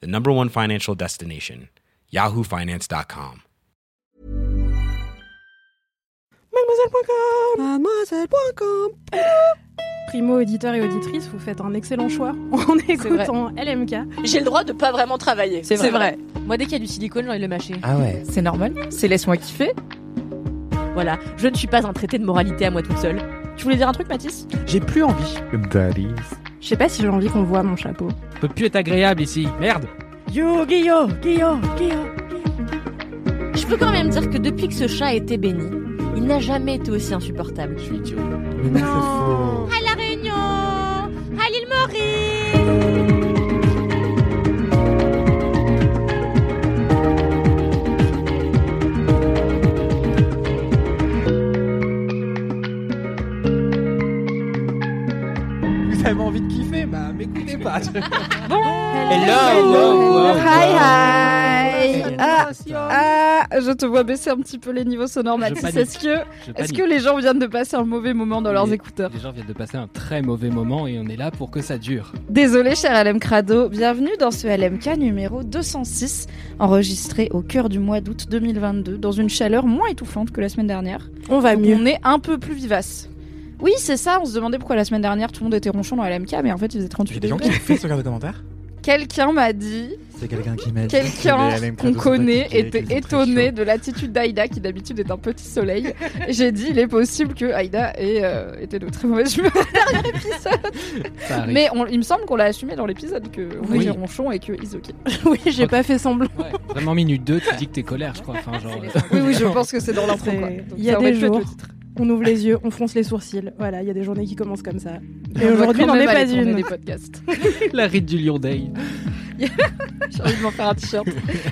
the number one financial destination, yahoofinance.com. Mademoiselle.com Mademoiselle.com Primo auditeur et auditrice, vous faites un excellent choix en écoutant LMK. J'ai le droit de pas vraiment travailler. C'est vrai. Moi, dès qu'il y a du silicone, j'ai envie de le mâcher. Ah ouais. C'est normal, c'est laisse-moi kiffer. Voilà, je ne suis pas un traité de moralité à moi toute seule. Tu voulais dire un truc, Mathis? J'ai plus envie. Daddy. Je sais pas si j'ai envie qu'on voit mon chapeau. Peut plus être agréable ici. Merde. Yo, Guillaume, Guillaume, Guillaume. Je peux quand même dire que depuis que ce chat a été béni, il n'a jamais été aussi insupportable. Je suis idiot. Non. À La Réunion, à l'île Maurice. Avez envie de kiffer Bah m'écoutez pas. Bon Hello, Hi hi ah, ah, je te vois baisser un petit peu les niveaux sonores, Mathis. Est-ce que, panique. que les gens viennent de passer un mauvais moment dans leurs écouteurs Les gens viennent de passer un très mauvais moment et on est là pour que ça dure. Désolé, cher LM Crado. Bienvenue dans ce LMK numéro 206, enregistré au cœur du mois d'août 2022, dans une chaleur moins étouffante que la semaine dernière. On va Donc mieux. On est un peu plus vivace. Oui, c'est ça. On se demandait pourquoi la semaine dernière tout le monde était ronchon dans LMK, mais en fait, il faisait 38 J'ai des gens qui ont fait ce genre de commentaires Quelqu'un m'a dit, C'est quelqu'un qui m'a dit. quelqu'un qu'on connaît était étonné de l'attitude d'Aïda, qui d'habitude est un petit soleil. J'ai dit, il est possible que Aïda ait euh, été de très mauvaise humeur au dernier épisode. Ça arrive. Mais on- il me semble qu'on l'a assumé dans l'épisode que Oui. ronchon et que is ok. Oui, j'ai pas fait semblant. Ouais, vraiment minute 2, tu dis que t'es colère, je crois. Enfin, genre. euh, Oui, oui, je pense que c'est dans l'intro. Il y a des jours. le titre. On ouvre les yeux, on fronce les sourcils. Voilà, il y a des journées qui commencent comme ça. Et aujourd'hui, n'en est pas une. des podcasts. la rite du Lion Day. J'ai envie de m'en faire un t-shirt.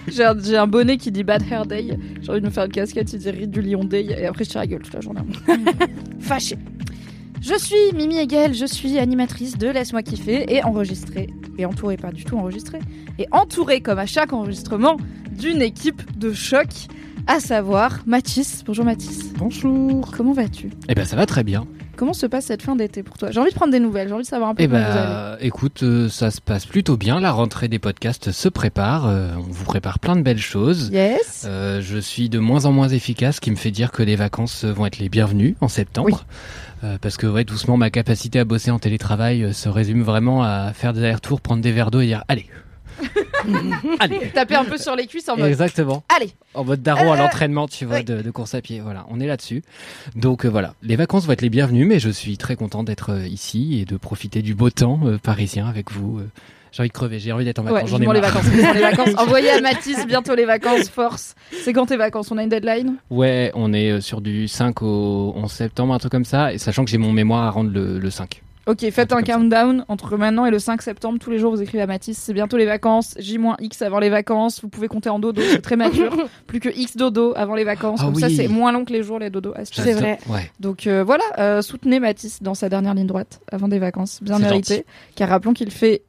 J'ai un, j'ai un bonnet qui dit Bad Hair Day. J'ai envie de me faire une casquette qui dit Ride du Lion Day. Et après, je tire la gueule toute la journée. Fâché. Je suis Mimi Hegel, je suis animatrice de Laisse-moi kiffer et enregistrée, et entourée, pas du tout enregistrée, et entourée, comme à chaque enregistrement, d'une équipe de choc, à savoir Mathis. Bonjour Mathis. Bonjour. Comment vas-tu? Eh ben, ça va très bien. Comment se passe cette fin d'été pour toi? J'ai envie de prendre des nouvelles, j'ai envie de savoir un peu Eh comment vous allez. ben, écoute, euh, ça se passe plutôt bien. La rentrée des podcasts se prépare. euh, on vous prépare plein de belles choses. Yes. Euh, je suis de moins en moins efficace, ce qui me fait dire que les vacances vont être les bienvenues en septembre. Parce que ouais, doucement, ma capacité à bosser en télétravail se résume vraiment à faire des allers-retours, prendre des verres d'eau et dire allez, allez. Taper un peu sur les cuisses en mode. Exactement. Allez. En mode daron à Euh, l'entraînement, tu vois, oui. de, de course à pied. Voilà, on est là-dessus. Donc euh, voilà, les vacances vont être les bienvenues, mais je suis très content d'être euh, ici et de profiter du beau temps parisien avec vous. j'ai envie de crever, j'ai envie d'être en vacances. Ouais, J'en ai vivement les marre. vacances, les vacances. Envoyez à Mathis, bientôt les vacances, force. C'est quand tes vacances? On a une deadline? Ouais, on est sur du 5 au 11 septembre, un truc comme ça, et sachant que j'ai mon mémoire à rendre le, le 5. Ok, faites Un countdown entre maintenant et le 5 septembre. Tous les jours, vous écrivez à Mathis. C'est bientôt les vacances. J-X avant les vacances. Vous pouvez compter en dodo, c'est très mature. Plus que X dodo avant les vacances. Ah Comme ça, c'est moins long que les jours, les dodos. Ah, C'est vrai. Ouais. Donc euh, voilà, euh, soutenez Mathis dans sa dernière ligne droite avant des vacances. Bien mérité. gentil. Car rappelons qu'il fait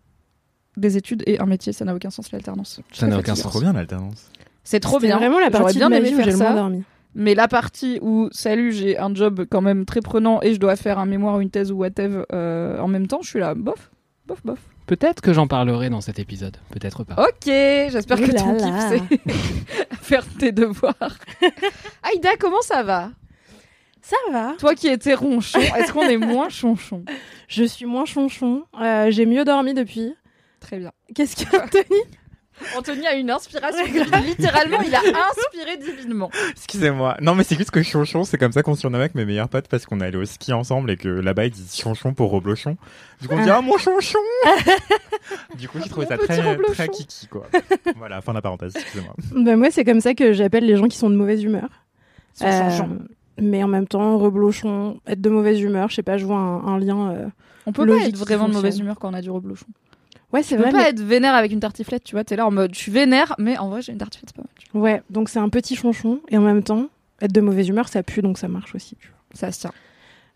des études et un métier. Ça n'a aucun sens, l'alternance. Ça n'a aucun sens. trop bien l'alternance. C'est trop bien. vraiment la J'aurais partie bien de ma vie où faire j'ai le ça. moins dormi. Mais la partie où, salut, j'ai un job quand même très prenant et je dois faire un mémoire, une thèse ou whatever euh, en même temps, je suis là, bof, bof, bof. Peut-être que j'en parlerai dans cet épisode, peut-être pas. Ok, j'espère que ton kiff, c'est faire tes devoirs. Aïda, comment ça va? Ça va. Toi qui étais ronchon, est-ce qu'on est moins chonchon? Je suis moins chonchon. Euh, j'ai mieux dormi depuis. Très bien. Qu'est-ce que Anthony Anthony a une inspiration. Littéralement, il a inspiré divinement. Excusez-moi. Non, mais c'est juste que Chonchon, c'est comme ça qu'on se surnomme avec mes meilleurs potes parce qu'on est allé au ski ensemble et que là-bas ils disent Chonchon pour Roblochon. Du coup, on dit Ah mon Chonchon Du coup, j'ai trouvé ça très, Roblochon. très kiki, quoi. voilà, fin de la parenthèse, excusez-moi. Bah, Moi, c'est comme ça que j'appelle les gens qui sont de mauvaise humeur. Euh, mais en même temps, reblochon, être de mauvaise humeur, je sais pas, je vois un, un lien. euh, On peut logique pas être vraiment de mauvaise humeur quand on a du reblochon. Ouais, c'est Tu peux vrai. pas mais- être vénère avec une tartiflette, tu vois. T'es là en mode, je suis vénère, mais en vrai, j'ai une tartiflette, c'est pas mal. tu Ouais, donc c'est un petit chonchon et en même temps, être de mauvaise humeur, ça pue, donc ça marche aussi. tu vois. Ça se tient.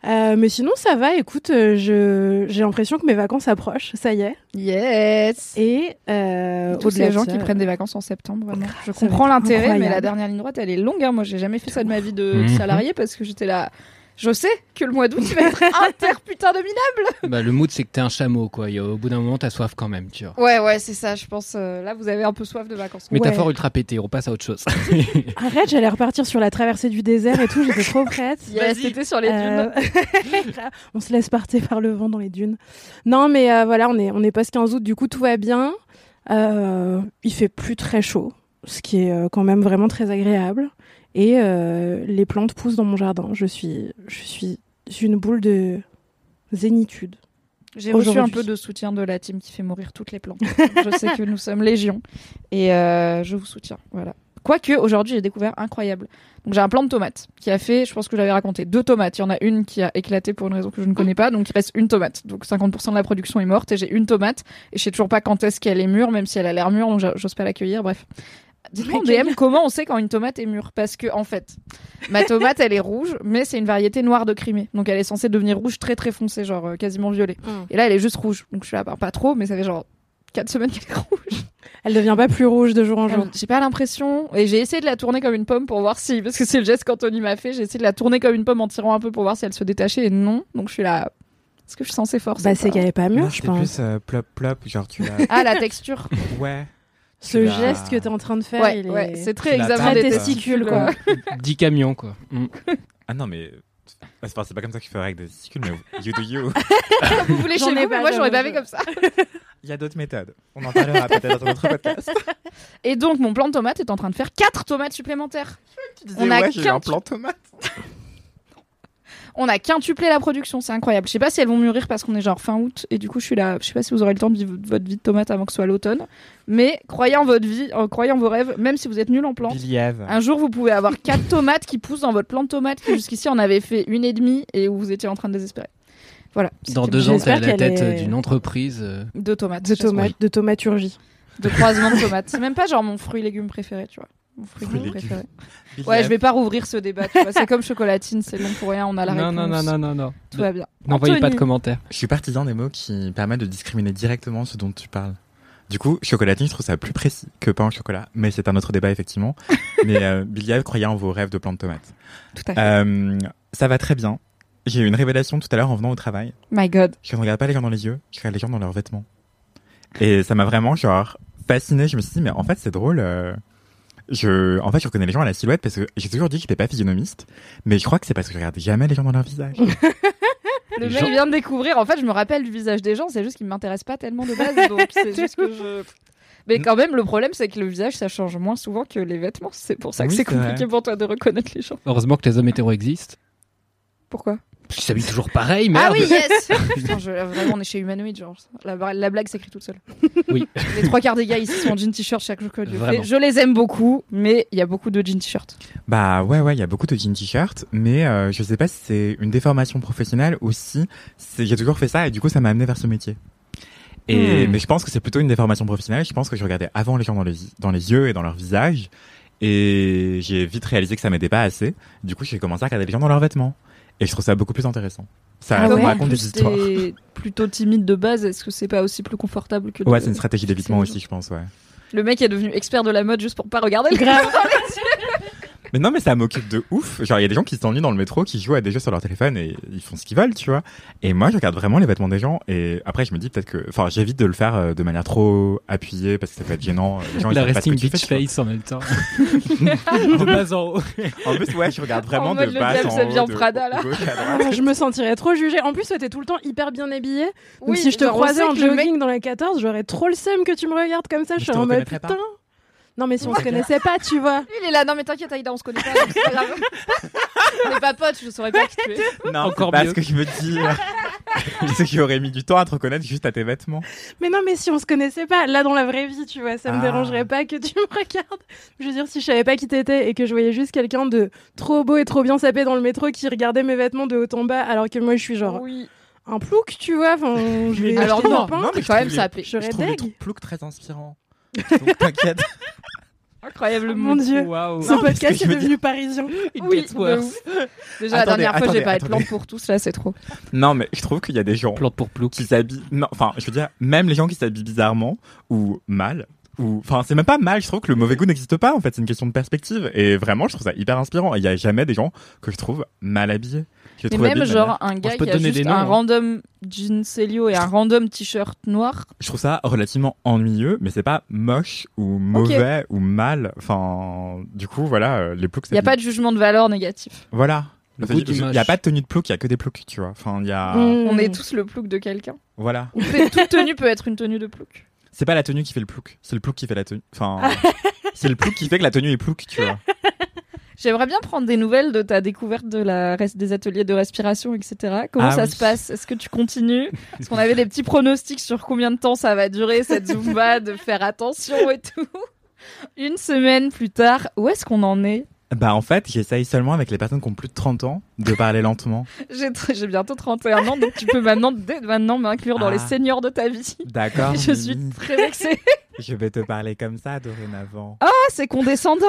Euh, mais sinon, ça va. Écoute, euh, je j'ai l'impression que mes vacances approchent. Ça y est. Yes. Et euh, Tous les gens ça, qui prennent des vacances en septembre, vraiment. Je comprends l'intérêt, mais la dernière ligne droite, elle est longue. hein. Moi, j'ai jamais fait ça de ma vie de Mhm. salarié parce que j'étais là. Je sais que le mois d'août, il va être inter putain de minable. Bah, le mood, c'est que t'es un chameau, quoi. Et au bout d'un moment, t'as soif quand même, tu vois. Ouais, ouais, c'est ça. Je pense. euh, là, vous avez un peu soif de vacances. Métaphore Ouais. ultra pété, on passe à autre chose. Arrête, j'allais repartir sur la traversée du désert et tout. J'étais trop prête. Yes, c'était sur les dunes. Euh, on se laisse porter par le vent dans les dunes. Non, mais euh, voilà, on est, on est post 15 août, du coup tout va bien. Euh, il fait plus très chaud, ce qui est euh, quand même vraiment très agréable. Et euh, les plantes poussent dans mon jardin. Je suis, je suis une boule de zénitude. J'ai reçu un peu de soutien de la team qui fait mourir toutes les plantes. je sais que nous sommes légion et euh, je vous soutiens. Voilà. Quoique aujourd'hui j'ai découvert incroyable. Donc j'ai un plant de tomates qui a fait, je pense que j'avais raconté, deux tomates. Il y en a une qui a éclaté pour une raison que je ne connais pas, donc il reste une tomate. Donc 50% de la production est morte et j'ai une tomate et je sais toujours pas quand est-ce qu'elle est mûre, même si elle a l'air mûre, donc j'ose pas l'accueillir. Bref. Dites-moi en DM comment on sait quand une tomate est mûre? Parce que en fait ma tomate elle est rouge mais c'est une variété noire de Crimée donc elle est censée devenir rouge très très foncée genre euh, quasiment violet et là, elle est juste rouge. Donc je suis là, bah, pas trop, mais ça fait genre 4 semaines qu'elle est rouge. Elle devient pas plus rouge de jour en jour. J'ai pas l'impression. Et j'ai essayé de la tourner comme une pomme pour voir si. Parce que c'est le geste qu'Anthony m'a fait. J'ai essayé de la tourner comme une pomme en tirant un peu pour voir si elle se détachait. Et non. Donc je suis là. Est-ce que je suis censée forcer Bah, c'est qu'elle est pas mûre, Non, je c'est pense. plus euh, plop plop, genre tu. Ah, la texture. ouais. Ce Tu geste que l'as- t'es en train de faire, ouais, il est... ouais. C'est très Tu examen des Très quoi. testicule, quoi. 10 camions, quoi. Mm. Ah non, mais. C'est pas, comme ça qu'il ferait avec des testicules, mais you do you. Vous voulez chez vous, mais pas, moi j'aurais fait comme ça. Il y a d'autres méthodes. On en parlera peut-être dans notre podcast. Et donc mon plant de tomate est en train de faire 4 tomates supplémentaires. On a ouais, j'ai eu un qu'un- plan tomate. On a quintuplé la production, c'est incroyable. Je sais pas si elles vont mûrir parce qu'on est genre fin août et du coup je suis là. Je sais pas si vous aurez le temps de vivre votre vie de tomate avant que ce soit l'automne. Mais croyez en votre vie, euh, croyez en vos rêves, même si vous êtes nul en plantes. Biliève. Un jour, vous pouvez avoir quatre tomates qui poussent dans votre plant de tomates qui jusqu'ici en avait fait une et demie et où vous étiez en train de désespérer. Voilà. Dans deux ans, t'es à la tête est- d'une entreprise. euh, Deux tomates. De tomates, de tomaturgie. De croisement de tomates. C'est même pas genre mon fruit légume préféré, tu vois. Mon fruit préféré. Ouais, je vais pas rouvrir ce débat, tu vois. C'est comme chocolatine, c'est long pour rien, on a la Non, réponse. non, non, non, non, non. Tout va bien. N'envoyez pas de Anthony. commentaires. Je suis partisan des mots qui permettent de discriminer directement ce dont tu parles. Du coup, chocolatine, je trouve ça plus précis que pain au chocolat. Mais c'est un autre débat, effectivement. mais euh, Biliève, croyez en vos rêves de plantes de tomates. Tout à fait. Euh, ça va très bien. J'ai eu une révélation tout à l'heure en venant au travail. My God. Je ne regarde pas les gens dans les yeux, je regarde les gens dans leurs vêtements. Et ça m'a vraiment, genre, fasciné. Je me suis dit, mais en fait, c'est drôle. euh, Je, en fait, je reconnais les gens à la silhouette parce que j'ai toujours dit que j'étais pas physionomiste. Mais je crois que c'est parce que je regarde jamais les gens dans leur visage. Le mec gens- vient de découvrir. En fait, je me rappelle du visage des gens, c'est juste qu'il m'intéresse pas tellement de base, donc c'est juste que je. Mais quand même, le problème, c'est que le visage, ça change moins souvent que les vêtements. C'est pour ça que Oui, c'est vrai. compliqué pour toi de reconnaître les gens. Heureusement que les hommes hétéros existent. Pourquoi? Ils s'habillent toujours pareil, merde. Ah oui, yes Putain, je- Vraiment, on est chez Humanoid, genre. La, la blague s'écrit toute seule. Oui. Les trois quarts des gars ici sont en jean t-shirt chaque jour que Dieu fait. Vraiment. Je les aime beaucoup, mais il y a beaucoup de jean t-shirt. Bah ouais ouais, il y a beaucoup de jean t-shirt, mais euh, je sais pas si c'est une déformation professionnelle ou si c'est- j'ai toujours fait ça et du coup ça m'a amené vers ce métier. Et Hmm. mais je pense que c'est plutôt une déformation professionnelle. Je pense que je regardais avant les gens dans les dans les yeux et dans leur visage et j'ai vite réalisé que ça m'aidait pas assez. Du coup j'ai commencé à regarder les gens dans leurs vêtements et je trouve ça beaucoup plus intéressant. Ça, Ah ouais raconte des histoires. plutôt timide de base, est-ce que c'est pas aussi plus confortable que de- Ouais, c'est une stratégie d'évitement aussi, je pense, ouais. Le mec est devenu expert de la mode juste pour pas regarder le Grave. Mais non, mais ça m'occupe de ouf. Genre, il y a des gens qui s'ennuient dans le métro, qui jouent à des jeux sur leur téléphone et ils font ce qu'ils veulent, tu vois. Et moi, je regarde vraiment les vêtements des gens. Et après, je me dis peut-être que, enfin, j'évite de le faire euh, de manière trop appuyée parce que ça peut être gênant. Les gens, ils La savent pas ce que resting tu fais, tu face en même temps. de bas en haut. En plus, ouais, je regarde vraiment En de bas en haut, de Prada, là. Ah, je me sentirais trop jugée. En plus, toi, t'es tout le temps hyper bien habillée. Donc, Oui, si je te croisais en jogging mec- dans la 14, j'aurais trop le seum que tu me regardes comme ça. Mais Je suis en mode pas. Non, mais si on se C'est connaissait pas, tu vois. Il est là, non mais t'inquiète Aïda, on se connaît pas, donc c'est pas grave. on n'est pas potes, je saurais pas qui tu es. Non, Encore c'est pas mieux. ce que je veux dire. je sais que j'aurais mis du temps à te reconnaître juste à tes vêtements. Mais non, mais si on se connaissait pas, là dans la vraie vie, tu vois, ça me Ah. dérangerait pas que tu me regardes. Je veux dire, si je savais pas qui t'étais et que je voyais juste quelqu'un de trop beau et trop bien sapé dans le métro qui regardait mes vêtements de haut en bas, alors que moi je suis genre Oui. un plouc, tu vois. Enfin, je vais Alors acheter non, un pain. non, mais quand même les- sapé. Je deg. ploucs très inspirants. Donc t'inquiète. Incroyable Oh mon dieu. Waouh. Ce Non, podcast est devenu parisien. Oui, de ouf. Déjà, la dernière fois, j'ai de attendez. plantes pour tous, là, c'est trop. Non, mais je trouve qu'il y a des gens Plante pour plouc. qui s'habillent. Non, enfin, je veux dire, même les gens qui s'habillent bizarrement ou mal. Ou, enfin, c'est même pas mal. Je trouve que le mauvais goût n'existe pas. En fait, c'est une question de perspective. Et vraiment, je trouve ça hyper inspirant. Et Il y a jamais des gens que je trouve mal habillés. Trouve même, genre, manière- un gars peux qui te a donner juste des noms, un hein. random jean Célio et un random t-shirt noir. je trouve ça relativement ennuyeux, mais c'est pas moche ou mauvais ou mal. Enfin, du coup, voilà, euh, les ploucs. Il n'y a pas de jugement de valeur négatif. Voilà. Il moche. y a pas de tenue de plouc, il y a que des ploucs, tu vois. Enfin, il y a. Mm. On est tous le plouc de quelqu'un. Voilà. Toute tenue peut être une tenue de plouc. C'est pas la tenue qui fait le plouc, c'est le plouc qui fait la tenue. Enfin, c'est le plouc qui fait que la tenue est plouc, tu vois. J'aimerais bien prendre des nouvelles de ta découverte de la res- des ateliers de respiration, etc. Comment Ah ça oui. se passe? Est-ce que tu continues? Parce qu'on avait des petits pronostics sur combien de temps ça va durer cette zumba, de faire attention et tout. Une semaine plus tard, où est-ce qu'on en est? Bah, en fait, j'essaye seulement avec les personnes qui ont plus de 30 ans de parler lentement. J'ai bientôt 31 ans, donc tu peux maintenant, dès maintenant m'inclure dans Ah. les seniors de ta vie. D'accord. Je suis très vexée. Je vais te parler comme ça dorénavant. Ah, c'est condescendant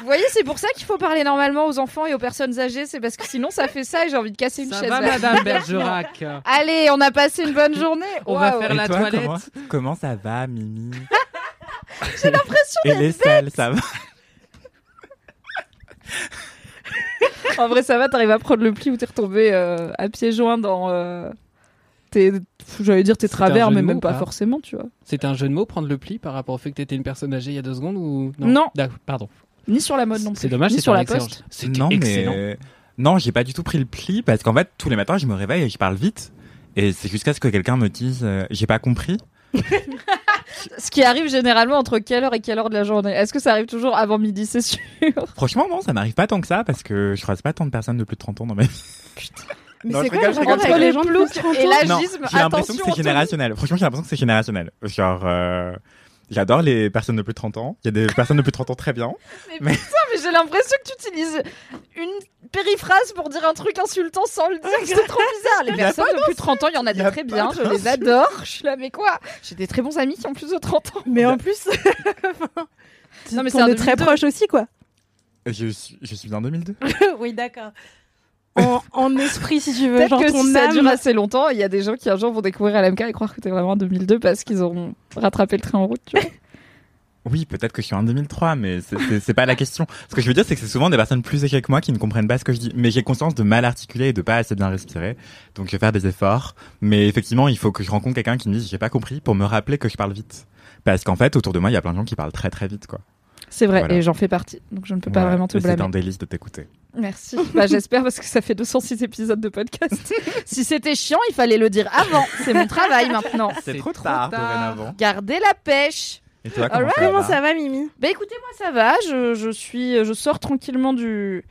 Vous voyez, c'est pour ça qu'il faut parler normalement aux enfants et aux personnes âgées, c'est parce que sinon ça fait ça et j'ai envie de casser une Ça chaise. va, là. Madame Bergerac Allez, on a passé une bonne journée. On va faire Et la toi, toilette. Comment, comment ça va, Mimi J'ai l'impression Et les selles, ça va En vrai, ça va, t'arrives à prendre le pli où t'es retombé euh, à pieds joints dans euh, tes. J'allais dire tes travers, mais même ou pas pas forcément, tu vois. C'était un jeu de mots, prendre le pli par rapport au fait que t'étais une personne âgée il y a deux secondes ou Non. D'accord, Pardon. Ni sur la mode non plus. C'est dommage, Ni sur la excellent poste. C'était Non, excellent. mais non, j'ai pas du tout pris le pli parce qu'en fait, tous les matins, je me réveille et je parle vite. Et c'est jusqu'à ce que quelqu'un me dise, euh, j'ai pas compris. Ce qui arrive généralement entre quelle heure et quelle heure de la journée Est-ce que ça arrive toujours avant midi, c'est sûr? Franchement, non, ça m'arrive pas tant que ça parce que je croise pas tant de personnes de plus de 30 ans dans ma vie. Mais c'est quoi le rigole, les gens de plus de 30 et ans? la- Non, Agisme, j'ai l'impression que c'est générationnel. Franchement, j'ai l'impression que c'est générationnel. Genre, euh, j'adore les personnes de plus de 30 ans. Il y a des personnes de plus de 30 ans très bien. mais j'ai l'impression que tu utilises une périphrase pour dire un truc insultant sans le dire. C'est trop bizarre. Les personnes de plus de 30 ans, il y en a y a très bien. Je les adore. Je suis là, mais quoi? J'ai des très bons amis qui ont plus de 30 ans. Mais en plus, Non, mais c'est est très 2002. proches aussi, quoi. Je suis, je suis en 2002. oui, d'accord. En, en esprit, si tu veux, Peut-être genre que ton si ça dure assez longtemps, il y a des gens qui un jour vont découvrir LMK et croire que t'es vraiment en 2002 parce qu'ils auront rattrapé le train en route. Tu vois. Oui, peut-être que je suis en 2003, mais c'est pas la question. Ce que je veux dire, c'est que c'est souvent des personnes plus âgées que moi qui ne comprennent pas ce que je dis. Mais j'ai conscience de mal articuler et de pas assez bien respirer. Donc je vais faire des efforts. Mais effectivement, il faut que je rencontre quelqu'un qui me dise j'ai pas compris pour me rappeler que je parle vite. Parce qu'en fait, autour de moi, il y a plein de gens qui parlent très très vite, quoi. C'est vrai, Voilà. et j'en fais partie, donc je ne peux pas Voilà. vraiment te Et C'est blâmer. un délice de t'écouter. Merci. Bah, J'espère parce que ça fait 206 épisodes de podcast. si c'était chiant, il fallait le dire avant. C'est mon travail maintenant. C'est trop tard. dorénavant. Gardez la pêche. Et toi, comment, ça va ça va, Mimi? Bah écoutez, moi ça va. Je, je suis, je sors tranquillement du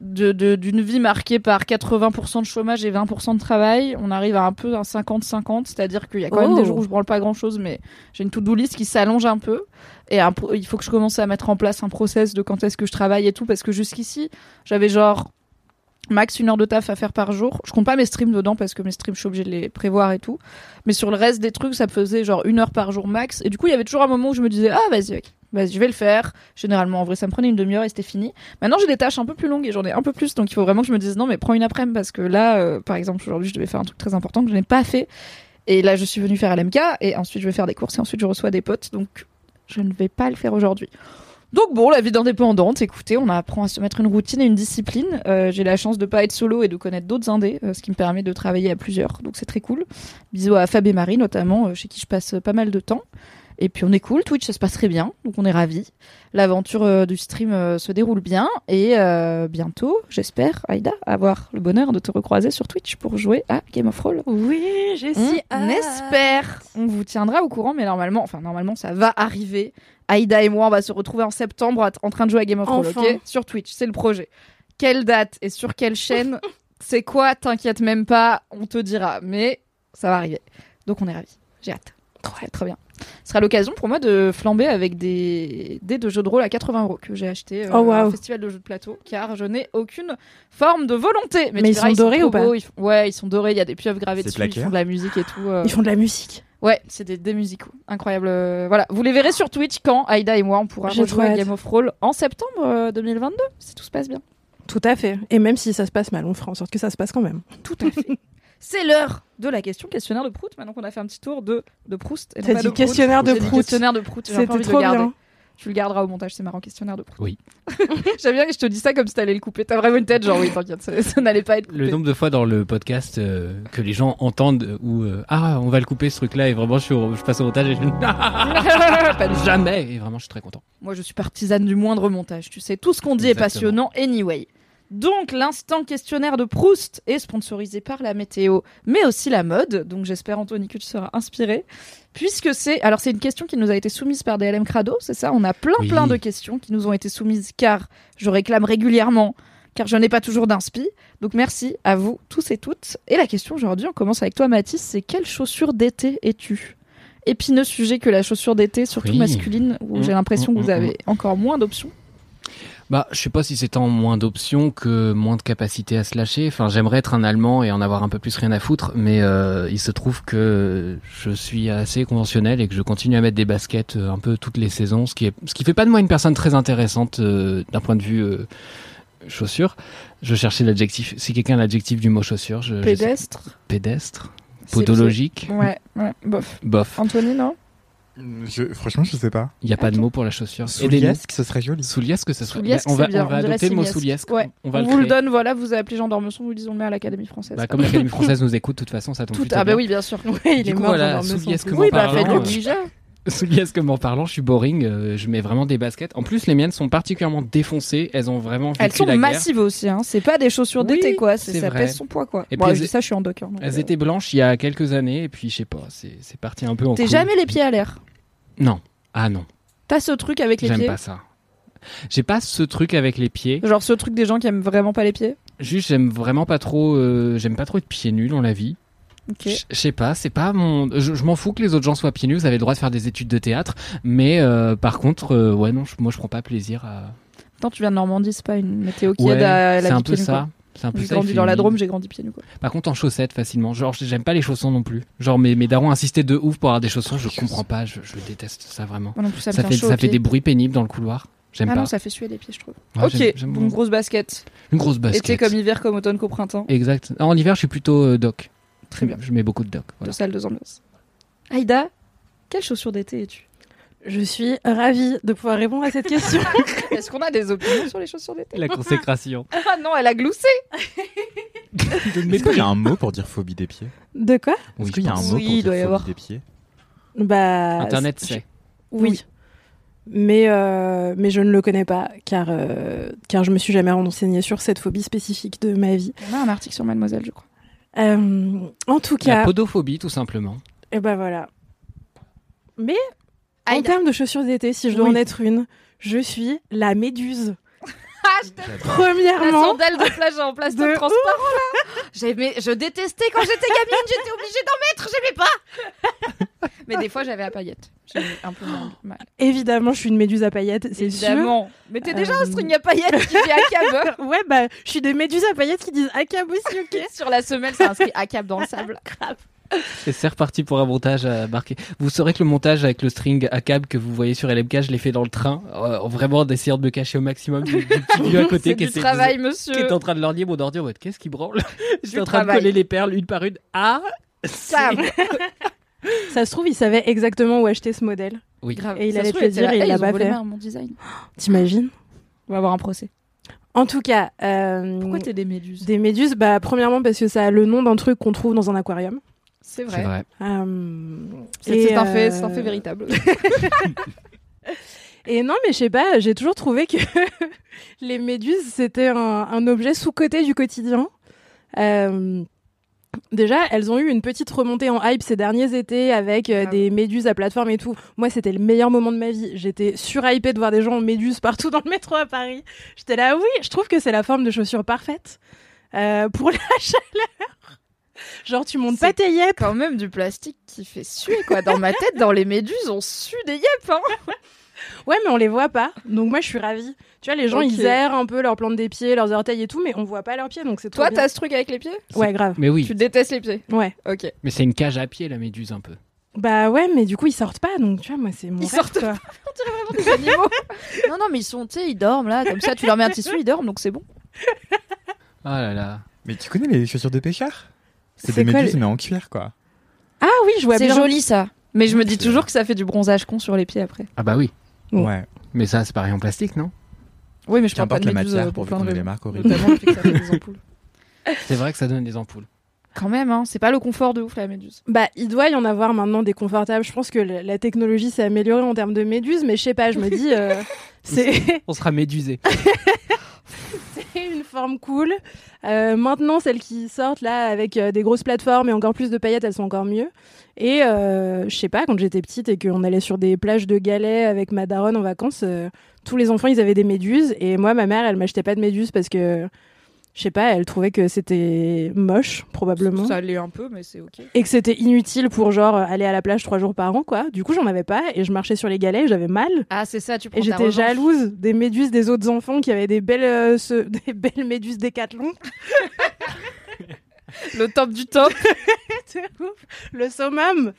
de- de- d'une vie marquée par 80% de chômage et 20% de travail. On arrive à un peu un 50-50, c'est-à-dire qu'il y a quand même Oh. des jours où je branle pas grand-chose, mais j'ai une to-do list qui s'allonge un peu. Et il faut que je commence à mettre en place un process de quand est-ce que je travaille et tout, parce que jusqu'ici, j'avais genre max une heure de taf à faire par jour. Je compte pas mes streams dedans parce que mes streams, je suis obligée de les prévoir et tout. Mais sur le reste des trucs, ça me faisait genre une heure par jour max. Et du coup, il y avait toujours un moment où je me disais, ah, vas-y. Vas-y, je vais le faire. Généralement, en vrai, ça me prenait une demi-heure et c'était fini. Maintenant, j'ai des tâches un peu plus longues et j'en ai un peu plus. Donc, il faut vraiment que je me dise, non, mais prends une après-midi parce que là, euh, par exemple, aujourd'hui, je devais faire un truc très important que je n'ai pas fait. Et là, je suis venue faire LMK et ensuite, je vais faire des courses et ensuite, je reçois des potes. Donc, je ne vais pas le faire aujourd'hui. Donc bon, la vie d'indépendante, écoutez, on apprend à se mettre une routine et une discipline. Euh, j'ai la chance de pas être solo et de connaître d'autres indés, euh, ce qui me permet de travailler à plusieurs, donc c'est très cool. Bisous à Fab et Marie notamment, euh, chez qui je passe pas mal de temps. Et puis on est cool, Twitch ça se passe très bien, donc on est ravis. L'aventure euh, du stream euh, se déroule bien et euh, bientôt, j'espère, Aïda, avoir le bonheur de te recroiser sur Twitch pour jouer à Game of Thrones. Oui, j'ai si On espère. On vous tiendra au courant, mais normalement, enfin normalement, ça va arriver. Aïda et moi, on va se retrouver en septembre en train de jouer à Game of Thrones, Enfin. ok Sur Twitch, c'est le projet. Quelle date et sur quelle chaîne C'est quoi T'inquiète même pas, on te dira. Mais ça va arriver. Donc on est ravis. J'ai hâte. Très très bien. Ce sera l'occasion pour moi de flamber avec des dés de jeux de rôle à 80 euros que j'ai acheté euh, Oh, au festival de jeux de plateau, car je n'ai aucune forme de volonté. Mais ils verras, sont dorés ou pas beaux, ils font- Ouais, ils sont dorés. Il y a des pieuvres gravées dessus. plaqué, Ils font de la musique et tout. euh. Ils font de la musique. Ouais, c'est des, des musicaux. Incroyable. Euh, Voilà, vous les verrez sur Twitch quand Aïda et moi on pourra rejouer à. Game of Roll en septembre euh, 2022, si tout se passe bien. Tout à fait. Et même si ça se passe mal, on fera en sorte que ça se passe quand même. Tout à fait. C'est l'heure de la question questionnaire de Proust. Maintenant qu'on a fait un petit tour de, de Proust. et T'as dit de Proust. questionnaire de dit Proust. Questionnaire de Proust. J'ai un peu C'était envie de trop bien. Tu le garderas au montage, c'est marrant, questionnaire de Proust. Oui. J'aime bien que je te dis ça comme si t'allais le couper. T'as vraiment une tête, genre oui, t'inquiète, ça, ça n'allait pas être coupé. Le nombre de fois dans le podcast euh, que les gens entendent où euh, ah on va le couper ce truc-là et vraiment je, suis au- je passe au montage et je Pas jamais et vraiment je suis très content. Moi, je suis partisane du moindre montage. Tu sais, tout ce qu'on dit est passionnant anyway. Donc, l'instant questionnaire de Proust est sponsorisé par la météo, mais aussi la mode. Donc, j'espère, Anthony, que tu seras inspiré. Puisque c'est. Alors, c'est une question qui nous a été soumise par DLM Crado, c'est ça? On a plein, Oui. plein de questions qui nous ont été soumises car je réclame régulièrement, car je n'ai pas toujours d'inspi. Donc, merci à vous tous et toutes. Et la question aujourd'hui, on commence avec toi, Mathis c'est quelle chaussure d'été es-tu? Épineux sujet que la chaussure d'été, surtout Oui. masculine, où Mm, j'ai l'impression mm, que vous mm, avez encore moins d'options. Bah, je sais pas si c'est tant moins d'options que moins de capacité à se lâcher. Enfin, j'aimerais être un Allemand et en avoir un peu plus rien à foutre, mais euh, il se trouve que je suis assez conventionnel et que je continue à mettre des baskets euh, un peu toutes les saisons, ce qui est, ce qui fait pas de moi une personne très intéressante euh, d'un point de vue euh, chaussures. Je cherchais l'adjectif. Si quelqu'un a l'adjectif du mot chaussure, je, je sais- Pédestre. pédestre, podologique, Ouais, ouais, bof. bof. Anthony, non? Je- franchement, je sais pas. Il y a pas de mot pour la chaussure. Souliesque, ce serait joli. Souliesque, ça serait. Souliesque, on va, bien, on va on adopter le mot souliesque. Ouais. On On, va le vous le donne, voilà, vous avez appelé Jean d'Ormesson, vous le disons le met à l'Académie française. Bah, comme l'Académie française nous écoute, de toute façon, ça tombe Tout... Ah bah bien. oui, bien sûr. Ouais, il Du est coup, mort voilà, comment Oui, bah parlant, faites-le euh, déjà. Souliesquement parlant, je suis boring. euh, je mets vraiment des baskets. En plus, les miennes sont particulièrement défoncées. Elles ont vraiment vécu Elles sont la guerre. massives aussi, hein. c'est pas des chaussures Oui, d'été quoi, c'est ça vrai. pèse son poids quoi. Et Bon, puis je elles- dis ça, je suis en doc. hein, Elles euh, étaient blanches il y a quelques années et puis je sais pas, c'est parti un peu en T'es jamais les pieds à l'air? Non. Ah non, T'as ce truc avec les j'aime pieds? pas ça. J'ai pas ce truc avec les pieds. Genre ce truc des gens qui aiment vraiment pas les pieds? Juste, j'aime vraiment pas trop. euh, j'aime pas trop être pieds nus dans la vie. Je sais pas, c'est pas mon. Je, m'en fous que les autres gens soient pieds nus. Vous avez le droit de faire des études de théâtre, mais euh, par contre, euh, ouais non, je- moi je prends pas plaisir à. Tant tu viens de Normandie, c'est pas une météo qui Ouais, aide à la c'est un peu ça. quoi. C'est un peu J'ai ça. grandi dans la une- Drôme, j'ai grandi pieds nus quoi. Par contre, en chaussettes facilement. Genre, j'aime pas les chaussons non plus. Genre, mes, mes darons insistaient de ouf pour avoir des chaussons. Je comprends pas. Je, je déteste ça vraiment. Moi non plus, ça, me fait, fait chaud ça fait des bruits pénibles dans le couloir. J'aime Ah pas. non, ça fait suer les pieds, je trouve. Ouais, ok, j'aime- beaucoup. grosse basket. Une grosse basket. Été comme hiver, comme automne, qu'au printemps. Exact. En hiver, je suis plutôt euh, doc. Très bien. Je mets beaucoup de doc. De Voilà. salle de ambiance. Aïda, quelle chaussure d'été es-tu? Je suis ravie de pouvoir répondre à cette question. Est-ce qu'on a des opinions sur les chaussures d'été? La consécration. Ah non, elle a gloussé Est-ce qu'il y a un mot pour dire phobie des pieds? De quoi? Est-ce Oui, qu'il y a un mot Oui, pour il dire doit y phobie avoir. des pieds Bah. Internet, c'est- c'est. Oui. Mais, euh, mais je ne le connais pas car, euh, car je me suis jamais renseignée sur cette phobie spécifique de ma vie. On a un article sur Mademoiselle, je crois. Euh, en tout La cas, podophobie, tout simplement. et ben voilà. Mais en termes de chaussures d'été, si je dois Oui. en être une, je suis la méduse. T'aime. La Premièrement, sandale de plage en plastique De transparent là. J'aimais, je détestais quand j'étais gamine, j'étais obligée d'en mettre, j'aimais pas. Mais des fois j'avais à paillettes. J'avais un peu mal. évidemment, je suis une méduse à paillettes, c'est sûr. Évidemment. Mais t'es déjà un string à paillettes qui fait ACAB. Ouais, bah, je suis des méduses à paillettes qui disent ACAB aussi, ok. Sur la semelle, c'est inscrit ACAB dans le sable. Et c'est reparti pour un montage à marquer. Vous saurez que le montage avec le string à câble que vous voyez sur LMK, je l'ai fait dans le train, euh, vraiment en essayant de me cacher au maximum du, du petit vieux à côté C'est qui, du de- travail, qui monsieur. est en train de leur dire mon ordi en mode qu'est-ce qui branle? J'étais en train de coller les perles une par une. Ah Cam. Ça se trouve, il savait exactement où acheter ce modèle. Oui. Grave. Et il Ça allait se te trouve, le dire était et il là, l'a pas fait. mon design. T'imagines? On va avoir un procès. En tout cas, euh, Pourquoi t'es des méduses? des méduses, bah, premièrement parce que ça a le nom d'un truc qu'on trouve dans un aquarium. C'est C'est vrai. vrai. Euh, C'est c'est un fait, euh, c'est un fait véritable. Et non, mais je sais pas, j'ai toujours trouvé que les méduses, c'était un, un objet sous-coté du quotidien. Euh, déjà, elles ont eu une petite remontée en hype ces derniers étés avec euh, Grave. des méduses à plateforme et tout. Moi, c'était le meilleur moment de ma vie. J'étais surhypée de voir des gens en méduses partout dans le métro à Paris. J'étais là, oui, je trouve que c'est la forme de chaussure parfaite euh, pour la chaleur. Genre, tu montes pas tes yep. Quand même du plastique qui fait suer, quoi. Dans ma tête, dans les méduses, on sue des yep, hein. Ouais, mais on les voit pas. Donc moi, je suis ravie. Tu vois, les gens, ils aèrent un peu leurs plantes des pieds, leurs orteils et tout, mais on voit pas leurs pieds, donc c'est trop Toi, t'as ce truc avec les pieds? Ouais, grave. Mais oui, Tu détestes les pieds? Ouais. Ok. mais c'est une cage à pied la méduse un peu. Bah ouais, mais du coup, ils sortent pas, donc tu vois, moi, c'est mon Ils rêve, sortent quoi. des animaux. non, non, mais ils sont, tu sais, ils dorment là, comme ça, tu leur mets un tissu, ils dorment, donc c'est bon. Ah là là. Mais tu connais les chaussures de pêcheur C'est C'est des quoi, méduses mais en cuir quoi. Ah oui, je vois C'est bien. joli ça. Mais je me dis C'est- toujours que ça fait du bronzage con sur les pieds après. Ah bah oui. Ouais. Mais ça, c'est pareil en plastique, non? Oui, mais je parle pas de la méduses matière euh, pour qu'on ait marques horribles. Des ampoules. C'est vrai que ça donne des ampoules. Quand même, hein, c'est pas le confort de ouf la méduse. Bah, il doit y en avoir maintenant des confortables. Je pense que la, la technologie s'est améliorée en termes de méduses, mais je sais pas, je me dis, euh, c'est On sera médusé. une forme cool. Euh, maintenant, celles qui sortent là avec euh, des grosses plateformes et encore plus de paillettes, elles sont encore mieux. Et euh, je sais pas, quand j'étais petite et qu'on allait sur des plages de galets avec ma daronne en vacances, tous les enfants ils avaient des méduses et moi ma mère elle m'achetait pas de méduses parce que je sais pas, elle trouvait que c'était moche probablement. Ça l'est un peu, mais c'est ok. et que c'était inutile pour genre aller à la plage trois jours par an quoi. Du coup j'en avais pas et je marchais sur les galets, et j'avais mal Ah, c'est ça, tu prends et ta j'étais jalouse des méduses des autres enfants qui avaient des belles euh, ce- des belles méduses décathlon. Le top du top. C'est ouf. le summum.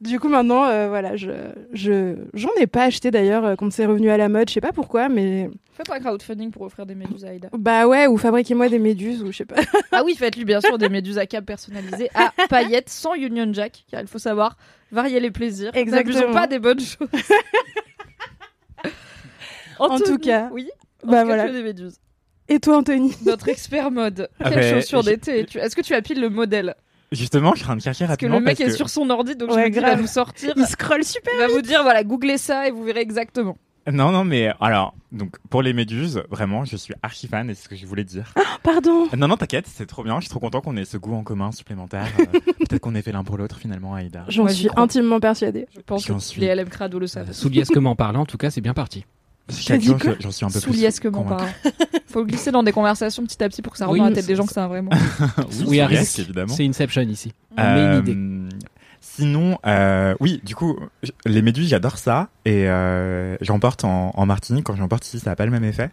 Du coup maintenant euh, voilà, je je j'en ai pas acheté d'ailleurs euh, quand c'est revenu à la mode, je sais pas pourquoi mais Faites un crowdfunding pour offrir des méduses à Aïda. bah ouais ou fabriquez-moi des méduses ou je sais pas. Ah oui, faites-lui bien sûr des méduses à cap personnalisées à paillettes sans Union Jack, car il faut savoir varier les plaisirs. Exactement. N'abusons pas des bonnes choses. En tout cas, oui. bah Bah voilà. voilà. des méduses. Et toi Anthony? Notre expert mode. Ah Quelle chaussure d'été tu- Est-ce que tu appiles le modèle? Justement, je suis en train de chercher Parce que rapidement le mec parce est que- sur son ordi, donc je me dis, il va grave. nous sortir. Il scrolle super. Il va vous dire, voilà, googlez ça et vous verrez exactement. Non, non, mais alors, donc pour les méduses, vraiment, je suis archi fan et c'est ce que je voulais dire. Pardon. Non, non, t'inquiète, c'est trop bien. Je suis trop content qu'on ait ce goût en commun supplémentaire. Euh, Peut-être qu'on ait fait l'un pour l'autre finalement, Aïda. J'en suis intimement persuadée. Je pense que suis. les LM Crado le savent. Euh, Souliesquement parlant, en tout cas, c'est bien parti. Je- j'en suis un peu plus. Souliesquement parlant. Faut glisser dans des conversations petit à petit pour que ça rentre Oui, dans la tête des gens que c'est un vrai mot. oui, Oui, à souliesque, risque. évidemment. C'est Inception ici. Met une idée. Euh, Sinon, euh, oui, du coup, les méduses, j'adore ça. Et euh, j'en porte en, en Martinique. Quand j'en porte ici, ça n'a pas le même effet.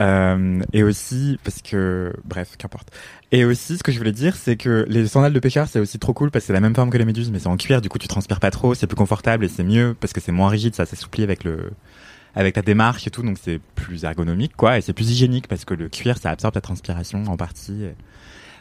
Euh, et aussi, parce que, bref, qu'importe. Et aussi, ce que je voulais dire, c'est que les sandales de pêcheur, c'est aussi trop cool parce que c'est la même forme que les méduses, mais c'est en cuir. Du coup, tu transpires pas trop, c'est plus confortable et c'est mieux parce que c'est moins rigide, ça s'assouplit avec le, avec ta démarche et tout, donc c'est plus ergonomique, quoi, et c'est plus hygiénique parce que le cuir, ça absorbe ta transpiration en partie.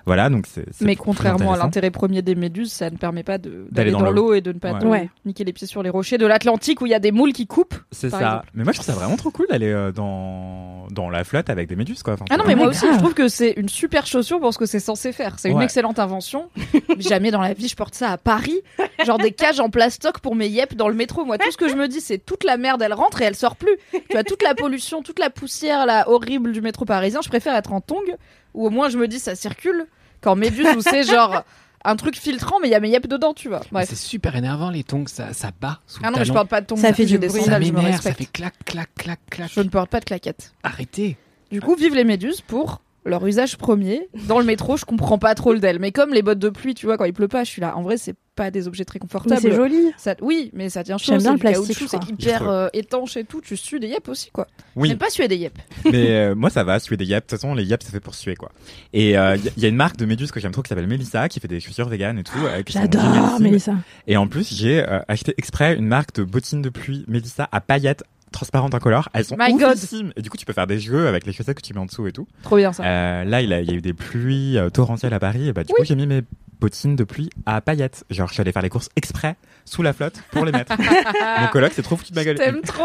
Et Voilà, donc c'est. c'est Mais contrairement à l'intérêt premier des méduses, ça ne permet pas d'aller dans dans l'eau. et de ne pas Ouais. te Ouais. niquer les pieds sur les rochers de l'Atlantique où il y a des moules qui coupent. C'est ça. exemple. Mais moi, je trouve ça vraiment trop cool d'aller euh, dans dans la flotte avec des méduses, quoi. Enfin, Ah non, mais moi aussi, je trouve que c'est une super chaussure pour ce que c'est censé faire. C'est une Ouais. excellente invention. Jamais dans la vie je porte ça à Paris. Genre des cages en plastoc pour mes yep dans le métro. Moi, tout ce que je me dis, c'est toute la merde, elle rentre et elle sort plus. Tu as toute la pollution, toute la poussière là, horrible du métro parisien. Je préfère être en tongue où au moins je me dis ça circule qu'en méduse où c'est genre un truc filtrant mais il y a mes yep dedans, tu vois. Bref. C'est super énervant les tongs, ça, ça bat sous Ah le non, mais je talon. porte pas de tongs. Ça fait du des bruit. Ça sandales, je me m'énerve, ça respecte. fait clac, clac, clac, clac. Je ne porte pas de claquettes. Arrêtez. Du coup, vive les méduses pour leur usage premier. Dans le métro, je comprends pas trop le d'elle. Mais comme les bottes de pluie, tu vois, quand il pleut pas, je suis là. En vrai, c'est pas des objets très confortables. c'est joli. Ça- oui, mais ça tient chaud. J'aime bien le plastique. C'est hyper euh, étanche et tout. Tu sues des yep aussi, quoi. Oui. J'aime pas suer des yep. mais euh, moi, ça va, suer des yep. De toute façon, les yep, ça fait pour suer, quoi. Et il y, a- y a une marque de méduses que j'aime trop qui s'appelle Melissa, qui fait des chaussures véganes et tout. euh, J'adore. Mélissa. Et en plus, j'ai euh, acheté exprès une marque de bottines de pluie Melissa à paillettes transparentes incolores. Elles sont My oufissimes. Et du coup, tu peux faire des jeux avec les chaussettes que tu mets en dessous et tout. Trop bien ça. Euh, là, il, a- il y a eu des pluies euh, torrentielles à Paris. Et bah, du coup, j'ai mis mes bottines de pluie à paillettes. Genre, je suis allé faire les courses exprès sous la flotte pour les mettre. Mon coloc s'est trop foutu de ma gueule. t'aime trop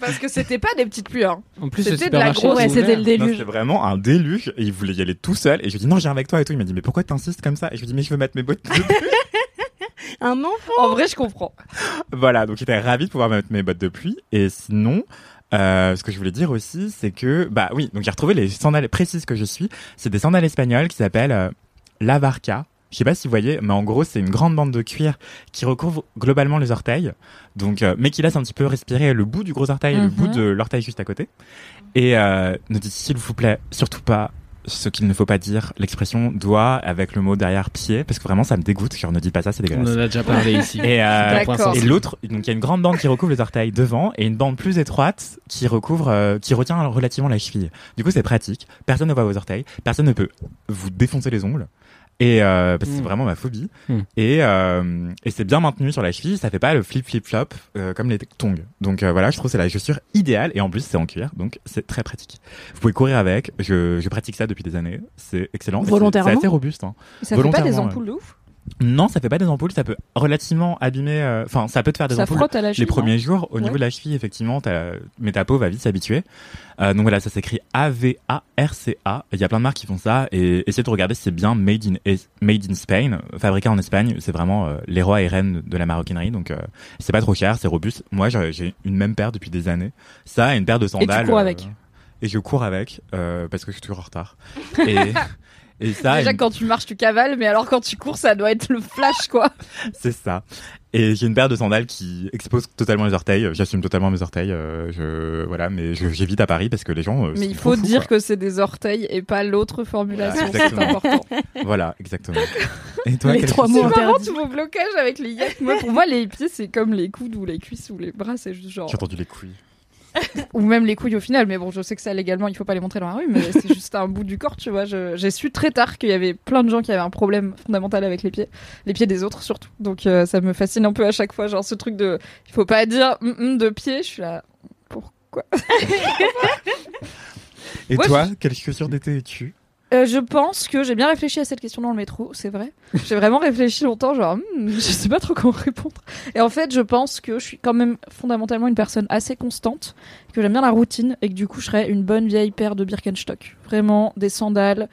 parce que c'était pas des petites pluies. Hein. En plus, C'était de la supermarché. grosse- Ouais, c'était ouvert. le Non, déluge. c'était vraiment un déluge et il voulait y aller tout seul et je lui ai dit non viens avec toi et tout il m'a dit mais pourquoi t'insistes comme ça? Et je lui ai dit mais je veux mettre mes bottes de pluie. Un enfant. En vrai, je comprends. voilà donc j'étais ravi de pouvoir mettre mes bottes de pluie et sinon euh, ce que je voulais dire aussi c'est que bah oui donc j'ai retrouvé les sandales précises que je suis c'est des sandales espagnoles qui s'appellent euh, Lavarca je sais pas si vous voyez, mais en gros, c'est une grande bande de cuir qui recouvre globalement les orteils, donc, euh, mais qui laisse un petit peu respirer le bout du gros orteil et le Mhm. bout de l'orteil juste à côté. Et euh, ne dites s'il vous plaît, surtout pas ce qu'il ne faut pas dire, l'expression doigt avec le mot derrière pied, parce que vraiment ça me dégoûte. Genre ne dis pas ça, c'est On dégueulasse. en a déjà parlé ici. Et, euh, et l'autre, donc il y a une grande bande qui recouvre les orteils devant et une bande plus étroite qui recouvre, euh, qui retient relativement la cheville. Du coup, c'est pratique. Personne ne voit vos orteils. Personne ne peut vous défoncer les ongles. Et euh, parce que c'est Mm. vraiment ma phobie. Mm. Et, euh, et c'est bien maintenu sur la cheville. Ça fait pas le flip flip flop euh, comme les tongs. Donc euh, voilà, je trouve que c'est la chaussure idéale. Et en plus, c'est en cuir, donc c'est très pratique. Vous pouvez courir avec. Je, je pratique ça depuis des années. C'est excellent. Volontairement C'est assez robuste. Hein. Ça fait pas des ampoules de ouf? Non, ça fait pas des ampoules. Ça peut relativement abîmer. euh, Enfin, ça peut te faire des Ça ampoules frotte à la cheville. les premiers jours, au Ouais. niveau de la cheville, effectivement, mais ta peau va vite s'habituer. Euh, donc voilà, ça s'écrit A-V-A-R-C-A. Il y a plein de marques qui font ça et essayez de regarder si c'est bien made in, made in Spain, fabriqué en Espagne. C'est vraiment euh, les rois et reines de la maroquinerie. Donc euh, c'est pas trop cher, c'est robuste. Moi, j'ai une même paire depuis des années. Ça et une paire de sandales. cours euh, avec. et je cours avec euh, parce que je suis toujours en retard. Et, et ça, Déjà, une- quand tu marches, tu cavales, mais alors quand tu cours, ça doit être le flash, quoi. C'est ça. Et j'ai une paire de sandales qui expose totalement les orteils. J'assume totalement mes orteils. euh, je voilà, mais je- j'évite à Paris parce que les gens. euh, Mais il faut fous, dire quoi. que c'est des orteils et pas l'autre formulation. Voilà, c'est exactement. important. Voilà, exactement. Et toi, Les trois mots C'est marrant interdits. tous vos blocages avec les yeux. Moi, pour moi, les pieds, c'est comme les coudes ou les cuisses ou les bras, c'est juste genre. J'ai entendu les couilles. Ou même les couilles au final, mais bon, je sais que ça légalement, il faut pas les montrer dans la rue, mais c'est juste un bout du corps, tu vois. Je- J'ai su très tard qu'il y avait plein de gens qui avaient un problème fondamental avec les pieds, les pieds des autres surtout. Donc euh, ça me fascine un peu à chaque fois, genre ce truc de, il faut pas dire hum, hum de pied. Je suis là, pourquoi? Et Moi, toi, quelle chaussure d'été es-tu? Euh, je pense que j'ai bien réfléchi à cette question dans le métro, c'est vrai. J'ai vraiment réfléchi longtemps, genre, hmm, je sais pas trop comment répondre. Et en fait, je pense que je suis quand même fondamentalement une personne assez constante, que j'aime bien la routine et que du coup, je serais une bonne vieille paire de Birkenstock. Vraiment, des sandales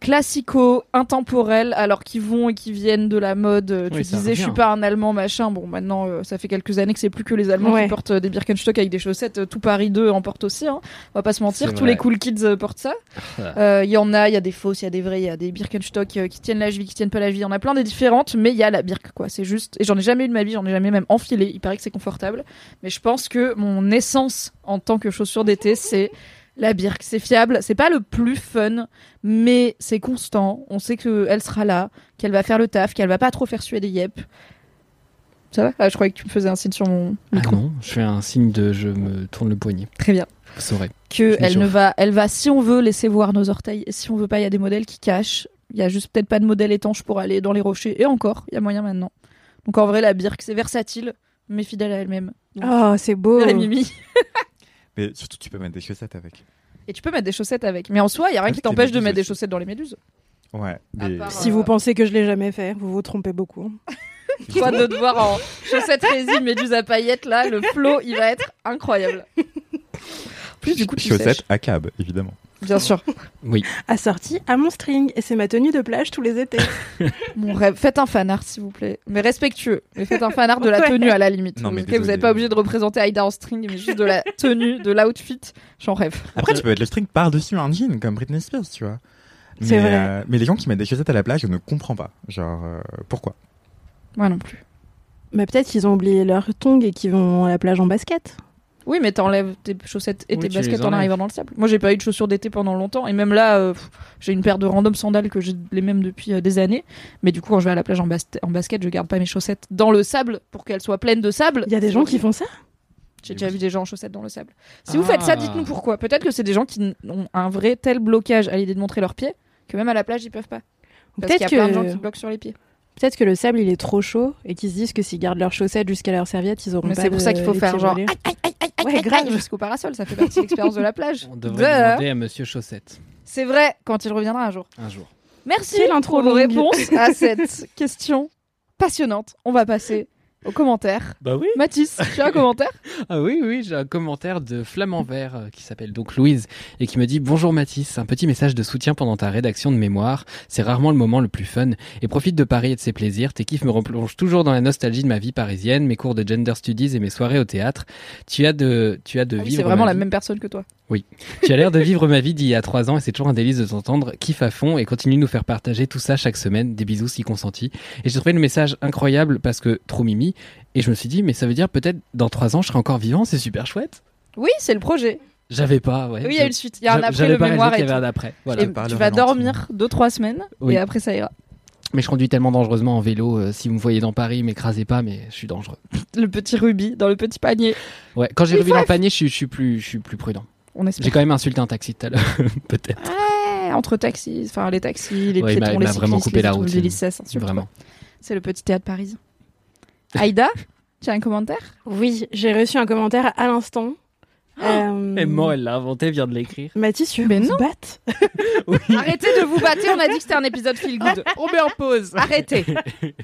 classico, intemporels, alors qui vont et qui viennent de la mode. Euh, Tu disais, je suis pas un Allemand, machin. Bon, maintenant, euh, ça fait quelques années que c'est plus que les Allemands Ouais. qui portent euh, des Birkenstock avec des chaussettes. Tout Paris 2 en porte aussi, hein. On va pas se mentir, tous les cool kids euh, portent ça. Euh, Il y en a, il y a des fausses, il y a des vraies, il y a des Birkenstock euh, qui tiennent la cheville, qui tiennent pas la cheville. Il y en a plein des différentes, mais il y a la Birk, quoi. C'est juste. Et j'en ai jamais eu de ma vie, j'en ai jamais même enfilé. Il paraît que c'est confortable. Mais je pense que mon essence en tant que chaussure d'été, c'est la Birk. C'est fiable. C'est pas le plus fun, mais c'est constant. On sait qu'elle sera là, qu'elle va faire le taf, qu'elle va pas trop faire suer des yep. Ça va? Ah, Je croyais que tu me faisais un signe sur mon Ah non, je fais un signe de je me tourne le poignet. Très bien. Vous saurez. que Je elle ne va, elle va, si on veut laisser voir nos orteils, et si on veut pas, il y a des modèles qui cachent. Il y a juste peut-être pas de modèle étanche pour aller dans les rochers, et encore, il y a moyen maintenant. Donc en vrai, la Birk, c'est versatile, mais fidèle à elle-même. Oh, c'est beau. les Mimi. Mais surtout, tu peux mettre des chaussettes avec. Et tu peux mettre des chaussettes avec. Mais en soi, il y a rien qui t'empêche de mettre des chaussettes dans les méduses. Ouais. À mais- part, Si Euh, vous pensez que je l'ai jamais fait, vous vous trompez beaucoup. Toi, de te voir en chaussettes résine, méduses à paillettes, là, le flow, il va être incroyable. En plus, du coup, tu chaussettes sèches. à cab, évidemment. Bien sûr. Oui. Assorti à mon string. Et c'est ma tenue de plage tous les étés. Mon rêve. Faites un fanart, s'il vous plaît. Mais respectueux. Mais faites un fanart de la tenue à la limite. Non, mais vous n'êtes pas obligé de représenter Aïda en string, mais juste de la tenue, de l'outfit. J'en rêve. Après, tu peux mettre le string par-dessus un jean, comme Britney Spears, tu vois. C'est Mais, vrai. euh, mais les gens qui mettent des chaussettes à la plage, je ne comprends pas. Genre, euh, pourquoi? Moi non plus. Mais peut-être qu'ils ont oublié leurs tongs et qu'ils vont à la plage en basket. Oui, mais t'enlèves tes chaussettes et Oui, tes baskets en arrivant dans le sable. Moi, j'ai pas eu de chaussures d'été pendant longtemps. Et même là, euh, j'ai une paire de random sandales que j'ai les mêmes depuis euh, des années. Mais du coup, quand je vais à la plage en, bas- en basket, je garde pas mes chaussettes dans le sable pour qu'elles soient pleines de sable. Il y a des gens qui font ça? J'ai déjà vu des gens en chaussettes dans le sable. Si vous faites ça, Ah. dites-nous pourquoi. Peut-être que c'est des gens qui ont un vrai tel blocage à l'idée de montrer leurs pieds que même à la plage, ils peuvent pas. Parce qu'il y a plein de gens que... qui bloquent sur les pieds. peut-être que le sable il est trop chaud et qu'ils se disent que s'ils gardent leurs chaussettes jusqu'à leur serviette, ils auront Mais pas c'est pour ça qu'il faut faire genre brûlés. aïe, aïe, aïe, aïe, Ouais, aïe, grave. aïe, jusqu'au parasol. Ça fait partie de l'expérience de la plage. On devrait demander à Monsieur Chaussette C'est vrai, quand il reviendra un jour. un jour. Merci Quelle intro pour vos réponses à cette question passionnante. On va passer aux commentaires. Bah oui. Mathis, tu as un commentaire? Ah oui, oui, j'ai un commentaire de Flamand Vert euh, qui s'appelle donc Louise et qui me dit Bonjour Mathis, un petit message de soutien pendant ta rédaction de mémoire. C'est rarement le moment le plus fun et profite de Paris et de ses plaisirs. Tes kiffs me replongent toujours dans la nostalgie de ma vie parisienne, mes cours de gender studies et mes soirées au théâtre. Tu as de, tu as de Ah oui, vivre. C'est vraiment la vie- même personne que toi. Tu as l'air de vivre ma vie d'il y a trois ans et c'est toujours un délice de t'entendre. Kiffe à fond et continue de nous faire partager tout ça chaque semaine. Des bisous si consentis. Et j'ai trouvé le message incroyable parce que trop mimi. Et je me suis dit, mais ça veut dire peut-être dans trois ans je serai encore vivant, c'est super chouette. Oui, c'est le projet. J'avais pas, ouais. Oui, il y a une suite. Il y a un après le mémoire et y avait un après. Voilà. Et tu vas dormir 2-3 semaines Oui. et après ça ira. Mais je conduis tellement dangereusement en vélo. euh, si vous me voyez dans Paris, m'écrasez pas, mais je suis dangereux. Le petit rubis dans le petit panier. Ouais, quand j'ai faut dans le panier, je suis, je suis plus, je suis plus prudent. On espère. J'ai quand même insulté un taxi tout à l'heure, peut-être. Ouais, entre taxis, enfin les taxis, les Ouais, il piétons, il les vraiment coupé les la route, les lycées, c'est Vraiment. C'est le petit théâtre parisien. Aïda, tu as un commentaire? Oui, j'ai reçu un commentaire à l'instant. Euh, elle l'a inventé, vient de l'écrire. Mathis, tu veux qu'on se batte? Arrêtez de vous battre, on a dit que c'était un épisode feel good. On met en pause. Arrêtez.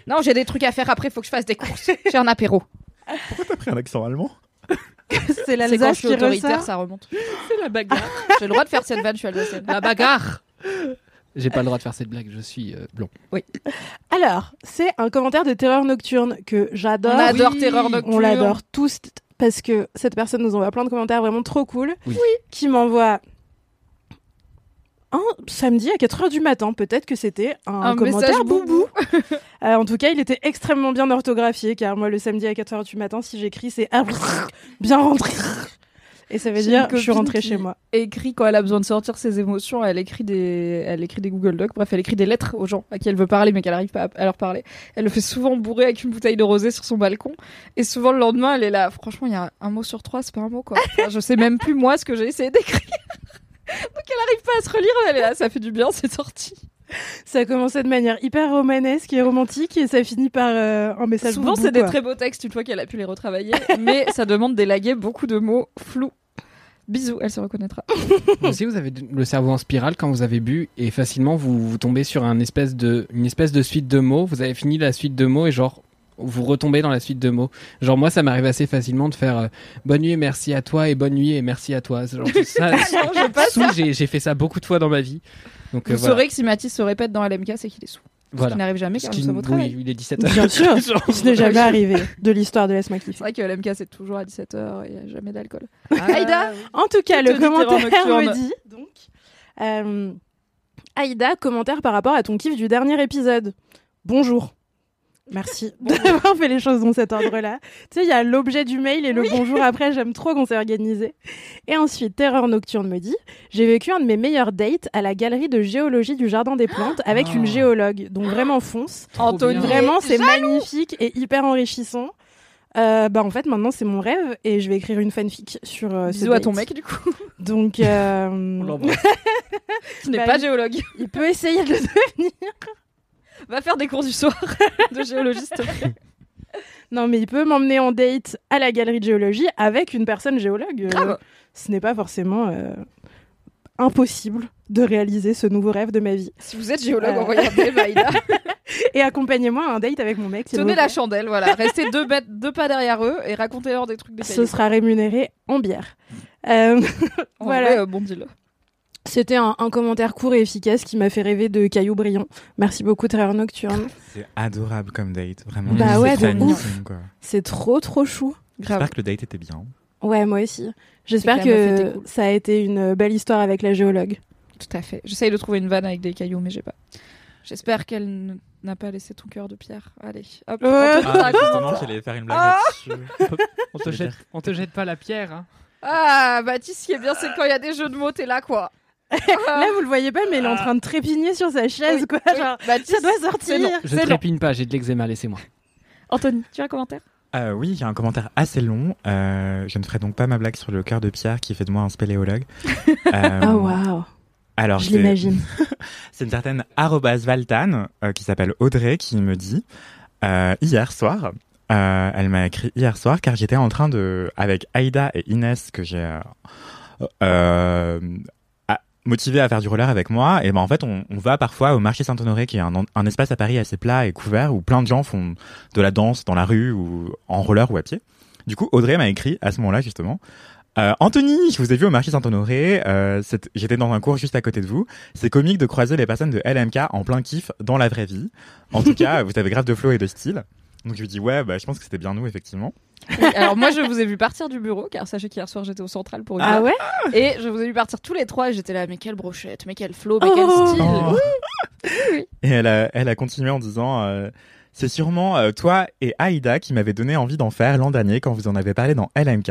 Non, j'ai des trucs à faire après, faut que je fasse des courses. J'ai un apéro. T'as pris un accent allemand? C'est C'est quand je l'Alsace suis qui autoritaire, ressort. ça remonte. C'est la bagarre. J'ai le droit de faire cette vanne, je suis alsacienne. la bagarre. J'ai pas le droit de faire cette blague, je suis euh, blond. Alors, c'est un commentaire de Terreur Nocturne que j'adore. On adore Oui, Terreur Nocturne. On l'adore tous parce que cette personne nous envoie plein de commentaires vraiment trop cool. Oui. Qui m'envoie un samedi à 4h du matin. Peut-être que c'était un, Un commentaire boubou. Euh, en tout cas, il était extrêmement bien orthographié car moi, le samedi à 4h du matin, si j'écris, c'est bien rentré. Et ça veut dire une je suis rentrée chez moi. écrit quand elle a besoin de sortir ses émotions, elle écrit des, elle écrit des Google Docs. Bref, elle écrit des lettres aux gens à qui elle veut parler mais qu'elle arrive pas à- leur parler. Elle le fait souvent bourrer avec une bouteille de rosé sur son balcon. Et souvent le lendemain, elle est là. Franchement, il y a un mot sur trois, c'est pas un mot quoi. Enfin, je sais même plus moi ce que j'ai essayé d'écrire. Donc elle arrive pas à se relire. Elle est là, ça fait du bien, c'est sorti. Ça a commencé de manière hyper romanesque et romantique et ça finit par euh, un message souvent, c'est des très beaux textes une fois qu'elle a pu les retravailler, mais ça demande d'élaguer beaucoup de mots flous. Bisous, elle se reconnaîtra. Aussi, vous avez le cerveau en spirale quand vous avez bu et facilement vous, vous tombez sur un espèce de, une espèce de suite de mots. Vous avez fini la suite de mots et genre vous retombez dans la suite de mots. Genre moi, ça m'arrive assez facilement de faire euh, bonne nuit et merci à toi et bonne nuit et merci à toi. Genre, ça, Non, j'ai fait ça beaucoup de fois dans ma vie. Donc euh, Vous voilà. saurez que si Mathis se répète dans LMK, c'est qu'il est sous. Ce Voilà. qui n'arrive jamais Ce car qui- nous sommes au travail. oui, il est 17h. Bien sûr, ce n'est jamais arrivé de l'histoire de Laisse-moi C'est vrai que LMK c'est toujours à 17h et il n'y a jamais d'alcool. Aïda En tout cas, le commentaire me dit donc euh, Aïda, commentaire par rapport à ton kiff du dernier épisode. Bonjour. Merci d'avoir fait les choses dans cet ordre-là. Tu sais, il y a l'objet du mail et le bonjour après. J'aime trop qu'on s'est organisé. Et ensuite, Terreur Nocturne me dit J'ai vécu un de mes meilleurs dates à la galerie de géologie du Jardin des Plantes avec une Oh. géologue. Donc vraiment fonce. Anthony. Vraiment, c'est magnifique et hyper enrichissant. Euh, bah en fait maintenant c'est mon rêve et je vais écrire une fanfic sur euh, ce Bisous à ton mec du coup, Donc euh, On l'embrasse. qui n'est Bah, pas géologue. il peut essayer de le devenir. Va faire des cours du soir de géologiste. Non mais il peut m'emmener en date à la galerie de géologie avec une personne géologue. Euh, Grave. ce n'est pas forcément euh, impossible de réaliser ce nouveau rêve de ma vie. Si vous êtes géologue, Euh. envoyez un à Aïda. Et accompagnez-moi à un date avec mon mec. Tenez la chandelle, voilà. Restez deux, bêtes, deux pas derrière eux et racontez-leur des trucs des Ce sera rémunéré en bière. Euh, voilà. bon deal. C'était un, un commentaire court et efficace qui m'a fait rêver de cailloux brillants. Merci beaucoup Terreur Nocturne. C'est adorable comme date, vraiment. Bah C'est ouais, quoi. C'est trop trop chou. Grave. J'espère que le date était bien. Ouais, moi aussi. J'espère que cool. ça a été une belle histoire avec la géologue. Tout à fait. J'essaye de trouver une vanne avec des cailloux, mais j'ai pas. J'espère qu'elle n'a pas laissé ton cœur de pierre. Allez, hop. Ouais. Anthony, Ah, justement, j'allais faire une blague Ah là-dessus. On te jette, on te jette pas la pierre. Hein. Ah, Baptiste, ce qui est bien, c'est quand il y a des jeux de mots, t'es là, quoi. Là, vous le voyez pas, mais il est en train de trépigner sur sa chaise, Oui, quoi. oui. Genre, Baptiste, ça doit sortir. non. Je C'est non. trépigne pas, j'ai de l'eczéma, laissez-moi. Anthony, tu as un commentaire? Euh, oui, il y a un commentaire assez long. Euh, je ne ferai donc pas ma blague sur le cœur de pierre qui fait de moi un spéléologue. Euh, Oh waouh, Alors, je l'imagine. C'est une certaine arrobase Valtan euh, qui s'appelle Audrey qui me dit euh, hier soir. euh, elle m'a écrit hier soir car j'étais en train de avec Aïda et Inès que j'ai euh, euh, motivé à faire du roller avec moi et ben en fait on, on va parfois au marché Saint-Honoré qui est un, un espace à Paris assez plat et couvert où plein de gens font de la danse dans la rue ou en roller ou à pied. Du coup Audrey m'a écrit à ce moment-là justement euh, Anthony, je vous ai vu au marché Saint-Honoré. Euh, J'étais dans un cours juste à côté de vous. C'est comique de croiser les personnes de LMK en plein kiff dans la vraie vie. En tout cas, vous avez grave de flow et de style. Donc je lui dis ouais, bah, je pense que c'était bien nous effectivement. Oui, Alors, moi, je vous ai vu partir du bureau, car sachez qu'hier soir, j'étais au central pour une Ah heure. ouais Et je vous ai vu partir tous les trois, et j'étais là, mais quelle brochette, mais quel flow, mais Oh. quel style. Oh. Et elle a, elle a continué en disant euh, C'est sûrement euh, toi et Aïda qui m'avez donné envie d'en faire l'an dernier quand vous en avez parlé dans LMK.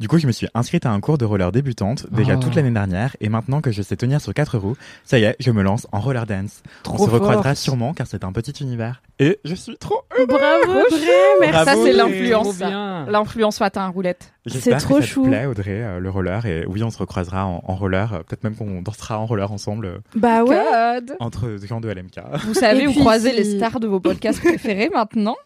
Du coup, je me suis inscrite à un cours de roller débutante déjà Oh. toute l'année dernière et maintenant que je sais tenir sur quatre roues, ça y est, je me lance en roller dance. On Trop se recroisera sûrement car c'est un petit univers. Et je suis trop Bravo, Audrey, merci. Ça, Bravo, c'est l'influence. L'influence matin, roulette. J'espère trop que ça chou. te plaît, Audrey, euh, le roller. Et oui, on se recroisera en, en roller. euh, Peut-être même qu'on dansera en roller ensemble euh, Bah ouais. Code. entre gens de LMK. Vous savez Et où puis, croiser si- les stars de vos podcasts préférés maintenant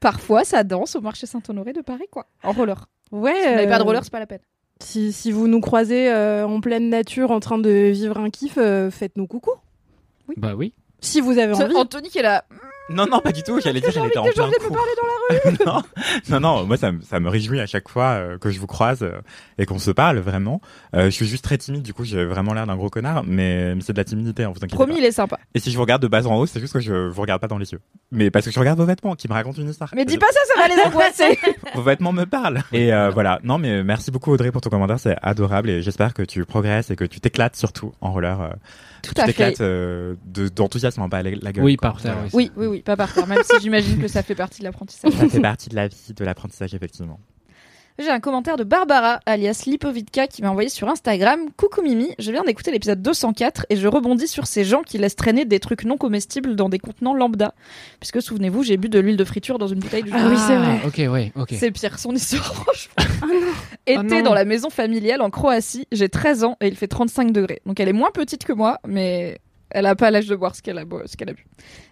Parfois, ça danse au marché Saint-Honoré de Paris, quoi. En roller. Ouais. Si vous n'avez pas de euh, roller, c'est pas la peine. Si, si vous nous croisez euh, en pleine nature en train de vivre un kiff, euh, faites-nous coucou. Bah oui. Si vous avez envie. Anthony qui est là. Non, non, pas du tout. J'allais dire, était en que les gens plein viennent me cours. non, non, non, moi, ça, me- ça me réjouit à chaque fois euh, que je vous croise euh, et qu'on se parle, vraiment. Euh, je suis juste très timide, du coup, j'ai vraiment l'air d'un gros connard, mais, mais c'est de la timidité, hein, vous inquiétez Promis, pas. il est sympa. Et si je vous regarde de bas en haut, c'est juste que je vous regarde pas dans les yeux. Mais parce que je regarde vos vêtements qui me racontent une histoire. Mais dis pas ça, ça va les angoisser. Vos vêtements me parlent. Et euh, voilà. Non, mais merci beaucoup Audrey pour ton commentaire, c'est adorable et j'espère que tu progresses et que tu t'éclates surtout en roller. euh, Tout tu à fait. t'éclates euh, de- d'enthousiasme, hein, pas la, la gueule. Oui, quoi. par terre, oui. Oui, oui, oui, pas par terre, même si j'imagine que ça fait partie de l'apprentissage. Ça fait partie de la vie, de l'apprentissage, effectivement. J'ai un commentaire de Barbara, alias Lipovitka, qui m'a envoyé sur Instagram. Coucou Mimi, je viens d'écouter l'épisode 204 et je rebondis sur ces gens qui laissent traîner des trucs non comestibles dans des contenants lambda. Puisque souvenez-vous, j'ai bu de l'huile de friture dans une bouteille de Ah oui, c'est vrai. Ok, ouais, ok. C'est pire, son histoire, franchement. Été Ah non. dans la maison familiale en Croatie, j'ai 13 ans et il fait 35 degrés. Donc elle est moins petite que moi, mais elle a pas l'âge de boire ce qu'elle a, bu.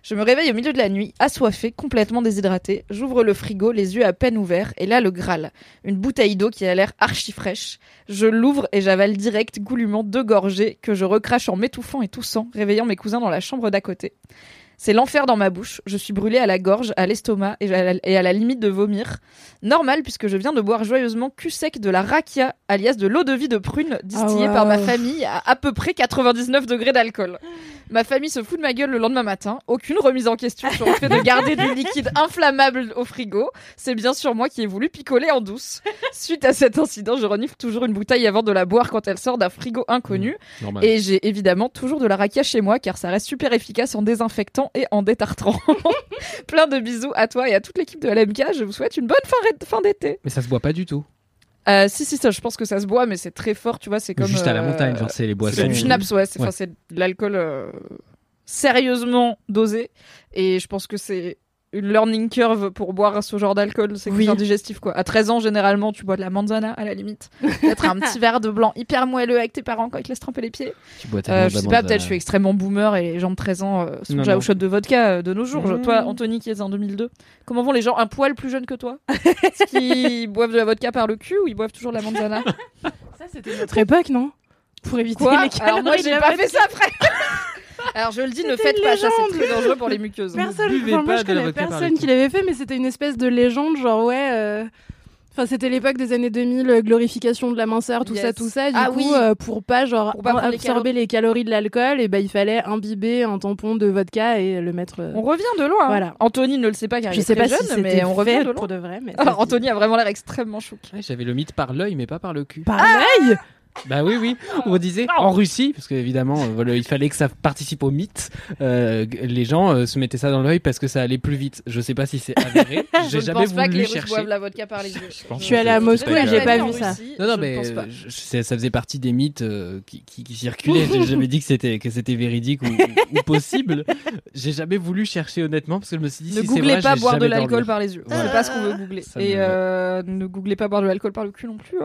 Je me réveille au milieu de la nuit, assoiffée, complètement déshydratée. J'ouvre le frigo, les yeux à peine ouverts, et là le Graal. Une bouteille d'eau qui a l'air archi fraîche. Je l'ouvre et j'avale direct, goulûment, deux gorgées que je recrache en m'étouffant et toussant, réveillant mes cousins dans la chambre d'à côté. C'est l'enfer dans ma bouche. Je suis brûlée à la gorge, à l'estomac et à la, et à la limite de vomir. Normal puisque je viens de boire joyeusement cul sec de la rakia, alias de l'eau de vie de prune distillée Ah, par ma famille à à peu près 99 degrés d'alcool. Ma famille se fout de ma gueule le lendemain matin. Aucune remise en question sur le fait de garder du liquide inflammable au frigo. C'est bien sûr moi qui ai voulu picoler en douce. Suite à cet incident, je renifle toujours une bouteille avant de la boire quand elle sort d'un frigo inconnu. Normal. Et j'ai évidemment toujours de la rakia chez moi car ça reste super efficace en désinfectant et en détartrant. Plein de bisous à toi et à toute l'équipe de LMK. Je vous souhaite une bonne fin, fin d'été. Mais ça se boit pas du tout. Euh, si, si, ça, je pense que ça se boit, mais c'est très fort, tu vois. C'est comme. Juste à la euh, montagne, genre c'est les boissons. C'est du schnapps, ouais. C'est Ouais. de l'alcool euh, sérieusement dosé. Et je pense que c'est une learning curve pour boire ce genre d'alcool. C'est Oui. oui. digestif, quoi. À 13 ans, généralement, tu bois de la manzana, à la limite. Peut-être un petit verre de blanc hyper moelleux avec tes parents quand ils te laissent tremper les pieds. Tu bois Euh, je sais pas, peut-être je suis extrêmement boomer et les gens de 13 ans euh, sont Non, déjà non. au shot de vodka euh, de nos jours. Mmh. Toi, Anthony, qui est en 2002, comment vont les gens un poil plus jeunes que toi? Est-ce qu'ils boivent de la vodka par le cul ou ils boivent toujours de la manzana? Ça, c'était notre époque, non? Pour éviter Quoi? les Alors moi, j'ai pas fait ça après Alors je le dis, ne faites pas ça, c'est très dangereux pour les muqueuses. Personne, enfin, moi pas je connais par personne qui l'avait fait, mais c'était une espèce de légende, genre ouais. euh, Enfin, c'était l'époque des années 2000, euh, glorification de la minceur, tout Yes. ça, tout ça. Du Ah coup, oui. euh, pour pas genre Pour pas les absorber les calories de l'alcool, et ben il fallait imbiber un tampon de vodka et le mettre. euh, On revient de loin. hein. Voilà. Anthony ne le sait pas car je il est sais très pas jeune, mais on revient de loin. pour de vrai. Mais Alors Anthony a vraiment l'air extrêmement chouque. Ouais, J'avais le mythe par l'œil, mais pas par le cul. Pareil. Bah oui, oui. On disait en Russie, parce qu'évidemment, euh, voilà, il fallait que ça participe au mythe. euh, les gens euh, se mettaient ça dans l'œil parce que ça allait plus vite. Je sais pas si c'est avéré. Je J'ai ne jamais pense pas que les voulu Russes chercher. boivent la vodka par les yeux. pense Je suis allée à Moscou et j'ai pas vu ça. Non, non, je mais ne pense pas. je- je- ça faisait partie des mythes euh, qui, qui, qui circulaient. J'ai jamais dit que c'était que c'était véridique ou, ou- ou possible. J'ai jamais voulu chercher honnêtement parce que je me suis dit Ne si c'est googlez vrai, pas boire de l'alcool par les yeux. Voilà. C'est pas ce qu'on veut googler. Et ne googlez pas boire de l'alcool par le cul non plus. hein.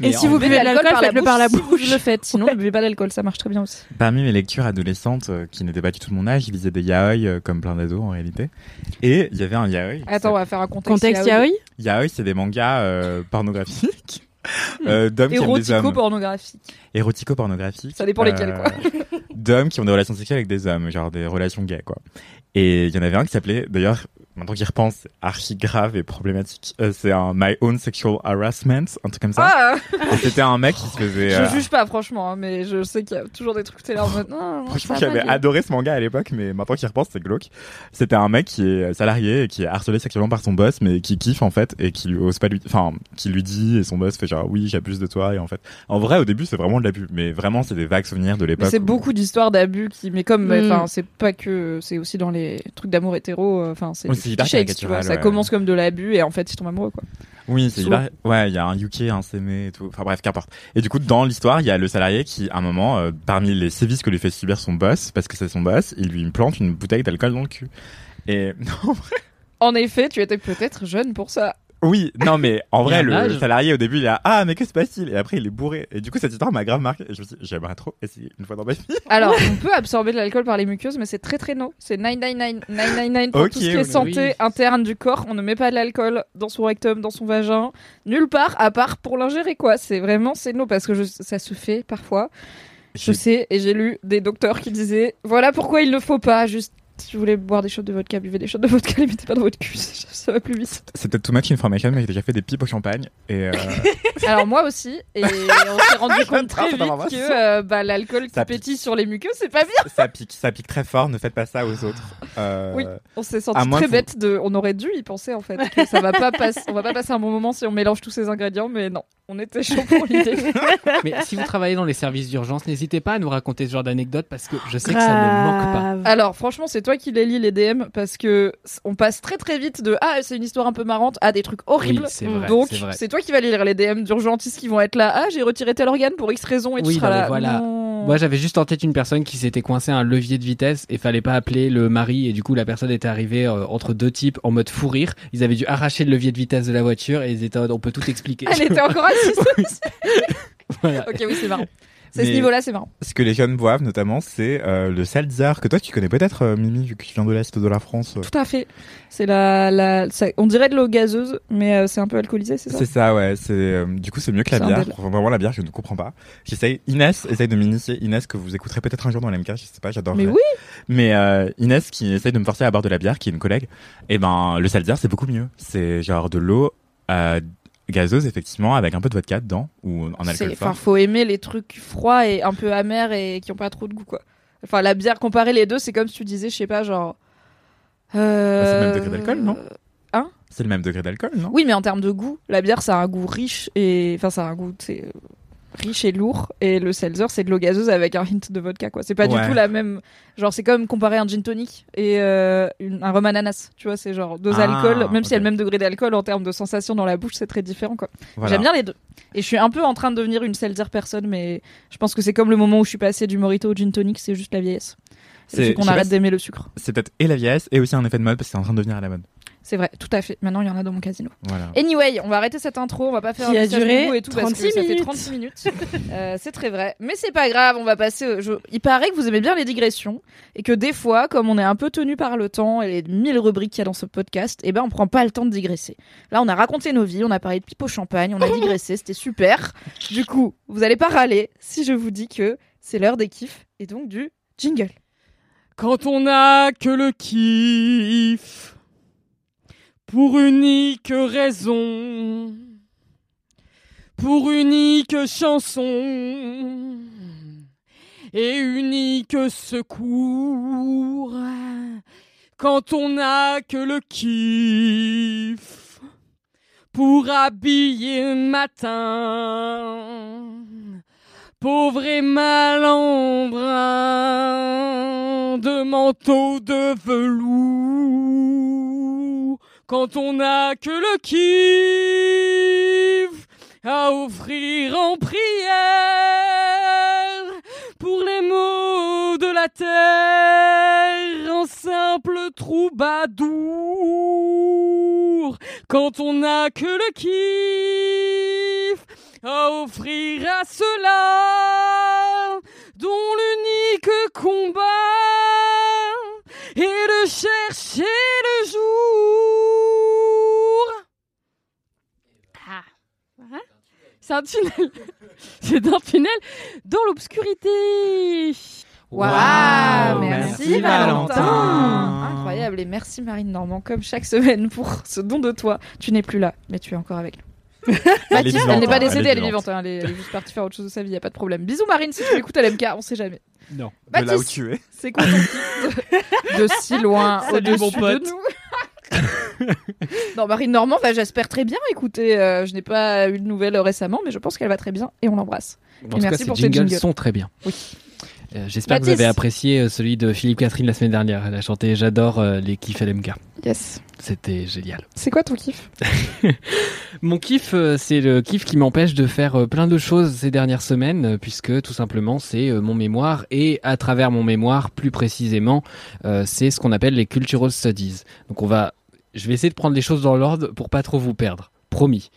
Et- si vous Buvez buvez de l'alcool, par la si bouche. vous le faites. Sinon, ne buvez pas d'alcool, ça marche très bien aussi. Parmi mes lectures adolescentes, euh, qui n'étaient pas du tout de mon âge, je lisais des yaoi euh, comme plein d'ados en réalité. Et il y avait un yaoi. Attends, on va faire un contexte. Contexte yaoi. yaoi? C'est des mangas euh, pornographiques. Euh, d'hommes qui aiment des hommes. Érotico-pornographique. Érotico-pornographiques. Ça dépend lesquels, quoi. D'hommes qui ont des relations sexuelles avec des hommes, genre des relations gays, quoi. Et il y en avait un qui s'appelait, d'ailleurs, maintenant qu'il repense, c'est archi grave et problématique. Euh, c'est un My Own Sexual Harassment, un truc comme ça. Ah, Et c'était un mec qui se faisait. je euh, juge pas franchement, hein, mais je sais qu'il y a toujours des trucs t'es là en mode. Non, Franchement, j'avais adoré ce manga à l'époque, mais maintenant qu'il repense, c'est glauque. C'était un mec qui est salarié et qui est harcelé sexuellement par son boss, mais qui kiffe en fait et qui lui ose pas lui, enfin, qui lui dit et son boss fait genre oui, j'abuse de toi et en fait, en vrai, au début, c'est vraiment de l'abus, mais vraiment, c'est des vagues souvenirs de l'époque. c'est où- beaucoup d'histoires d'abus qui, mais comme, Mm. enfin, c'est pas que, c'est aussi dans les trucs d'amour hétéro, euh, enfin, c'est Oui, Shades, tu vois. Ça ouais. commence comme de l'abus et en fait, ils tombent amoureux, quoi. Oui, c'est hyper- ouais, il y a un UK, un sémé et tout. Enfin bref, qu'importe. Et du coup, dans l'histoire, il y a le salarié qui, à un moment, euh, parmi les sévices que lui fait subir son boss, parce que c'est son boss, il lui plante une bouteille d'alcool dans le cul. Et non, En effet, tu étais peut-être jeune pour ça. Oui, non mais en vrai, le âge. salarié au début, il a ah mais que se passe-t-il? Et après, il est bourré. Et du coup, cette histoire m'a grave marqué. Et je me suis, dit, j'aimerais trop essayer une fois dans ma vie. Alors, on peut absorber de l'alcool par les muqueuses, mais c'est très très no. C'est 999 999 pour Ok, tout ce qui est santé Oui. interne du corps. On ne met pas de l'alcool dans son rectum, dans son vagin, nulle part, à part pour l'ingérer, quoi. C'est vraiment, c'est no, parce que je- ça se fait parfois. Je sais, et j'ai lu des docteurs qui disaient voilà pourquoi il ne faut pas juste. Si vous voulez boire des shots de vodka, buvez des shots de vodka, les mettez pas dans votre cul, ça va plus vite. C'est peut-être too much information, mais j'ai déjà fait des pipes au champagne. Et euh, Alors moi aussi, et on s'est rendu compte très vite que euh, bah, l'alcool qui Ça pique. pétille sur les muqueuses, c'est pas bien. ça pique, ça pique très fort. Ne faites pas ça aux autres. Euh, Oui. On s'est senti très bête de. On aurait dû y penser en fait. Que ça va pas passer. On va pas passer un bon moment si on mélange tous ces ingrédients, mais non. On était chaud pour l'idée. Mais si vous travaillez dans les services d'urgence, n'hésitez pas à nous raconter ce genre d'anecdotes parce que je sais que ça ne manque pas. Alors franchement, c'est toi qui les lis les DM parce que on passe très très vite de ah c'est une histoire un peu marrante à des trucs horribles. Oui, c'est vrai. Donc c'est toi qui vas lire les DM d'urgentistes qui vont être là. Ah j'ai retiré tel organe pour X raison et Oui, tu seras là. voilà. Non. Moi, j'avais juste en tête une personne qui s'était coincé à un levier de vitesse et fallait pas appeler le mari et du coup la personne était arrivée euh, entre deux types en mode fou rire. Ils avaient dû arracher le levier de vitesse de la voiture et ils étaient on peut tout expliquer. Elle était encore assise. Voilà. ok oui c'est marrant. C'est ce niveau-là c'est marrant. Ce que les jeunes boivent notamment, c'est euh, le seltzer que toi tu connais peut-être, euh, Mimi, vu que tu viens de l'est de la France. Tout à fait. C'est la, la ça- on dirait de l'eau gazeuse, mais euh, c'est un peu alcoolisé, c'est ça? C'est ça, ouais. C'est euh, du coup c'est mieux que la bière. Vraiment la bière, je ne comprends pas. J'essaye. Inès essaye de m'initier. Inès que vous écouterez peut-être un jour dans l'MK, je sais pas, j'adore. Mais oui. Mais euh, Inès qui essaye de me forcer à boire de la bière, qui est une collègue. Et ben le seltzer c'est beaucoup mieux. C'est genre de l'eau euh, gazeuse effectivement avec un peu de vodka dedans ou en alcool Enfin, faut aimer les trucs froids et un peu amers et qui ont pas trop de goût, quoi. Enfin, la bière, comparer les deux, c'est comme si tu disais, je sais pas, genre. euh, Bah, c'est le même degré d'alcool, non C'est le même degré d'alcool, non? Oui, mais en termes de goût, la bière, ça a un goût riche et. Enfin, ça a un goût, c'est riche et lourd. Et le seltzer, c'est de l'eau gazeuse avec un hint de vodka, quoi. C'est pas Ouais. du tout la même. Genre, c'est comme comparer un gin tonic et euh, une- un rhum ananas. Tu vois, c'est genre deux Ah, alcools, même s'il y a le même degré d'alcool en termes de sensation dans la bouche, c'est très différent, quoi. Voilà. J'aime bien les deux. Et je suis un peu en train de devenir une seltzer personne, mais je pense que c'est comme le moment où je suis passée du morito au gin tonic, c'est juste la vieillesse. C'est- qu'on arrête d'aimer le sucre. C'est peut-être et la vieillesse et aussi un effet de mode parce que c'est en train de devenir à la mode. C'est vrai, tout à fait. Maintenant, il y en a dans mon casino. Voilà. Anyway, on va arrêter cette intro, on va pas faire Qui un a duré et tout parce que 36 ça fait minutes. 36 minutes. Euh, c'est très vrai, mais c'est pas grave, on va passer. au- je- Il paraît que vous aimez bien les digressions et que des fois, comme on est un peu tenu par le temps et les mille rubriques qu'il y a dans ce podcast, eh ben on prend pas le temps de digresser. Là, on a raconté nos vies, on a parlé de pipe au champagne, on a digressé, c'était super. Du coup, vous allez pas râler si je vous dis que c'est l'heure des kiffs et donc du jingle. Quand on n'a que le kiff, pour unique raison, pour unique chanson, et unique secours, quand on n'a que le kiff, pour habiller matin, pauvre et malandrin de manteau de velours quand on n'a que le kiff à offrir en prière pour les maux de la terre en simple troubadour. Quand on n'a que le kiff à offrir à cela dont l'unique combat est de chercher le jour. Ah. Hein? C'est un tunnel. C'est un tunnel dans l'obscurité. Waouh, Wow, merci, merci Valentin. Valentin. Incroyable et merci Marine Normand comme chaque semaine pour ce don de toi. Tu n'es plus là, mais tu es encore avec nous. Elle n'est pas hein, décédée, elle est vivante. hein, Elle est, elle est juste partie faire autre chose de sa vie, y a pas de problème. Bisous Marine si tu l'écoutes à l'MK, on sait jamais. Non. De là où Baptiste, tu es. c'est quoi de, de si loin au-dessus de nous Non, Marine Normand, bah, j'espère très bien. Écoutez, euh, je n'ai pas eu de nouvelles récemment, mais je pense qu'elle va très bien et on l'embrasse. En Et tout cas, merci ces pour tes jingles jingles. sont très bien. Oui. Euh, J'espère que vous avez apprécié euh, celui de Philippe Catherine la semaine dernière. Elle a chanté J'adore euh, les kiffs LMK. Yes. C'était génial. C'est quoi ton kiff? Mon kiff, c'est le kiff qui m'empêche de faire plein de choses ces dernières semaines, puisque tout simplement c'est mon mémoire et à travers mon mémoire, plus précisément, euh, c'est ce qu'on appelle les cultural studies. Donc on va, je vais essayer de prendre les choses dans l'ordre pour pas trop vous perdre, promis.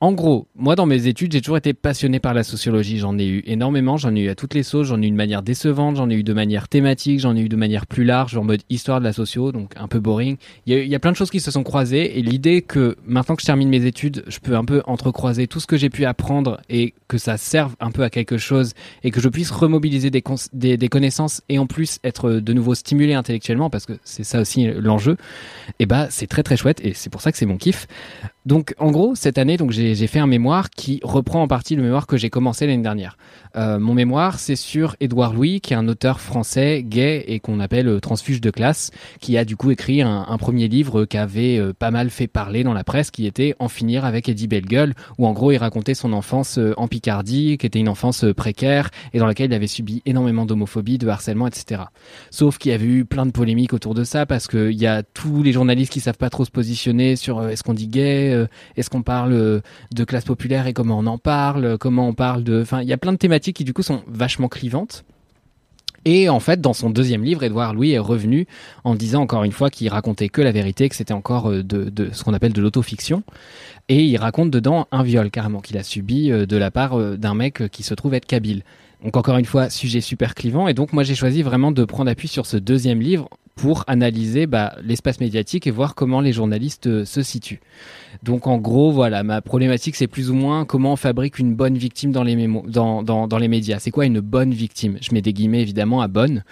En gros, moi dans mes études, j'ai toujours été passionné par la sociologie. J'en ai eu énormément, j'en ai eu à toutes les sauces, j'en ai eu de manière décevante, j'en ai eu de manière thématique, j'en ai eu de manière plus large, en mode histoire de la socio, donc un peu boring. Il y, a, plein de choses qui se sont croisées et l'idée que maintenant que je termine mes études, je peux un peu entrecroiser tout ce que j'ai pu apprendre et que ça serve un peu à quelque chose et que je puisse remobiliser des, des, connaissances et en plus être de nouveau stimulé intellectuellement parce que c'est ça aussi l'enjeu. Et bah c'est très très chouette et c'est pour ça que c'est mon kiff. Donc en gros cette année donc j'ai j'ai fait un mémoire qui reprend en partie le mémoire que j'ai commencé l'année dernière. Euh, mon mémoire c'est sur Édouard Louis qui est un auteur français gay et qu'on appelle euh, transfuge de classe qui a du coup écrit un, premier livre qui avait euh, pas mal fait parler dans la presse, qui était En finir avec Eddie Bellegueule, où en gros il racontait son enfance en Picardie, qui était une enfance précaire et dans laquelle il avait subi énormément d'homophobie, de harcèlement, etc. Sauf qu'il y avait eu plein de polémiques autour de ça parce qu'il y a tous les journalistes qui savent pas trop se positionner sur est-ce qu'on dit gay, est-ce qu'on parle de classe populaire et comment on en parle, comment on parle de, enfin il y a plein de thématiques qui du coup sont vachement clivantes. Et en fait, dans son deuxième livre, Édouard Louis est revenu en disant encore une fois qu'il racontait que la vérité, que c'était encore euh, de, de ce qu'on appelle de l'autofiction. Et il raconte dedans un viol carrément qu'il a subi euh, de la part euh, d'un mec qui se trouve être kabyle. Donc encore une fois, sujet super clivant. Et donc moi j'ai choisi vraiment de prendre appui sur ce deuxième livre pour analyser bah, l'espace médiatique et voir comment les journalistes euh, se situent. Donc en gros, voilà, ma problématique c'est plus ou moins comment on fabrique une bonne victime dans les, médias. C'est quoi une bonne victime? Je mets des guillemets évidemment à bonne.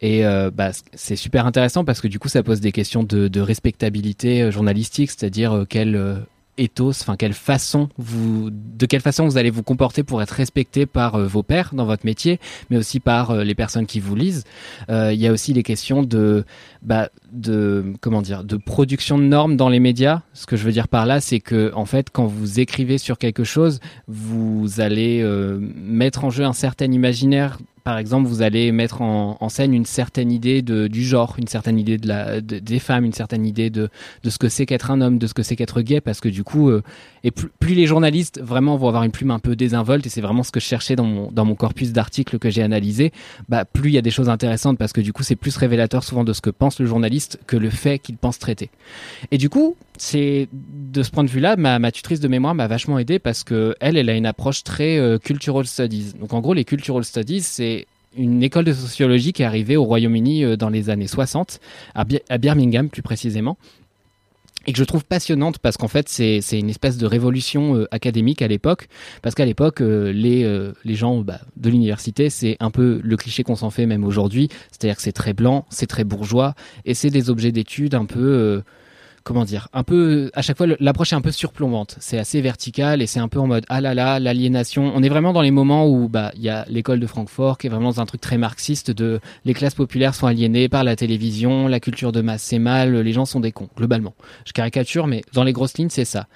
Et euh, bah, c'est super intéressant parce que du coup ça pose des questions de, respectabilité euh, journalistique, c'est-à-dire euh, euh, ethos, enfin quelle façon vous, de quelle façon vous allez vous comporter pour être respecté par euh, vos pairs dans votre métier, mais aussi par euh, les personnes qui vous lisent. Euh, Il y a aussi les questions de, bah, de comment dire, de production de normes dans les médias. Ce que je veux dire par là, c'est que en fait, quand vous écrivez sur quelque chose, vous allez mettre en jeu un certain imaginaire. Par exemple, vous allez mettre en, scène une certaine idée de, du genre, une certaine idée de la, de- des femmes, une certaine idée de, de ce que c'est qu'être un homme, de ce que c'est qu'être gay, parce que du coup, euh, et plus, plus les journalistes vraiment vont avoir une plume un peu désinvolte, et c'est vraiment ce que je cherchais dans mon, dans mon corpus d'articles que j'ai analysé, bah, plus il y a des choses intéressantes, parce que du coup, c'est plus révélateur souvent de ce que pense le journaliste que le fait qu'il pense traiter. Et du coup, c'est de ce point de vue-là, ma, ma tutrice de mémoire m'a vachement aidé parce que elle, elle a une approche très euh, cultural studies. Donc en gros, les cultural studies, c'est une école de sociologie qui est arrivée au Royaume-Uni euh, dans les années 60, à, Bir- à Birmingham plus précisément, et que je trouve passionnante parce qu'en fait c'est une espèce de révolution euh, académique à l'époque, parce qu'à l'époque euh, les les gens bah, de l'université c'est un peu le cliché qu'on s'en fait même aujourd'hui, c'est-à-dire que c'est très blanc, c'est très bourgeois, et c'est des objets d'étude un peu comment dire, un peu à chaque fois l'approche est un peu surplombante. C'est assez vertical et c'est un peu en mode ah là là l'aliénation. On est vraiment dans les moments où bah il y a l'école de Francfort qui est vraiment dans un truc très marxiste de les classes populaires sont aliénées par la télévision, la culture de masse c'est mal, les gens sont des cons globalement. Je caricature mais dans les grosses lignes c'est ça.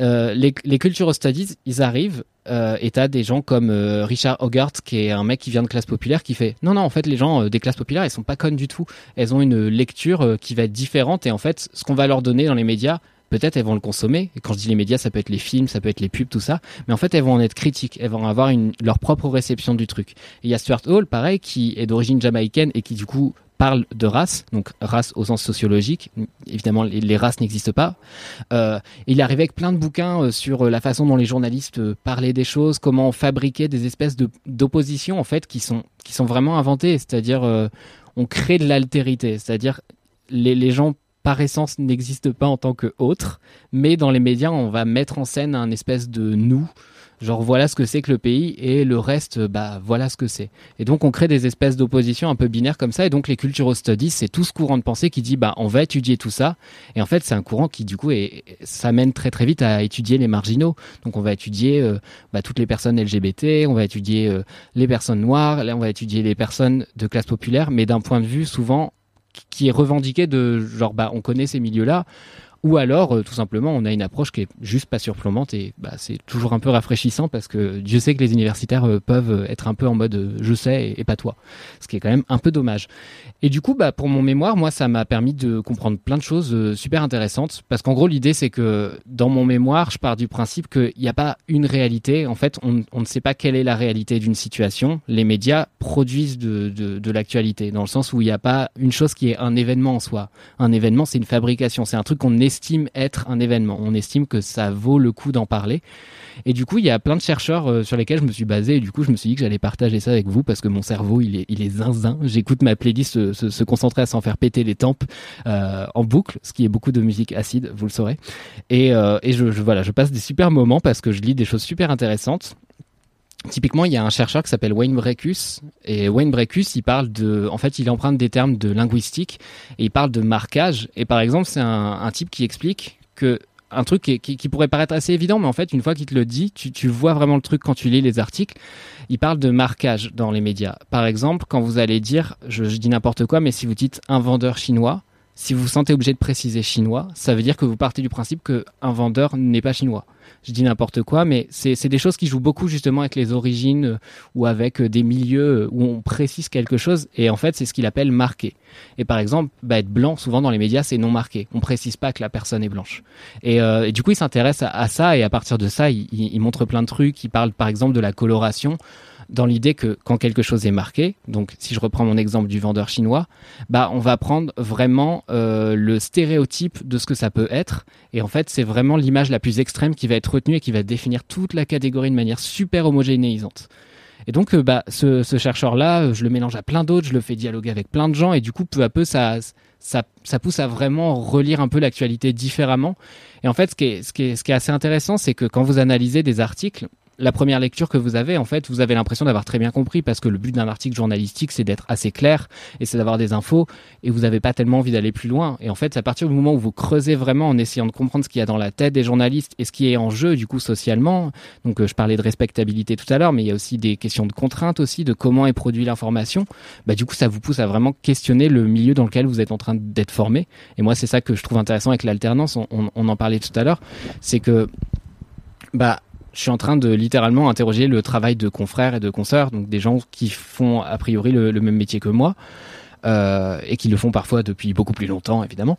Euh, les, les cultural studies ils arrivent euh, et t'as des gens comme euh, Richard Hogarth qui est un mec qui vient de classe populaire qui fait non non en fait les gens euh, des classes populaires ils sont pas connes du tout. Elles ont une lecture qui va être différente. Et en fait ce qu'on va leur donner dans les médias peut-être elles vont le consommer. Et quand je dis les médias ça peut être les films ça peut être les pubs tout ça. Mais en fait elles vont en être critiques. Elles vont avoir une, leur propre réception du truc. Il y a Stuart Hall pareil qui est d'origine jamaïcaine et qui du coup parle de race donc race au sens sociologique évidemment les, races n'existent pas. Euh, il est arrivé avec plein de bouquins euh, sur euh, la façon dont les journalistes parlaient des choses, comment fabriquer des espèces d'oppositions en fait qui sont qui sont vraiment inventées, c'est-à-dire on crée de l'altérité, c'est-à-dire les, gens par essence n'existent pas en tant que autres, mais dans les médias on va mettre en scène un espèce de nous Genre voilà ce que c'est que le pays et le reste, bah voilà ce que c'est. Et donc on crée des espèces d'oppositions un peu binaires comme ça. Et donc les cultural studies, c'est tout ce courant de pensée qui dit bah on va étudier tout ça. Et en fait c'est un courant qui du coup s'amène très très vite à étudier les marginaux. Donc on va étudier euh, bah, toutes les personnes LGBT, on va étudier euh, les personnes noires, on va étudier les personnes de classe populaire, mais d'un point de vue souvent qui est revendiqué de genre bah on connaît ces milieux là ou alors, euh, tout simplement, on a une approche qui est juste pas surplombante et bah, c'est toujours un peu rafraîchissant parce que Dieu sait que les universitaires euh, peuvent être un peu en mode euh, je sais et, pas toi. Ce qui est quand même un peu dommage. Et du coup, bah, pour mon mémoire, moi, ça m'a permis de comprendre plein de choses super intéressantes parce qu'en gros, l'idée, c'est que dans mon mémoire, je pars du principe qu'il n'y a pas une réalité. En fait, on, ne sait pas quelle est la réalité d'une situation. Les médias produisent de, de, l'actualité dans le sens où il n'y a pas une chose qui est un événement en soi. Un événement, c'est une fabrication. C'est un truc qu'on estime être un événement. On estime que ça vaut le coup d'en parler. Et du coup, il y a plein de chercheurs euh, sur lesquels je me suis basé. Et du coup, je me suis dit que j'allais partager ça avec vous parce que mon cerveau, il est, il est zinzin. J'écoute ma playlist se, se, concentrer à s'en faire péter les tempes euh, en boucle, ce qui est beaucoup de musique acide, vous le saurez. Et, euh, et je, je, voilà, je passe des super moments parce que je lis des choses super intéressantes. Typiquement, il y a un chercheur qui s'appelle Wayne Breckus et Wayne Breckus, il parle de, en fait, il emprunte des termes de linguistique et il parle de marquage. Et par exemple, c'est un, type qui explique que un truc qui, pourrait paraître assez évident, mais en fait, une fois qu'il te le dit, tu, vois vraiment le truc quand tu lis les articles. Il parle de marquage dans les médias. Par exemple, quand vous allez dire, je dis n'importe quoi, mais si vous dites un vendeur chinois, si vous vous sentez obligé de préciser chinois, ça veut dire que vous partez du principe qu'un vendeur n'est pas chinois je dis n'importe quoi, mais c'est des choses qui jouent beaucoup justement avec les origines euh, ou avec euh, des milieux euh, où on précise quelque chose et en fait c'est ce qu'il appelle marqué. Et par exemple, bah, être blanc, souvent dans les médias, c'est non marqué. On précise pas que la personne est blanche. Et, du coup, il s'intéresse à, ça et à partir de ça, il, il montre plein de trucs. Il parle par exemple de la coloration dans l'idée que quand quelque chose est marqué, donc si je reprends mon exemple du vendeur chinois, bah on va prendre vraiment euh, le stéréotype de ce que ça peut être, et en fait c'est vraiment l'image la plus extrême qui va être retenue et qui va définir toute la catégorie de manière super homogénéisante. Et donc euh, bah ce, chercheur-là, je le mélange à plein d'autres, je le fais dialoguer avec plein de gens, et du coup peu à peu ça ça, ça pousse à vraiment relire un peu l'actualité différemment. Et en fait, ce qui est, ce qui est, ce qui est assez intéressant, c'est que quand vous analysez des articles, la première lecture que vous avez, en fait, vous avez l'impression d'avoir très bien compris parce que le but d'un article journalistique, c'est d'être assez clair et c'est d'avoir des infos et vous n'avez pas tellement envie d'aller plus loin. Et en fait, à partir du moment où vous creusez vraiment en essayant de comprendre ce qu'il y a dans la tête des journalistes et ce qui est en jeu, du coup, socialement. Donc, euh, je parlais de respectabilité tout à l'heure, mais il y a aussi des questions de contraintes aussi, de comment est produit l'information. Bah, du coup, ça vous pousse à vraiment questionner le milieu dans lequel vous êtes en train d'être formé. Et moi, c'est ça que je trouve intéressant avec l'alternance. On, on, on en parlait tout à l'heure. C'est que, bah, je suis en train de littéralement interroger le travail de confrères et de consoeurs, donc des gens qui font a priori le, même métier que moi, euh, et qui le font parfois depuis beaucoup plus longtemps, évidemment.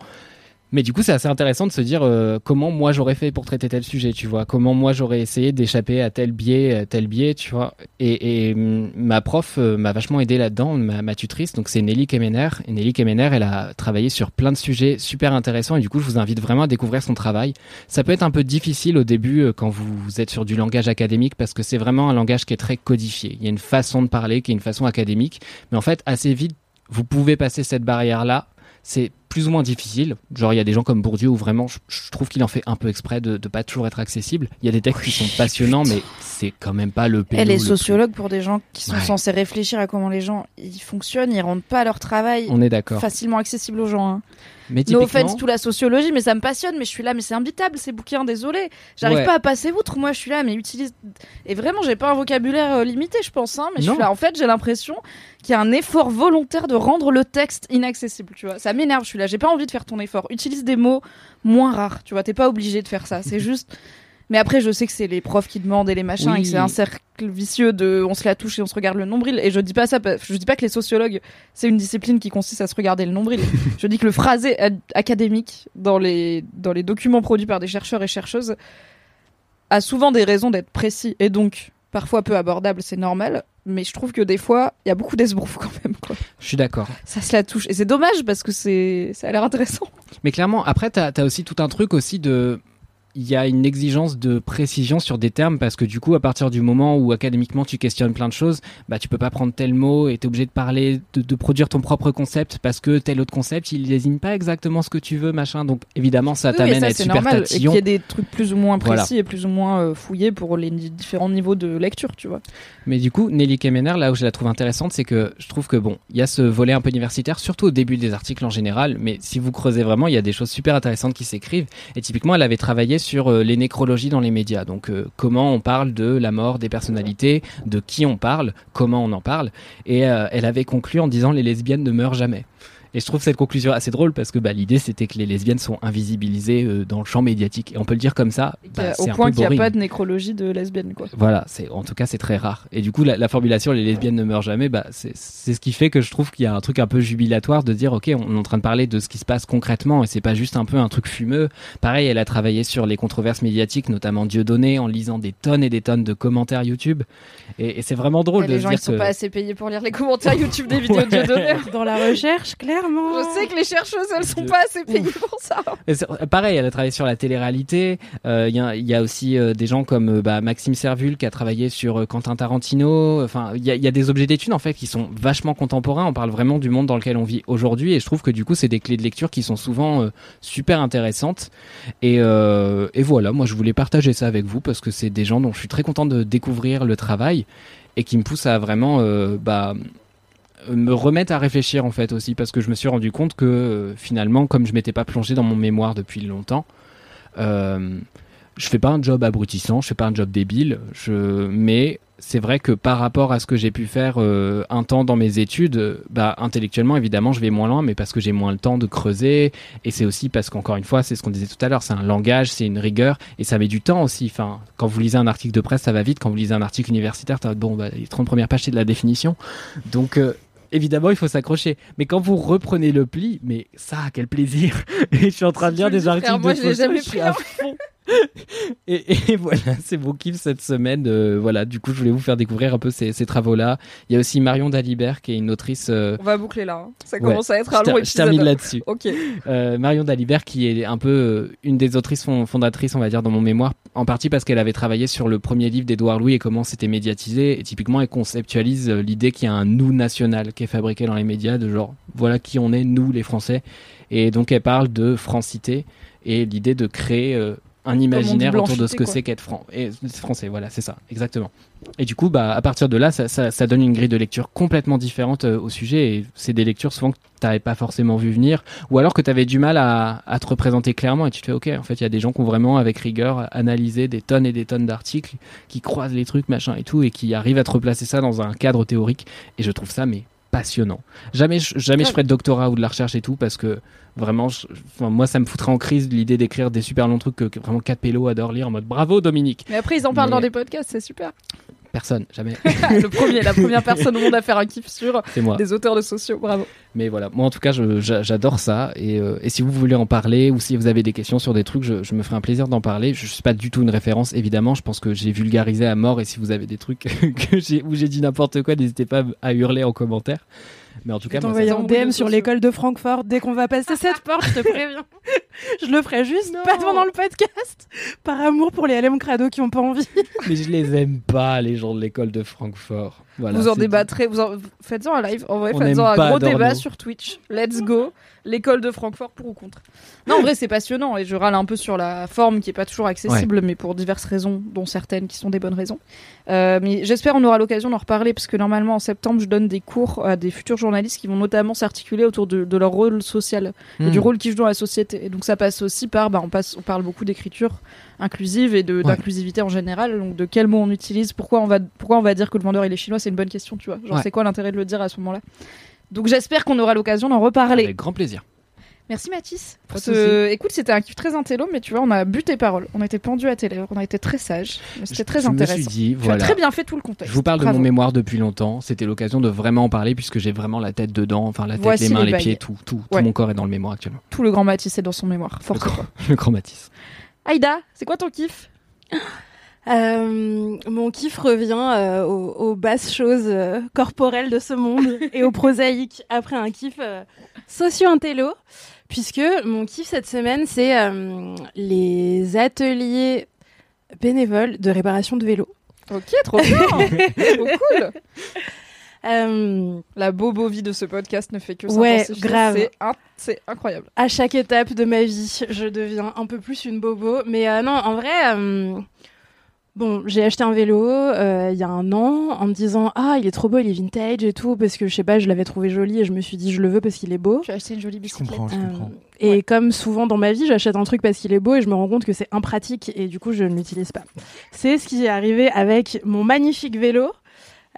Mais du coup, c'est assez intéressant de se dire euh, comment moi j'aurais fait pour traiter tel sujet, tu vois. Comment moi j'aurais essayé d'échapper à tel biais, tel biais, tu vois. Et, et ma prof euh, m'a vachement aidé là-dedans, ma, tutrice. Donc c'est Nelly Kemener. Et Nelly Kemener, elle a travaillé sur plein de sujets super intéressants. Et du coup, je vous invite vraiment à découvrir son travail. Ça peut être un peu difficile au début euh, quand vous êtes sur du langage académique parce que c'est vraiment un langage qui est très codifié. Il y a une façon de parler qui est une façon académique. Mais en fait, assez vite, vous pouvez passer cette barrière-là. C'est plus ou moins difficile. Genre, il y a des gens comme Bourdieu où vraiment, je, je trouve qu'il en fait un peu exprès de ne pas toujours être accessible. Il y a des textes oui, qui sont passionnants, mais c'est quand même pas le Elle est sociologue pour des gens qui sont ouais. censés réfléchir à comment les gens ils fonctionnent, ils rendent pas leur travail On est d'accord. facilement accessible aux gens. Hein. Mais no offense tout la sociologie, mais ça me passionne, mais je suis là, mais c'est imbitable ces bouquins, désolé. J'arrive Ouais. pas à passer outre, moi je suis là, mais utilise. Et vraiment, j'ai pas un vocabulaire euh, limité, je pense, hein, mais je Non. suis là. En fait, j'ai l'impression qu'il y a un effort volontaire de rendre le texte inaccessible, tu vois. Ça m'énerve, je suis là, j'ai pas envie de faire ton effort. Utilise des mots moins rares, tu vois, t'es pas obligé de faire ça, c'est juste. Mais après, je sais que c'est les profs qui demandent et les machins, Oui. et que c'est un cercle vicieux de on se la touche et on se regarde le nombril. Et je dis pas ça, je dis pas que les sociologues, c'est une discipline qui consiste à se regarder le nombril. je dis que le phrasé ad- académique dans les, dans les documents produits par des chercheurs et chercheuses a souvent des raisons d'être précis et donc parfois peu abordable, c'est normal. Mais je trouve que des fois, il y a beaucoup d'esbrouf quand même. Quoi. Je suis d'accord. Ça se la touche. Et c'est dommage parce que c'est ça a l'air intéressant. Mais clairement, après, t'as as aussi tout un truc aussi de il y a une exigence de précision sur des termes parce que du coup, à partir du moment où académiquement tu questionnes plein de choses, bah tu peux pas prendre tel mot et t'es obligé de parler, de, de produire ton propre concept parce que tel autre concept, il désigne pas exactement ce que tu veux, machin. Donc évidemment, ça Oui, t'amène à être super normal. Et qu'il tatillon. y ait des trucs plus ou moins précis Voilà. et plus ou moins euh, fouillés pour les différents niveaux de lecture, tu vois. Mais du coup, Nelly Kemener, là où je la trouve intéressante, c'est que je trouve que bon, il y a ce volet un peu universitaire, surtout au début des articles en général, mais si vous creusez vraiment, il y a des choses super intéressantes qui s'écrivent. Et typiquement, elle avait travaillé sur euh, les nécrologies dans les médias. Donc, euh, comment on parle de la mort des personnalités, de qui on parle, comment on en parle. Et euh, elle avait conclu en disant les lesbiennes ne meurent jamais. Et je trouve cette conclusion assez drôle parce que bah, l'idée c'était que les lesbiennes sont invisibilisées euh, dans le champ médiatique. Et on peut le dire comme ça. Bah, au point qu'il n'y a pas de nécrologie de lesbienne, quoi. Voilà, c'est en tout cas c'est très rare. Et du coup la, la formulation les lesbiennes ne meurent jamais, bah c'est c'est ce qui fait que je trouve qu'il y a un truc un peu jubilatoire de dire ok on est en train de parler de ce qui se passe concrètement et c'est pas juste un peu un truc fumeux. Pareil, elle a travaillé sur les controverses médiatiques, notamment Dieudonné, en lisant des tonnes et des tonnes de commentaires YouTube. Et, et c'est vraiment drôle Et de les se gens, dire ils sont que pas assez payés pour lire les commentaires YouTube des vidéos de Dieudonné. Dans la recherche, clairement. Je sais que les chercheuses, elles sont pas assez payées pour ça. Pareil, elle a travaillé sur la télé-réalité. Euh, Il y, a, il y a aussi euh, des gens comme euh, bah, Maxime Servul qui a travaillé sur Quentin Tarantino. Enfin, il y a, il y a des objets d'études en fait qui sont vachement contemporains. On parle vraiment du monde dans lequel on vit aujourd'hui, et je trouve que du coup, c'est des clés de lecture qui sont souvent super intéressantes. Et, et voilà, moi, je voulais partager ça avec vous parce que c'est des gens dont je suis très content de découvrir le travail et qui me poussent à vraiment euh, bah, me remettre à réfléchir en fait aussi parce que je me suis rendu compte que finalement comme je m'étais pas plongé dans mon mémoire depuis longtemps euh, je fais pas un job abrutissant je fais pas un job débile je mais c'est vrai que par rapport à ce que j'ai pu faire euh, un temps dans mes études bah intellectuellement évidemment je vais moins loin mais parce que j'ai moins le temps de creuser et c'est aussi parce qu'encore une fois c'est ce qu'on disait tout à l'heure c'est un langage c'est une rigueur et ça met du temps aussi enfin quand vous lisez un article de presse ça va vite quand vous lisez un article universitaire bon bah les 30 premières pages c'est de la définition donc euh, évidemment, il faut s'accrocher. Mais quand vous reprenez le pli, mais ça, quel plaisir Et je suis en train de lire des articles moi, de je l'ai jamais pris à fond. et, et voilà, c'est mon kiff cette semaine. euh, voilà, du coup, je voulais vous faire découvrir un peu ces, ces travaux-là. Il y a aussi Marion Dalibert, qui est une autrice. euh, On va boucler là. hein. Ça Ouais. commence à être je, un long ter- je termine épisode. là-dessus. Ok. Euh, Marion Dalibert, qui est un peu une des autrices fond- fondatrices, on va dire, dans mon mémoire, en partie parce qu'elle avait travaillé sur le premier livre d'Édouard Louis et comment c'était médiatisé. Et typiquement, elle conceptualise l'idée qu'il y a un nous national qui est fabriqué dans les médias, de genre, voilà qui on est, nous, les Français. Et donc, elle parle de francité et l'idée de créer un imaginaire autour de ce que c'est qu'être fran- et- français. Voilà, c'est ça, exactement. Et du coup, bah, à partir de là, ça, ça, ça donne une grille de lecture complètement différente euh, au sujet. Et c'est des lectures souvent que tu n'avais pas forcément vu venir, ou alors que tu avais du mal à, à te représenter clairement. Et tu te fais, ok, en fait, il y a des gens qui ont vraiment, avec rigueur, analysé des tonnes et des tonnes d'articles, qui croisent les trucs, machin et tout, et qui arrivent à te replacer ça dans un cadre théorique. Et je trouve ça, mais passionnant. Jamais, je- jamais je ferai de doctorat ou de la recherche et tout, parce que vraiment, je- enfin, moi, ça me foutrait en crise l'idée d'écrire des super longs trucs que, que vraiment 4 pélos adorent lire en mode bravo Dominique. Mais après, ils en parlent Mais- dans des podcasts, c'est super. Personne, jamais. le premier, la première personne au monde à faire un kiff sur C'est moi. des auteurs de sociaux. Bravo. Mais voilà, moi en tout cas, je- j'a- j'adore ça. Et, euh, et si vous voulez en parler ou si vous avez des questions sur des trucs, je, je me ferai un plaisir d'en parler. Je suis pas du tout une référence, évidemment. Je pense que j'ai vulgarisé à mort. Et si vous avez des trucs que où j'ai dit n'importe quoi, n'hésitez pas à hurler en commentaire. Mais en tout Je vais cas, moi, t'envoyer ça- en DM sur l'école de Francfort dès qu'on va passer cette porte, je te préviens. je le ferai juste pas pendant le podcast, par amour pour les LM Crado qui ont pas envie. mais je les aime pas, les gens de l'école de Francfort. Voilà, vous en débattrez, vous en... faites-en un live. En vrai, faites-en un gros débat sur Twitch. Let's go. L'école de Francfort pour ou contre? Non, en vrai, c'est passionnant et je râle un peu sur la forme qui est pas toujours accessible, mais pour diverses raisons, dont certaines qui sont des bonnes raisons. Euh, mais j'espère on aura l'occasion d'en reparler parce que normalement en septembre, je donne des cours à des futurs journalistes qui vont notamment s'articuler autour de, de leur rôle social et Hmm. du rôle qu'ils jouent dans la société. Et donc ça passe aussi par, bah, on, passe, on parle beaucoup d'écriture inclusive et Ouais. d'inclusivité en général. Donc de quels mots on utilise, pourquoi on va pourquoi on va dire que le vendeur il est chinois, c'est une bonne question, tu vois. Genre Ouais. c'est quoi l'intérêt de le dire à ce moment-là? Donc j'espère qu'on aura l'occasion d'en reparler. Avec grand plaisir. Merci Mathis. Ce- Écoute, c'était un kiff très intello, mais tu vois, on a bu tes paroles. On a été pendus à tes lèvres, on a été très sages. mais C'était très je intéressant. me suis dit, Tu as voilà. très bien fait tout le contexte. Je vous parle Bravo. de mon mémoire depuis longtemps. C'était l'occasion de vraiment en parler puisque j'ai vraiment la tête dedans, enfin la tête, Voici les mains, les pieds, tout, tout, Ouais. tout mon corps est dans le mémoire actuellement. Tout le grand Mathis est dans son mémoire. Le Force grand, le grand Matisse. Aïda, c'est quoi ton kiff? Euh, mon kiff revient euh, aux, aux basses choses euh, corporelles de ce monde et au prosaïque après un kiff socio-intello, puisque mon kiff cette semaine, c'est les ateliers bénévoles de réparation de vélos. Ok, trop bien. trop cool. Euh, La bobo vie de ce podcast ne fait que Ouais, grave. C'est un- C'est incroyable. à chaque étape de ma vie, je deviens un peu plus une bobo. Mais euh, non, en vrai, euh, bon, j'ai acheté un vélo euh, il y a un an en me disant ah il est trop beau, il est vintage et tout parce que je sais pas, je l'avais trouvé joli et je me suis dit je le veux parce qu'il est beau. As acheté une jolie Je bicyclette. comprends, je Euh, comprends. et comme souvent dans ma vie, j'achète un truc parce qu'il est beau et je me rends compte que c'est impratique et du coup je ne l'utilise pas. C'est ce qui est arrivé avec mon magnifique vélo.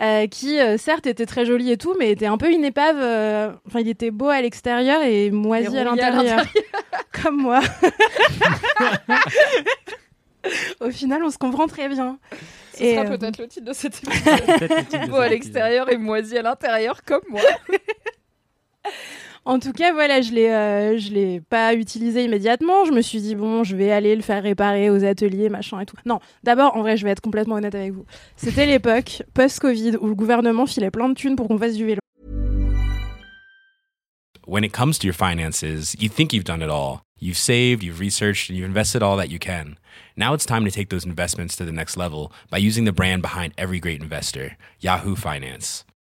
Euh, qui euh, certes était très joli et tout, mais était un peu une épave. euh, Enfin, il était beau à l'extérieur et moisi Et à l'intérieur, comme moi. Au final, on se comprend très bien. Ce Et, sera euh, peut-être le titre de cet épisode. Beau à l'extérieur et moisi à l'intérieur, comme moi. En tout cas, voilà, je l'ai, euh, l'ai pas utilisé immédiatement. Je me suis dit bon, je vais aller le faire réparer aux ateliers, machin et tout. Non, d'abord, en vrai, je vais être complètement honnête avec vous. C'était l'époque post-Covid où le gouvernement filait plein de thunes pour qu'on fasse du vélo. When it comes to your finances, you think you've done it all. You've saved, you've researched, and you've invested all that you can. Now it's time to take those investments to the next level by using the brand behind every great investor, Yahoo Finance.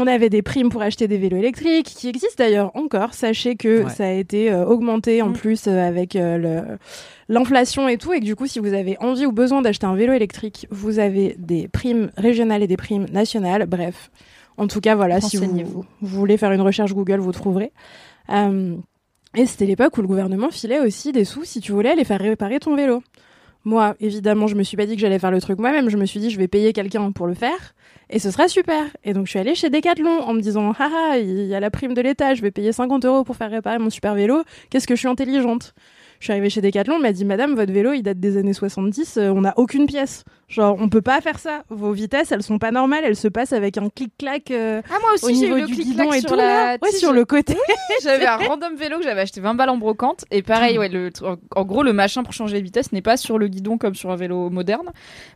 On avait des primes pour acheter des vélos électriques qui existent d'ailleurs encore. Sachez que Ouais. ça a été euh, augmenté en Mm. plus euh, avec euh, le- l'inflation et tout, et que du coup, si vous avez envie ou besoin d'acheter un vélo électrique, vous avez des primes régionales et des primes nationales. Bref, en tout cas, voilà, si vous, vous voulez faire une recherche Google, vous trouverez. Euh, et c'était l'époque où le gouvernement filait aussi des sous si tu voulais aller faire réparer ton vélo. Moi, évidemment, je me suis pas dit que j'allais faire le truc moi-même. Je me suis dit, je vais payer quelqu'un pour le faire. Et ce sera super. Et donc, je suis allée chez Decathlon en me disant, haha, il y a la prime de l'État, je vais payer 50 euros pour faire réparer mon super vélo. Qu'est-ce que je suis intelligente? Je suis arrivée chez Decathlon, on m'a dit, madame, votre vélo, il date des années 70, euh, on n'a aucune pièce. Genre, on peut pas faire ça. Vos vitesses, elles sont pas normales, elles se passent avec un clic-clac euh, Ah, moi au aussi, j'ai niveau eu le du clic-clac guidon et sur tout. la là. Ouais, tige. sur le côté. J'avais un random vélo que j'avais acheté 20 balles en brocante. Et pareil, ouais, le, en gros, le machin pour changer les vitesses n'est pas sur le guidon comme sur un vélo moderne.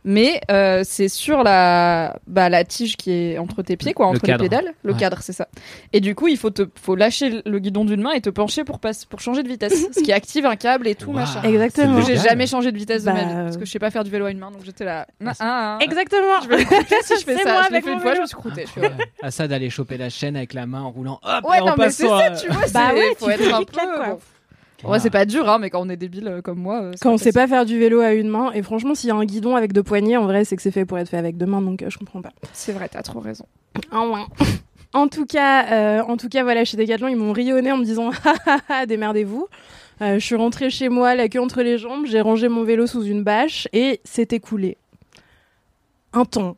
Mais euh, c'est sur la, bah, la tige qui est entre tes pieds, quoi, Le entre les cadre. pédales. Le Ouais. cadre, c'est ça. Et du coup, il faut, te, faut lâcher le guidon d'une main et te pencher pour, passer, pour changer de vitesse. ce qui active un et tout, machin. Exactement. J'ai jamais changé de vitesse de ma Bah, vie parce que je sais pas faire du vélo à une main donc j'étais là. Ah, ah, ah. Exactement. Je vais me croûter si je fais C'est ça. moi je l'ai avec fait mon une fois, je me suis croûtée. Là. À ça d'aller choper la chaîne avec la main en roulant. Hop, Ouais, et non, mais c'est ça, euh, tu vois. Bah c'est- ouais, faut être un peu. vrai, c'est pas dur, hein, mais quand on est débile euh, comme moi. euh, Quand on sait pas faire du vélo à une main, et franchement, s'il y a un guidon avec deux poignées, en vrai, c'est que c'est fait pour être fait avec deux mains, donc euh, je comprends pas. C'est vrai, t'as trop raison. En tout cas, euh, en tout cas, voilà, chez Decathlon, ils m'ont rionné en me disant, ah ah ah, démerdez-vous. Euh, je suis rentrée chez moi, la queue entre les jambes, j'ai rangé mon vélo sous une bâche et s'est écoulé un temps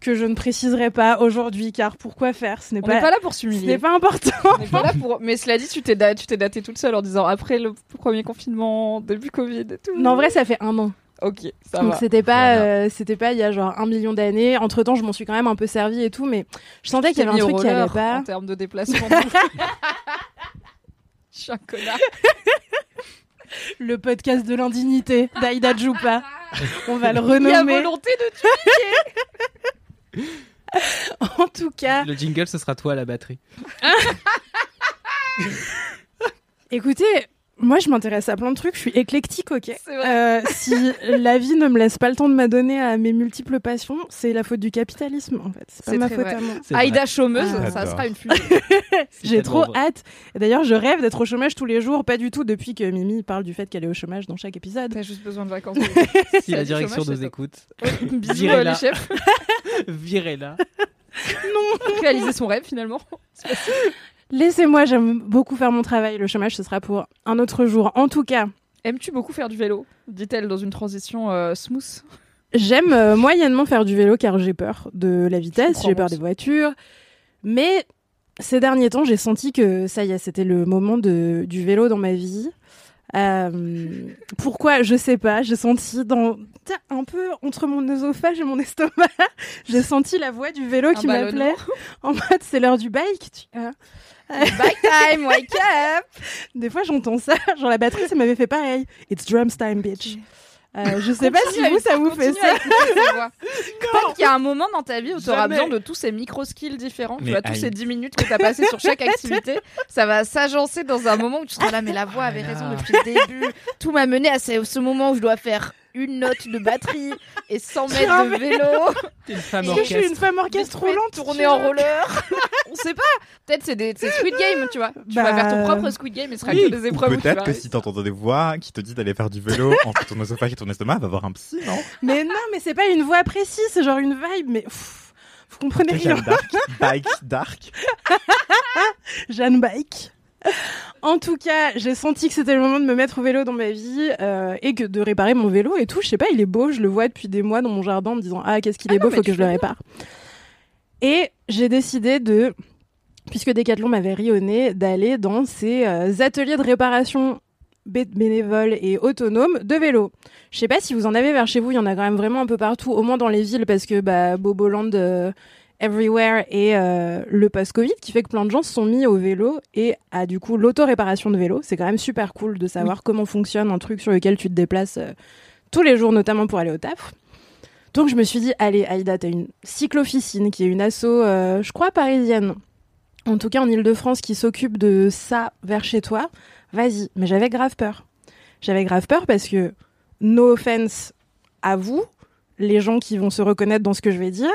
que je ne préciserai pas aujourd'hui, car pourquoi faire Ce n'est On n'est pas, pas là pour ce s'humilier. n'est pas important. On n'est pas là pour. Mais cela dit, tu t'es da- datée toute seule en disant après le premier confinement, début Covid et tout. Non, en vrai, ça fait un an. Ok, ça Donc va. c'était pas, Voilà. euh, c'était pas il y a genre un million d'années. Entre temps, je m'en suis quand même un peu servi et tout, mais je sentais qu'il y avait un truc qui allait pas. En termes de déplacement. Je suis un connard. Le podcast de l'indignité d'Aïda Djoupa. On va le Il y a renommer. volonté de tuer. En tout cas, Le jingle, ce sera toi à la batterie. écoutez, moi je m'intéresse à plein de trucs, je suis éclectique, ok. Euh, si la vie ne me laisse pas le temps de m'adonner à mes multiples passions, c'est la faute du capitalisme en fait. C'est pas ma très faute vrai. à moi. Aïda chômeuse, Ah. ça sera une fusée. J'ai trop vrai. hâte. D'ailleurs, je rêve d'être au chômage tous les jours, pas du tout depuis que Mimi parle du fait qu'elle est au chômage dans chaque épisode. T'as juste besoin de vacances. Si la direction nous écoute, Bisous Virez euh, là. les chefs. virez-la. Réaliser son rêve finalement. Laissez-moi, j'aime beaucoup faire mon travail. Le chômage, ce sera pour un autre jour. En tout cas, Aimes-tu beaucoup faire du vélo dit-elle dans une transition euh, smooth? j'aime euh, moyennement faire du vélo car j'ai peur de la vitesse, j'ai peur des voitures. Mais ces derniers temps, j'ai senti que ça y est, c'était le moment de, du vélo dans ma vie. Euh, pourquoi? Je sais pas. J'ai senti dans tiens, un peu entre mon œsophage et mon estomac, j'ai senti la voix du vélo qui m'appelait en mode c'est l'heure du bike. Tu vois. Bike time, wake up. Des fois, j'entends ça. Genre la batterie, ça m'avait fait pareil. It's drums time, bitch. Euh, je sais pas si vous, ça vous fait ça. Peut-être qu'il y a un moment dans ta vie où tu auras besoin de tous ces micro-skills différents. Tu Mais vois, tous ces 10 minutes que tu as passé sur chaque activité. Ça va s'agencer dans un moment où tu seras là, mais la voix avait raison depuis le début. Tout m'a mené à ce, ce moment où je dois faire une note de batterie et 100 mètres de vélo. T'es une femme Est-ce que je suis une femme orchestre roulante tourner en roller. On sait pas. Peut-être c'est des c'est Squid Game, tu vois. Tu Bah, vas faire ton propre Squid Game et ce sera Oui, que des épreuves peut-être que si t'entends des voix qui te disent d'aller faire du vélo entre ton œsophage et ton estomac, va voir un psy, non? Mais non, mais c'est pas une voix précise, c'est genre une vibe. Mais pff, vous comprenez rien. Jeanne d'Arc, bike dark. Jeanne Bike. En tout cas, j'ai senti que c'était le moment de me mettre au vélo dans ma vie euh, et que de réparer mon vélo et tout. Je sais pas, il est beau, je le vois depuis des mois dans mon jardin en me disant ah qu'est-ce qu'il Ah est non, beau, faut que je le répare. Et j'ai décidé de, puisque Decathlon m'avait rayonné, d'aller dans ces euh, ateliers de réparation bé- bénévoles et autonomes de vélo. Je sais pas si vous en avez vers chez vous, il y en a quand même vraiment un peu partout, au moins dans les villes parce que bah, Boboland euh, Everywhere et euh, le post-Covid qui fait que plein de gens se sont mis au vélo et à du coup l'auto-réparation de vélo. C'est quand même super cool de savoir comment fonctionne un truc sur lequel tu te déplaces euh, tous les jours, notamment pour aller au taf. Donc je me suis dit, allez Aïda, t'as une cyclo-officine qui est une asso, euh, je crois, parisienne, en tout cas en Ile-de-France, qui s'occupe de ça vers chez toi. Vas-y, mais j'avais grave peur. J'avais grave peur parce que, no offense à vous, les gens qui vont se reconnaître dans ce que je vais dire,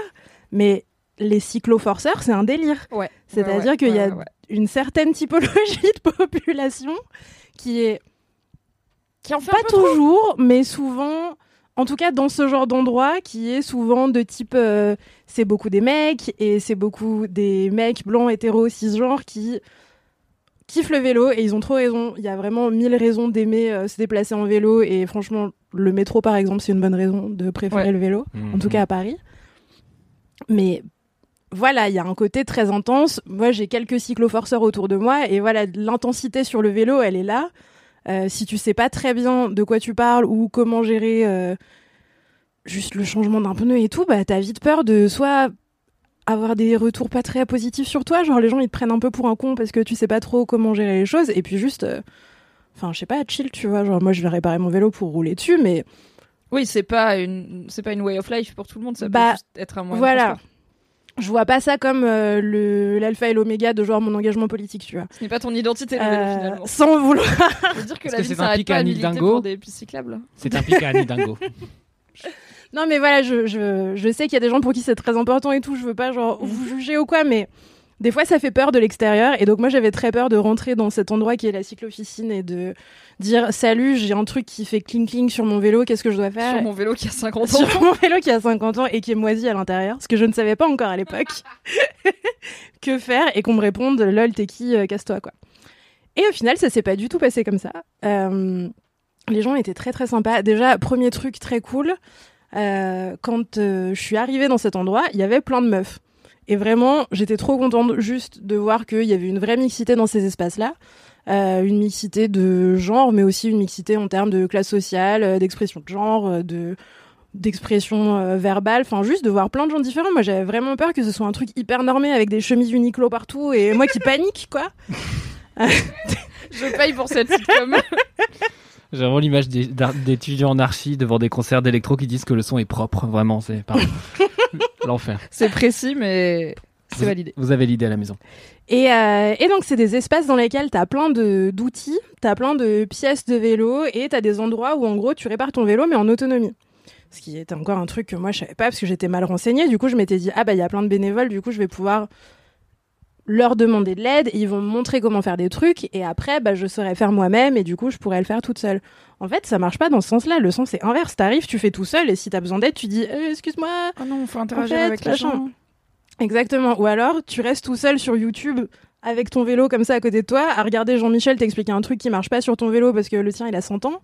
mais les cyclo-forceurs, c'est un délire. Ouais. C'est-à-dire Ouais, qu'il y a une certaine typologie de population qui est qui en fait pas trop. toujours, mais souvent, en tout cas dans ce genre d'endroit, qui est souvent de type, euh, c'est beaucoup des mecs et c'est beaucoup des mecs blancs hétéros cisgenres qui kiffent le vélo et ils ont trop raison. Il y a vraiment mille raisons d'aimer euh, se déplacer en vélo et franchement, le métro par exemple, c'est une bonne raison de préférer Ouais. le vélo, Mhm. en tout cas à Paris. Mais voilà, il y a un côté très intense. Moi, j'ai quelques cycloforceurs autour de moi et voilà, l'intensité sur le vélo, elle est là. Euh, si tu sais pas très bien de quoi tu parles ou comment gérer euh, juste le changement d'un pneu et tout, bah t'as vite peur de soit avoir des retours pas très positifs sur toi, genre les gens ils te prennent un peu pour un con parce que tu sais pas trop comment gérer les choses, et puis juste, euh, enfin je sais pas, chill, tu vois, genre moi je vais réparer mon vélo pour rouler dessus, mais Oui, c'est pas une c'est pas une way of life pour tout le monde, ça Bah, peut juste être un moyen de voilà. Je vois pas ça comme euh, le l'alpha et l'oméga de genre mon engagement politique, tu vois. Ce n'est pas ton identité Euh, finalement. sans vouloir. Ça veut dire que la que vie c'est ne un s'arrête pic pas à militer pour des pistes cyclables. C'est un pic à Dingo. Non, mais voilà, je, je, je sais qu'il y a des gens pour qui c'est très important et tout. Je veux pas genre vous juger ou quoi, mais des fois ça fait peur de l'extérieur. Et donc moi j'avais très peur de rentrer dans cet endroit qui est la cyclo-officine et de dire salut, j'ai un truc qui fait cling cling sur mon vélo, qu'est-ce que je dois faire? Sur mon vélo qui a 50 ans. Sur mon vélo qui a 50 ans et qui est moisi à l'intérieur, ce que je ne savais pas encore à l'époque. que faire et qu'on me réponde lol t'es qui, euh, casse-toi quoi. Et au final ça s'est pas du tout passé comme ça. Euh, les gens étaient très très sympas. Déjà premier truc très cool, euh, quand euh, je suis arrivée dans cet endroit, il y avait plein de meufs. Et vraiment, j'étais trop contente juste de voir qu'il y avait une vraie mixité dans ces espaces-là. Euh, une mixité de genre, mais aussi une mixité en termes de classe sociale, euh, d'expression de genre, euh, de d'expression euh, verbale, enfin juste de voir plein de gens différents. Moi, j'avais vraiment peur que ce soit un truc hyper normé avec des chemises Uniqlo partout et moi qui panique quoi. Je paye pour cette sitcom. J'ai vraiment l'image d'étudiants en archi devant des concerts d'électro qui disent que le son est propre. Vraiment, c'est l'enfer. C'est précis, mais c'est validé. Vous avez l'idée à la maison. Et, euh, et donc, c'est des espaces dans lesquels tu as plein de- d'outils, tu as plein de pièces de vélo et tu as des endroits où, en gros, tu répares ton vélo, mais en autonomie. Ce qui était encore un truc que moi, je savais pas parce que j'étais mal renseignée. Du coup, je m'étais dit, ah bah, il y a plein de bénévoles, du coup, je vais pouvoir leur demander de l'aide ils vont me montrer comment faire des trucs et après bah, je saurais faire moi-même et du coup je pourrais le faire toute seule. En fait ça marche pas dans ce sens-là, le sens c'est inverse, t'arrives, tu fais tout seul et si t'as besoin d'aide tu dis Euh, excuse-moi, Oh non, faut interagir avec avec les gens. Exactement. Ou alors, tu restes tout seul sur YouTube avec ton vélo comme ça à côté de toi, à regarder Jean-Michel t'expliquer un truc qui marche pas sur ton vélo parce que le tien il a 100 ans.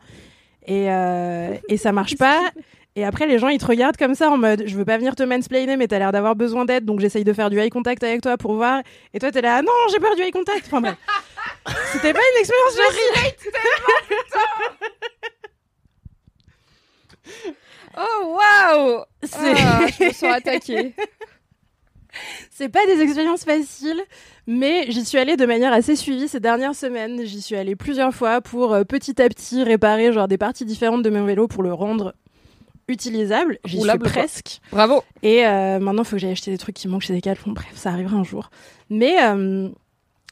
Et, euh, et ça marche pas. Et après, les gens, ils te regardent comme ça en mode je veux pas venir te mansplainer, mais t'as l'air d'avoir besoin d'aide, donc j'essaye de faire du eye contact avec toi pour voir. Et toi, t'es là, ah non, j'ai peur du eye contact. Enfin bref. C'était pas une expérience facile. Oh waouh C'est- Ah, Je me sens attaquée. C'est pas des expériences faciles, mais j'y suis allée de manière assez suivie ces dernières semaines. J'y suis allée plusieurs fois pour euh, petit à petit réparer genre des parties différentes de mon vélo pour le rendre utilisable. J'y suis quoi. presque. Bravo. Et euh, maintenant, il faut que j'aille acheter des trucs qui manquent chez Decathlon. Bref, ça arrivera un jour. Mais euh,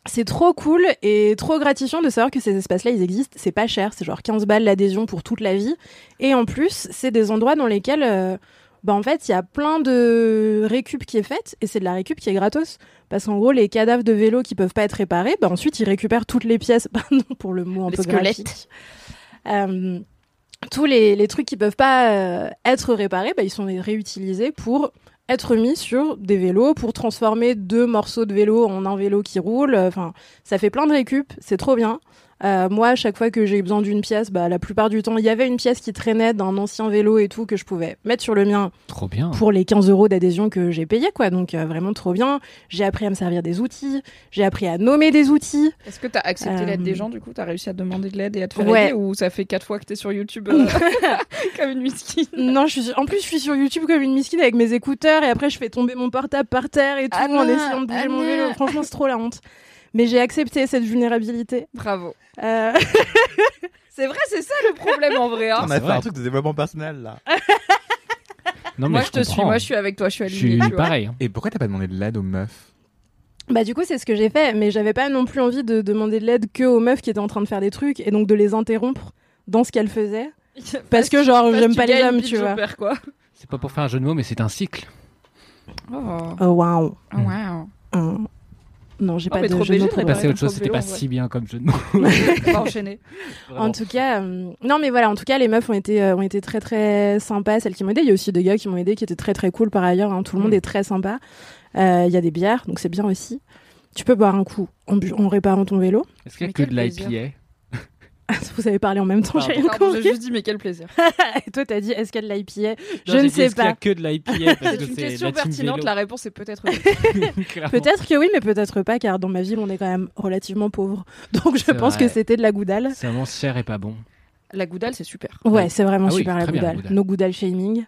c'est trop cool et trop gratifiant de savoir que ces espaces-là, ils existent. C'est pas cher, c'est genre 15 balles l'adhésion pour toute la vie. Et en plus, c'est des endroits dans lesquels, euh, bah, en fait, il y a plein de récup qui est faite et c'est de la récup qui est gratos. Parce qu'en gros, les cadavres de vélos qui peuvent pas être réparés, bah, ensuite, ils récupèrent toutes les pièces. Pardon pour le mot un Les peu squelettes. graphique. Euh, tous les, trucs qui peuvent pas euh, être réparés, bah, ils sont réutilisés pour être mis sur des vélos, pour transformer deux morceaux de vélo en un vélo qui roule. Enfin, ça fait plein de récup, c'est trop bien. Euh, moi, à chaque fois que j'ai eu besoin d'une pièce, bah, la plupart du temps, il y avait une pièce qui traînait d'un ancien vélo et tout que je pouvais mettre sur le mien Trop bien. pour les 15 euros d'adhésion que j'ai payé, quoi. Donc, euh, vraiment trop bien. J'ai appris à me servir des outils, j'ai appris à nommer des outils. Est-ce que t'as accepté Euh, l'aide des gens du coup? T'as réussi à demander de l'aide et à te faire Ouais. aider? Ou ça fait quatre fois que t'es sur YouTube euh, comme une miskine Non, je suis en plus je suis sur YouTube comme une miskine avec mes écouteurs et après je fais tomber mon portable par terre et tout Anna, en essayant de bouger mon Anna. vélo. Franchement, c'est trop la honte. Mais j'ai accepté cette vulnérabilité. Bravo. Euh, C'est vrai, c'est ça le problème en vrai. hein. On c'est a fait un truc de développement personnel là. Non, Moi mais je te suis, comprends. moi je suis avec toi, je suis Je suis alignée. tu vois. pareil. hein. Et pourquoi t'as pas demandé de l'aide aux meufs? Bah du coup c'est ce que j'ai fait, mais j'avais pas non plus envie de demander de l'aide que aux meufs qui étaient en train de faire des trucs et donc de les interrompre dans ce qu'elles faisaient. Parce que genre j'aime pas les hommes, tu je vois. quoi. C'est pas pour faire un jeu de mots, mais c'est un cycle. Oh, Oh waouh. wow. Hum. Non, j'ai Oh, pas mais de trop jeu de Passer autre chose, c'était pas si bien comme jeu de mots. Enchaîner. En tout cas, euh, non mais voilà, en tout cas les meufs ont été euh, ont été très très sympas, celles qui m'ont aidé. Il y a aussi des gars qui m'ont aidé qui étaient très très cool par ailleurs. hein. Tout le monde Mm. est très sympa. Euh, Il y a des bières, donc c'est bien aussi. Tu peux boire un coup en, en réparant ton vélo. Est-ce qu'il y Mais a que quel de l'IPA Vous avez parlé en même temps, j'ai rien Pardon, j'ai compris. juste dit mais quel plaisir. Et toi t'as dit est-ce qu'il y a de l'IPA? Non, Je ne sais Est-ce qu'il y a pas. que de l'IPA? C'est une question la pertinente, vélo. la réponse est peut-être oui. Peut-être que oui, mais peut-être pas, car dans ma ville on est quand même relativement pauvre. Donc je pense vrai. que c'était de la goudale. C'est vraiment cher et pas bon. La goudale, c'est super. Ouais, c'est vraiment Ah oui, super la bien, la goudale. goudale. No goudal shaming.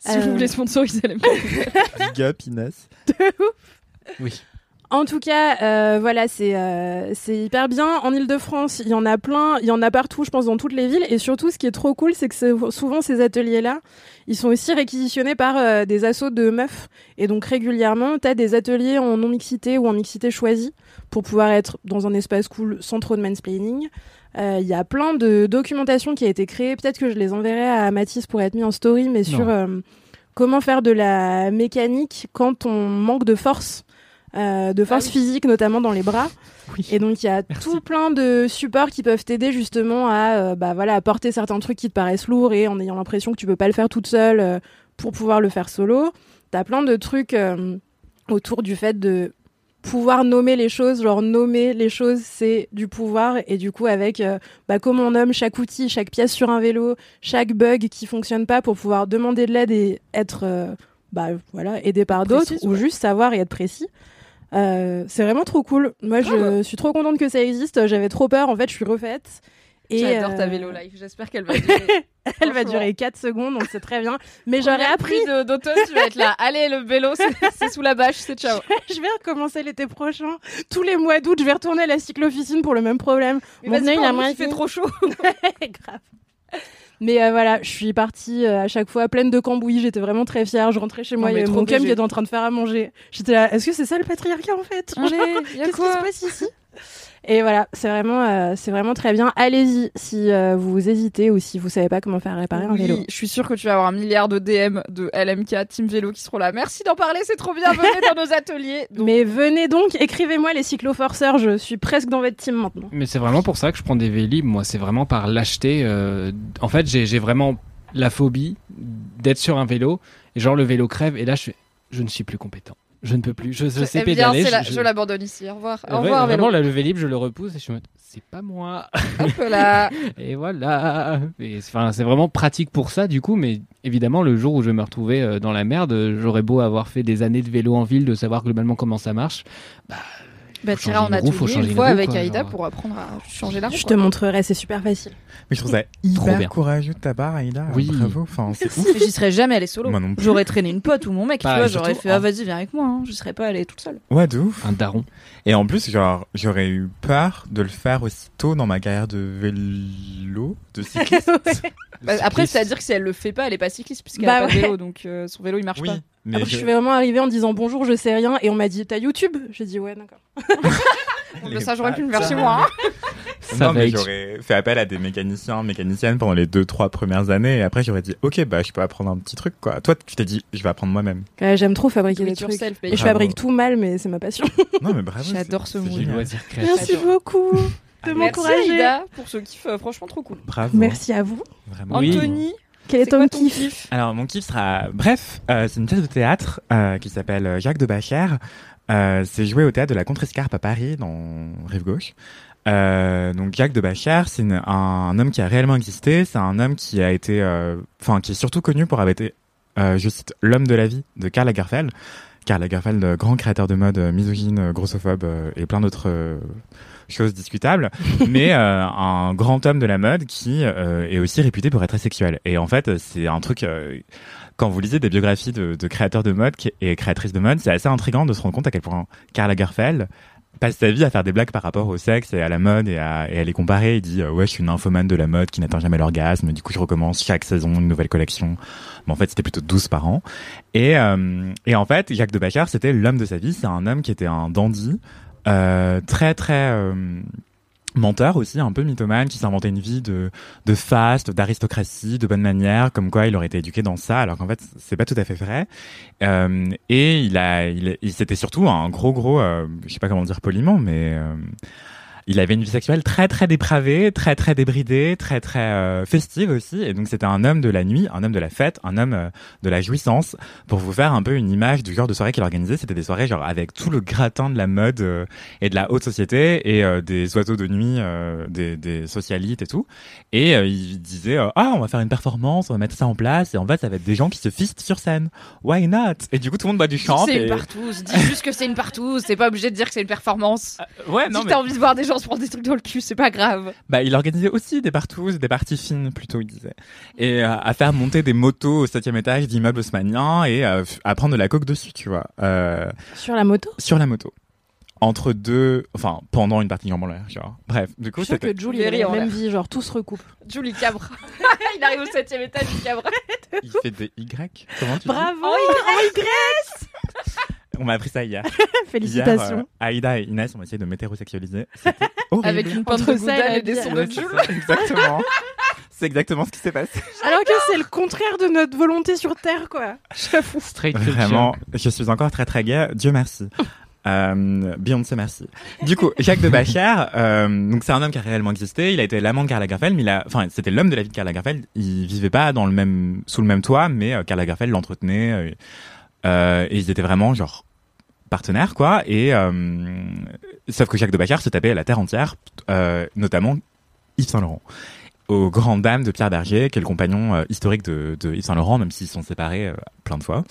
Si Euh. vous voulez sponsoriser la Big up Inès. Oui. En tout cas, euh, voilà, c'est euh, c'est hyper bien. En Ile-de-France, il y en a plein, il y en a partout, je pense, dans toutes les villes. Et surtout, ce qui est trop cool, c'est que souvent ces ateliers-là, ils sont aussi réquisitionnés par euh, des assos de meufs. Et donc régulièrement, tu as des ateliers en non-mixité ou en mixité choisie pour pouvoir être dans un espace cool sans trop de mansplaining. Euh, Il y a plein de documentation qui a été créée. Peut-être que je les enverrai à Mathis pour être mis en story, mais sur Non. euh, comment faire de la mécanique quand on manque de force. Euh, de force oui. physique, notamment dans les bras. Oui. Et donc il y a Merci. tout plein de supports qui peuvent t'aider justement à euh, bah voilà à porter certains trucs qui te paraissent lourds et en ayant l'impression que tu peux pas le faire toute seule euh, pour pouvoir le faire solo. T'as plein de trucs autour du fait de pouvoir nommer les choses, genre nommer les choses c'est du pouvoir et du coup avec euh, bah, comment on nomme chaque outil, chaque pièce sur un vélo, chaque bug qui fonctionne pas pour pouvoir demander de l'aide et être euh, bah voilà aidé par d'autres ou juste savoir et être précis. Euh, c'est vraiment trop cool. Moi, je suis trop contente que ça existe. J'avais trop peur. En fait, je suis refaite. J'adore ta euh, vélo life. J'espère qu'elle va durer. Elle va durer 4 secondes, donc c'est très bien. Mais j'aurais appris. d'automne, tu vas être là. Allez, le vélo, c'est sous la bâche, c'est ciao. je vais recommencer l'été prochain. Tous les mois d'août, je vais retourner à la cyclo-officine pour le même problème. Mais Mon il a pardon, moins il fait trop chaud. Grave. Mais euh, voilà, je suis partie euh, à chaque fois pleine de cambouis. J'étais vraiment très fière. Je rentrais chez moi, il y avait mon BG. qui était en train de faire à manger. J'étais là, est-ce que c'est ça le patriarcat en fait? Qu'est-ce qui se passe ici? Et voilà, c'est vraiment, euh, c'est vraiment très bien. Allez-y si euh, vous hésitez ou si vous savez pas comment faire réparer un Oui, vélo. Je suis sûre que tu vas avoir un milliard de DM de LMK, Team Vélo qui seront là. Merci d'en parler, c'est trop bien. Venez dans nos ateliers. Donc, Mais venez donc, écrivez-moi les cycloforceurs. Je suis presque dans votre team maintenant. Mais c'est vraiment pour ça que je prends des Vélib. Moi, c'est vraiment par l'acheter. euh, En fait, j'ai vraiment la phobie d'être sur un vélo et genre le vélo crève et là, je ne suis plus compétent. Je ne peux plus. Je, je sais Eh bien, pédaler. c'est la- je, je l'abandonne ici. Au revoir. Au revoir, vraiment, la levée libre, je le repousse et je suis en mode, c'est pas moi. Et voilà. Et c'est- enfin, c'est vraiment pratique pour ça, du coup. Mais évidemment, le jour où je me retrouver euh, dans la merde, j'aurais beau avoir fait des années de vélo en ville, de savoir globalement comment ça marche. Bah, En changer une roue, faut atelier changer une une fois roue, avec quoi, Aïda genre. pour apprendre à changer la roue. Je quoi. te montrerai, c'est super facile. Mais je trouve ça Trop hyper courageux de ta part, Aïda. Oui. Bravo. Enfin, c'est ouf. J'y serais jamais allée solo. Moi non plus. J'aurais traîné une pote ou mon mec, tu Pareil, vois, j'aurais fait ah vas-y viens avec moi, hein. je serais pas allée toute seule. Ouais, de ouf. Un daron. Et en plus, genre, j'aurais eu peur de le faire aussitôt dans ma carrière de vélo, de cycliste. Bah, après Cycliste. c'est à dire que si elle le fait pas, elle est pas cycliste puisqu'elle Bah a pas de ouais. vélo, donc euh, son vélo il marche oui, pas. mais Après, je je- suis vraiment arrivée en disant bonjour, je sais rien, et on m'a dit t'as YouTube? J'ai dit ouais, d'accord. Les ça j'aurais pu le faire chez moi. hein. Ça non, mais j'aurais fait appel à des mécaniciens, mécaniciennes pendant les deux, trois premières années, et après j'aurais dit, ok, bah, je peux apprendre un petit truc, quoi. Toi, tu t'es dit, je vais apprendre moi-même. Ouais, J'aime trop fabriquer Do des it trucs. je fabrique tout mal, mais c'est ma passion. Non, mais bravo. J'adore ce créatif. Merci beaucoup de Merci m'encourager. Pour ce kiff, euh, franchement trop cool. Bravo. Merci à vous. Vraiment. Anthony, Quel est ton quoi ton kiff kiff Alors, mon kiff sera, bref, euh, c'est une pièce de théâtre euh, qui s'appelle Jacques de Bachère. Euh, c'est joué au théâtre de la Contrescarpe à Paris, dans Rive Gauche. Euh, donc Jacques de Bachère, c'est une- un, homme qui a réellement existé. C'est un homme qui a été, euh, enfin, qui est surtout connu pour avoir été, euh, je cite, l'homme de la vie de Karl Lagerfeld. Karl Lagerfeld, euh, grand créateur de mode, euh, misogyne, euh, grossophobe et plein d'autres choses discutables, mais euh, un grand homme de la mode qui euh, est aussi réputé pour être très sexuel. Et en fait, c'est un truc euh, quand vous lisez des biographies de, de créateurs de mode et créatrices de mode, c'est assez intriguant de se rendre compte à quel point Karl Lagerfeld passe sa vie à faire des blagues par rapport au sexe et à la mode et à, et à les comparer. Il dit euh, ouais, je suis une infomane de la mode qui n'atteint jamais l'orgasme. Du coup, je recommence chaque saison une nouvelle collection. Mais en fait, c'était plutôt 12 par an. Et, euh, et en fait, Jacques de Bachar, c'était l'homme de sa vie. C'est un homme qui était un dandy, euh, très très euh, menteur aussi, un peu mythomane, qui s'inventait une vie de, de faste, d'aristocratie, de bonne manière, comme quoi il aurait été éduqué dans ça, alors qu'en fait c'est pas tout à fait vrai. Euh, et il a, il, il- c'était surtout un gros gros, euh, je sais pas comment dire poliment, mais euh, il avait une vie sexuelle très très dépravée, très très débridée, très très euh, festive aussi. Et donc c'était un homme de la nuit, un homme de la fête, un homme euh, de la jouissance. Pour vous faire un peu une image du genre de soirée qu'il organisait, c'était des soirées genre avec tout le gratin de la mode euh, et de la haute société et des oiseaux de nuit, des, des socialites et tout. Et il disait ah on va faire une performance, on va mettre ça en place et en fait ça va être des gens qui se fistent sur scène. Why not? Et du coup tout le monde boit du champ. C'est et... une partouze, dis juste que c'est une partouze, c'est pas obligé de dire que c'est une performance. Ouais si non mais t'as envie de voir des gens se prendre des trucs dans le cul, c'est pas grave. Bah, il organisait aussi des partous, des parties fines, plutôt, il disait. Et euh, à faire monter des motos au septième étage d'immeubles haussmanniens et euh, à prendre de la coke dessus, tu vois, euh, Sur la moto? sur la moto. Entre deux, enfin, pendant une partie en l'air, genre. Bref, du coup, c'était... que Julie a la en même vie, genre tout se recoupe. Julie Cabre. il arrive au septième étage, Julie Cabre. Il fait des Y Comment tu dis? Bravo On m'a appris ça hier. Félicitations. Hier, euh, Aïda et Inès ont essayé de m'hétérosexualiser. C'était horrible. Avec une pinte Entre de goudal et des sons de exactement. C'est exactement ce qui s'est passé. Alors que c'est le contraire de notre volonté sur Terre, quoi. J'avoue. Straight culture. Vraiment, je suis encore très très gay. Dieu merci. Euh, Beyoncé merci. Du coup, Jacques de Bachar, euh, donc c'est un homme qui a réellement existé. Il a été l'amant de Karl Lagerfeld, mais il a, enfin, c'était l'homme de la vie de Karl Lagerfeld. Il vivait pas dans le même, sous le même toit, mais euh, Karl Lagerfeld l'entretenait. euh, euh, et ils étaient vraiment genre partenaires, quoi. Et euh, sauf que Jacques de Bachar se tapait à la terre entière, euh, notamment Yves Saint Laurent aux grandes dames de Pierre Berger, qui est le compagnon euh, historique de, Yves Saint Laurent, même s'ils sont séparés plein de fois.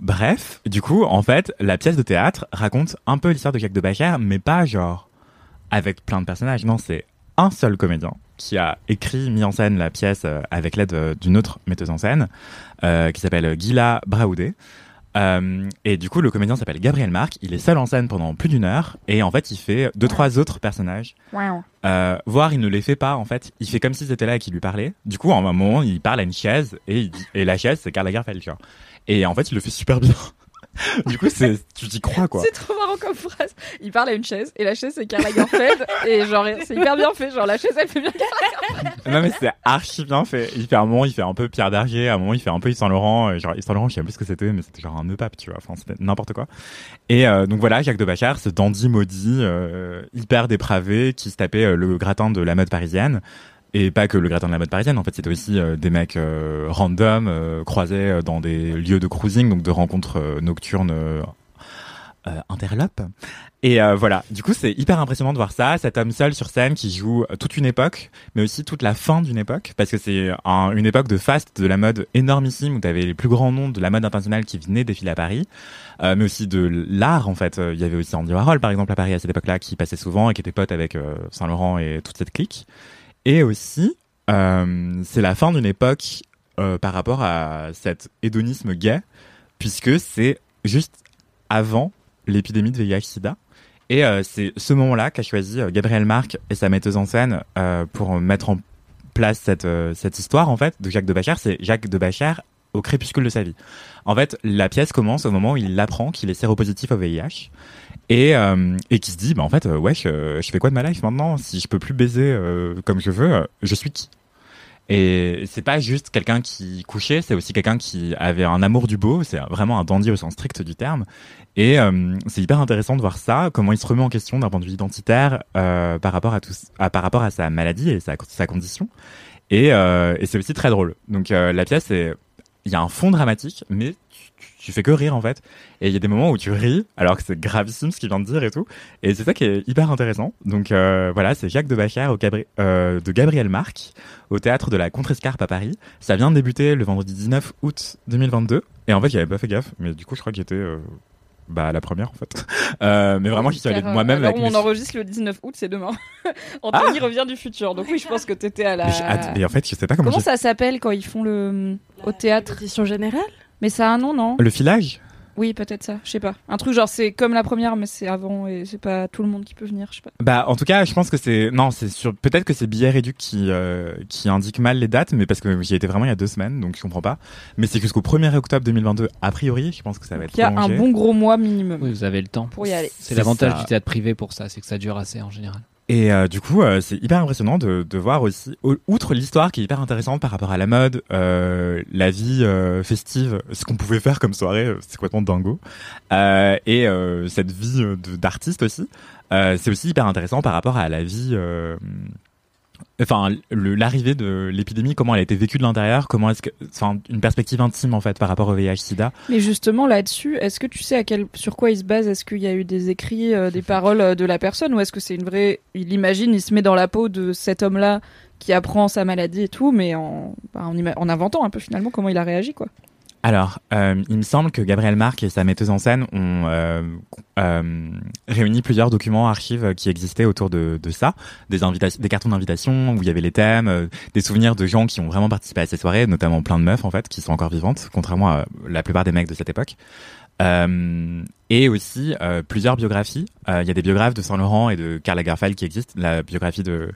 Bref, du coup, en fait, la pièce de théâtre raconte un peu l'histoire de Jacques de Bachar, mais pas genre avec plein de personnages. Non, c'est un seul comédien qui a écrit, mis en scène la pièce avec l'aide d'une autre metteuse en scène, qui s'appelle Gila Braoudé. Euh, et du coup, le comédien s'appelle Gabriel Marc. Il est seul en scène pendant plus d'une heure et en fait, il fait deux trois autres personnages. Euh, voire il ne les fait pas en fait. Il fait comme si c'était là et qu'il lui parlait. Du coup, à un moment, il parle à une chaise et, il dit- et la chaise c'est Karl Lagerfeld, tu vois. Et en fait, il le fait super bien. du coup, c'est tu t'y crois quoi. C'est trop marrant comme phrase. Il parle à une chaise et la chaise c'est Karl Lagerfeld et genre c'est hyper bien fait. Genre la chaise elle fait bien. Non mais c'est archi bien fait. Il fait un moment, il fait un peu Pierre Berger, à un moment il fait un peu Yves Saint Laurent. Et Genre Yves Saint Laurent, je sais plus ce que c'était, mais c'était genre un nœud pape, tu vois. Enfin, c'était n'importe quoi. Et euh, donc voilà, Jacques de Bachar, ce dandy maudit, euh, hyper dépravé, qui se tapait euh, le gratin de la mode parisienne. Et pas que le gratin de la mode parisienne, en fait, c'était aussi euh, des mecs euh, random, euh, croisés euh, dans des lieux de cruising, donc de rencontres euh, nocturnes euh, euh, interlope. Et voilà, du coup, c'est hyper impressionnant de voir ça, cet homme seul sur scène qui joue toute une époque, mais aussi toute la fin d'une époque, parce que c'est un- une époque de faste de la mode énormissime où tu avais les plus grands noms de la mode internationale qui venaient défiler à Paris, mais aussi de l'art en fait. Il y avait aussi Andy Warhol par exemple à Paris à cette époque-là qui passait souvent et qui était pote avec euh, Saint Laurent et toute cette clique. Et aussi, euh, c'est la fin d'une époque euh, par rapport à cet hédonisme gay, puisque c'est juste avant l'épidémie de VIH/SIDA. Et euh, c'est ce moment-là qu'a choisi Gabriel Marc et sa metteuse en scène pour mettre en place cette, cette histoire en fait de Jacques de Bachère. C'est Jacques de Bachère au crépuscule de sa vie. En fait, la pièce commence au moment où il apprend qu'il est séropositif au VIH et, euh, et qui se dit, bah en fait, euh, wesh, euh, je fais quoi de ma life maintenant Si je peux plus baiser euh, comme je veux, euh, je suis qui? Et c'est pas juste quelqu'un qui couchait, c'est aussi quelqu'un qui avait un amour du beau, c'est vraiment un dandy au sens strict du terme. Et euh, c'est hyper intéressant de voir ça, comment il se remet en question d'un point de vue identitaire euh, par rapport à tout, à, par rapport à sa maladie et sa, sa condition. Et, euh, et c'est aussi très drôle. Donc euh, la pièce, c'est il y a un fond dramatique, mais tu, fais que rire en fait. Et il y a des moments où tu ris, alors que c'est gravissime ce qu'il vient de dire et tout. Et c'est ça qui est hyper intéressant. Donc euh, voilà, c'est Jacques de Bachère au euh, de Gabriel Marc au théâtre de la Contrescarpe à Paris. Ça vient de débuter le vendredi 19 août 2022. Et en fait, j'avais pas fait gaffe, mais du coup, je crois que j'étais euh, bah la première en fait. Euh, mais vraiment, j'y suis allé Car, euh, moi-même alors, avec on mes- enregistre le 19 août, c'est demain. Anthony revient du futur. Donc oui, je pense que t'étais à la. Mais j'ai hâte. Et en fait, je sais pas comment. Comment j'ai- ça s'appelle quand ils font le au théâtre Édition générale? Mais ça a un nom, non? Le filage? Oui, peut-être ça. Je sais pas. Un truc genre c'est comme la première, mais c'est avant et c'est pas tout le monde qui peut venir. Je sais pas. Bah, en tout cas, je pense que c'est non, c'est sur peut-être que c'est billet réduit qui euh, qui indique mal les dates, mais parce que j'y étais vraiment il y a deux semaines, donc je comprends pas. Mais c'est jusqu'au 1er octobre 2022 a priori. Je pense que ça va être Il y a un bon gros mois minimum Oui, vous avez le temps. pour y aller. C'est l'avantage du théâtre privé pour ça, c'est que ça dure assez en général. Et euh, du coup, euh, c'est hyper impressionnant de, de voir aussi, au- outre l'histoire qui est hyper intéressante par rapport à la mode, euh, la vie euh, festive, ce qu'on pouvait faire comme soirée, euh, c'est complètement dingo, euh, et cette vie d'artiste aussi, c'est aussi hyper intéressant par rapport à la vie, enfin l'arrivée de l'épidémie, comment elle a été vécue de l'intérieur, comment est-ce que, une perspective intime en fait par rapport au VIH/SIDA. Mais justement là-dessus, est-ce que tu sais sur quoi il se base? Est-ce qu'il y a eu des écrits, euh, des paroles euh, de la personne, ou est-ce que c'est une vraie Il imagine, il se met dans la peau de cet homme-là qui apprend sa maladie et tout, mais en, en inventant un peu finalement comment il a réagi quoi? Alors, euh, il me semble que Gabriel Marc et sa metteuse en scène ont euh, euh, réuni plusieurs documents, archives qui existaient autour de, de ça, des, des cartons d'invitation où il y avait les thèmes, euh, des souvenirs de gens qui ont vraiment participé à ces soirées, notamment plein de meufs en fait, qui sont encore vivantes, contrairement à la plupart des mecs de cette époque. Euh, et aussi plusieurs biographies. Il y a des biographes de Saint Laurent et de Karl Lagerfeld qui existent. La biographie de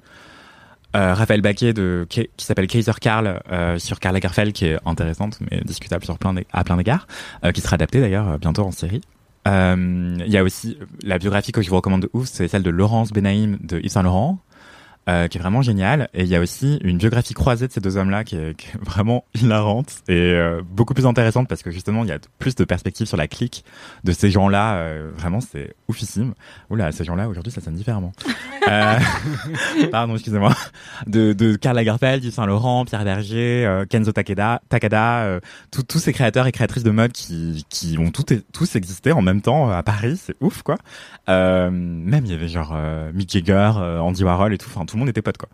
euh, Raphaël Baquet de, qui, s'appelle Kaiser Karl euh, sur Karl Lagerfeld qui est intéressante mais discutable sur plein à plein d'égards, euh, qui sera adaptée d'ailleurs euh, bientôt en série. Euh, Il y a aussi la biographie que je vous recommande de ouf, c'est celle de Laurence Benaïm de Yves Saint Laurent, euh, qui est vraiment géniale. Et il y a aussi une biographie croisée de ces deux hommes-là qui est, qui est vraiment hilarante et euh, beaucoup plus intéressante parce que justement il y a plus de perspectives sur la clique de ces gens-là. euh, vraiment, c'est oufissime. Oula, ces gens-là aujourd'hui ça sonne différemment. euh, pardon, excusez-moi. De, de Karl Lagerfeld, Yves Saint Laurent, Pierre Berger, Kenzo Takeda, Takada, tous ces créateurs et créatrices de mode qui, qui ont tout, tous existé en même temps à Paris, c'est ouf quoi. Euh, même il y avait genre euh, Mick Jagger, euh, Andy Warhol et tout, enfin tout le monde était pote quoi.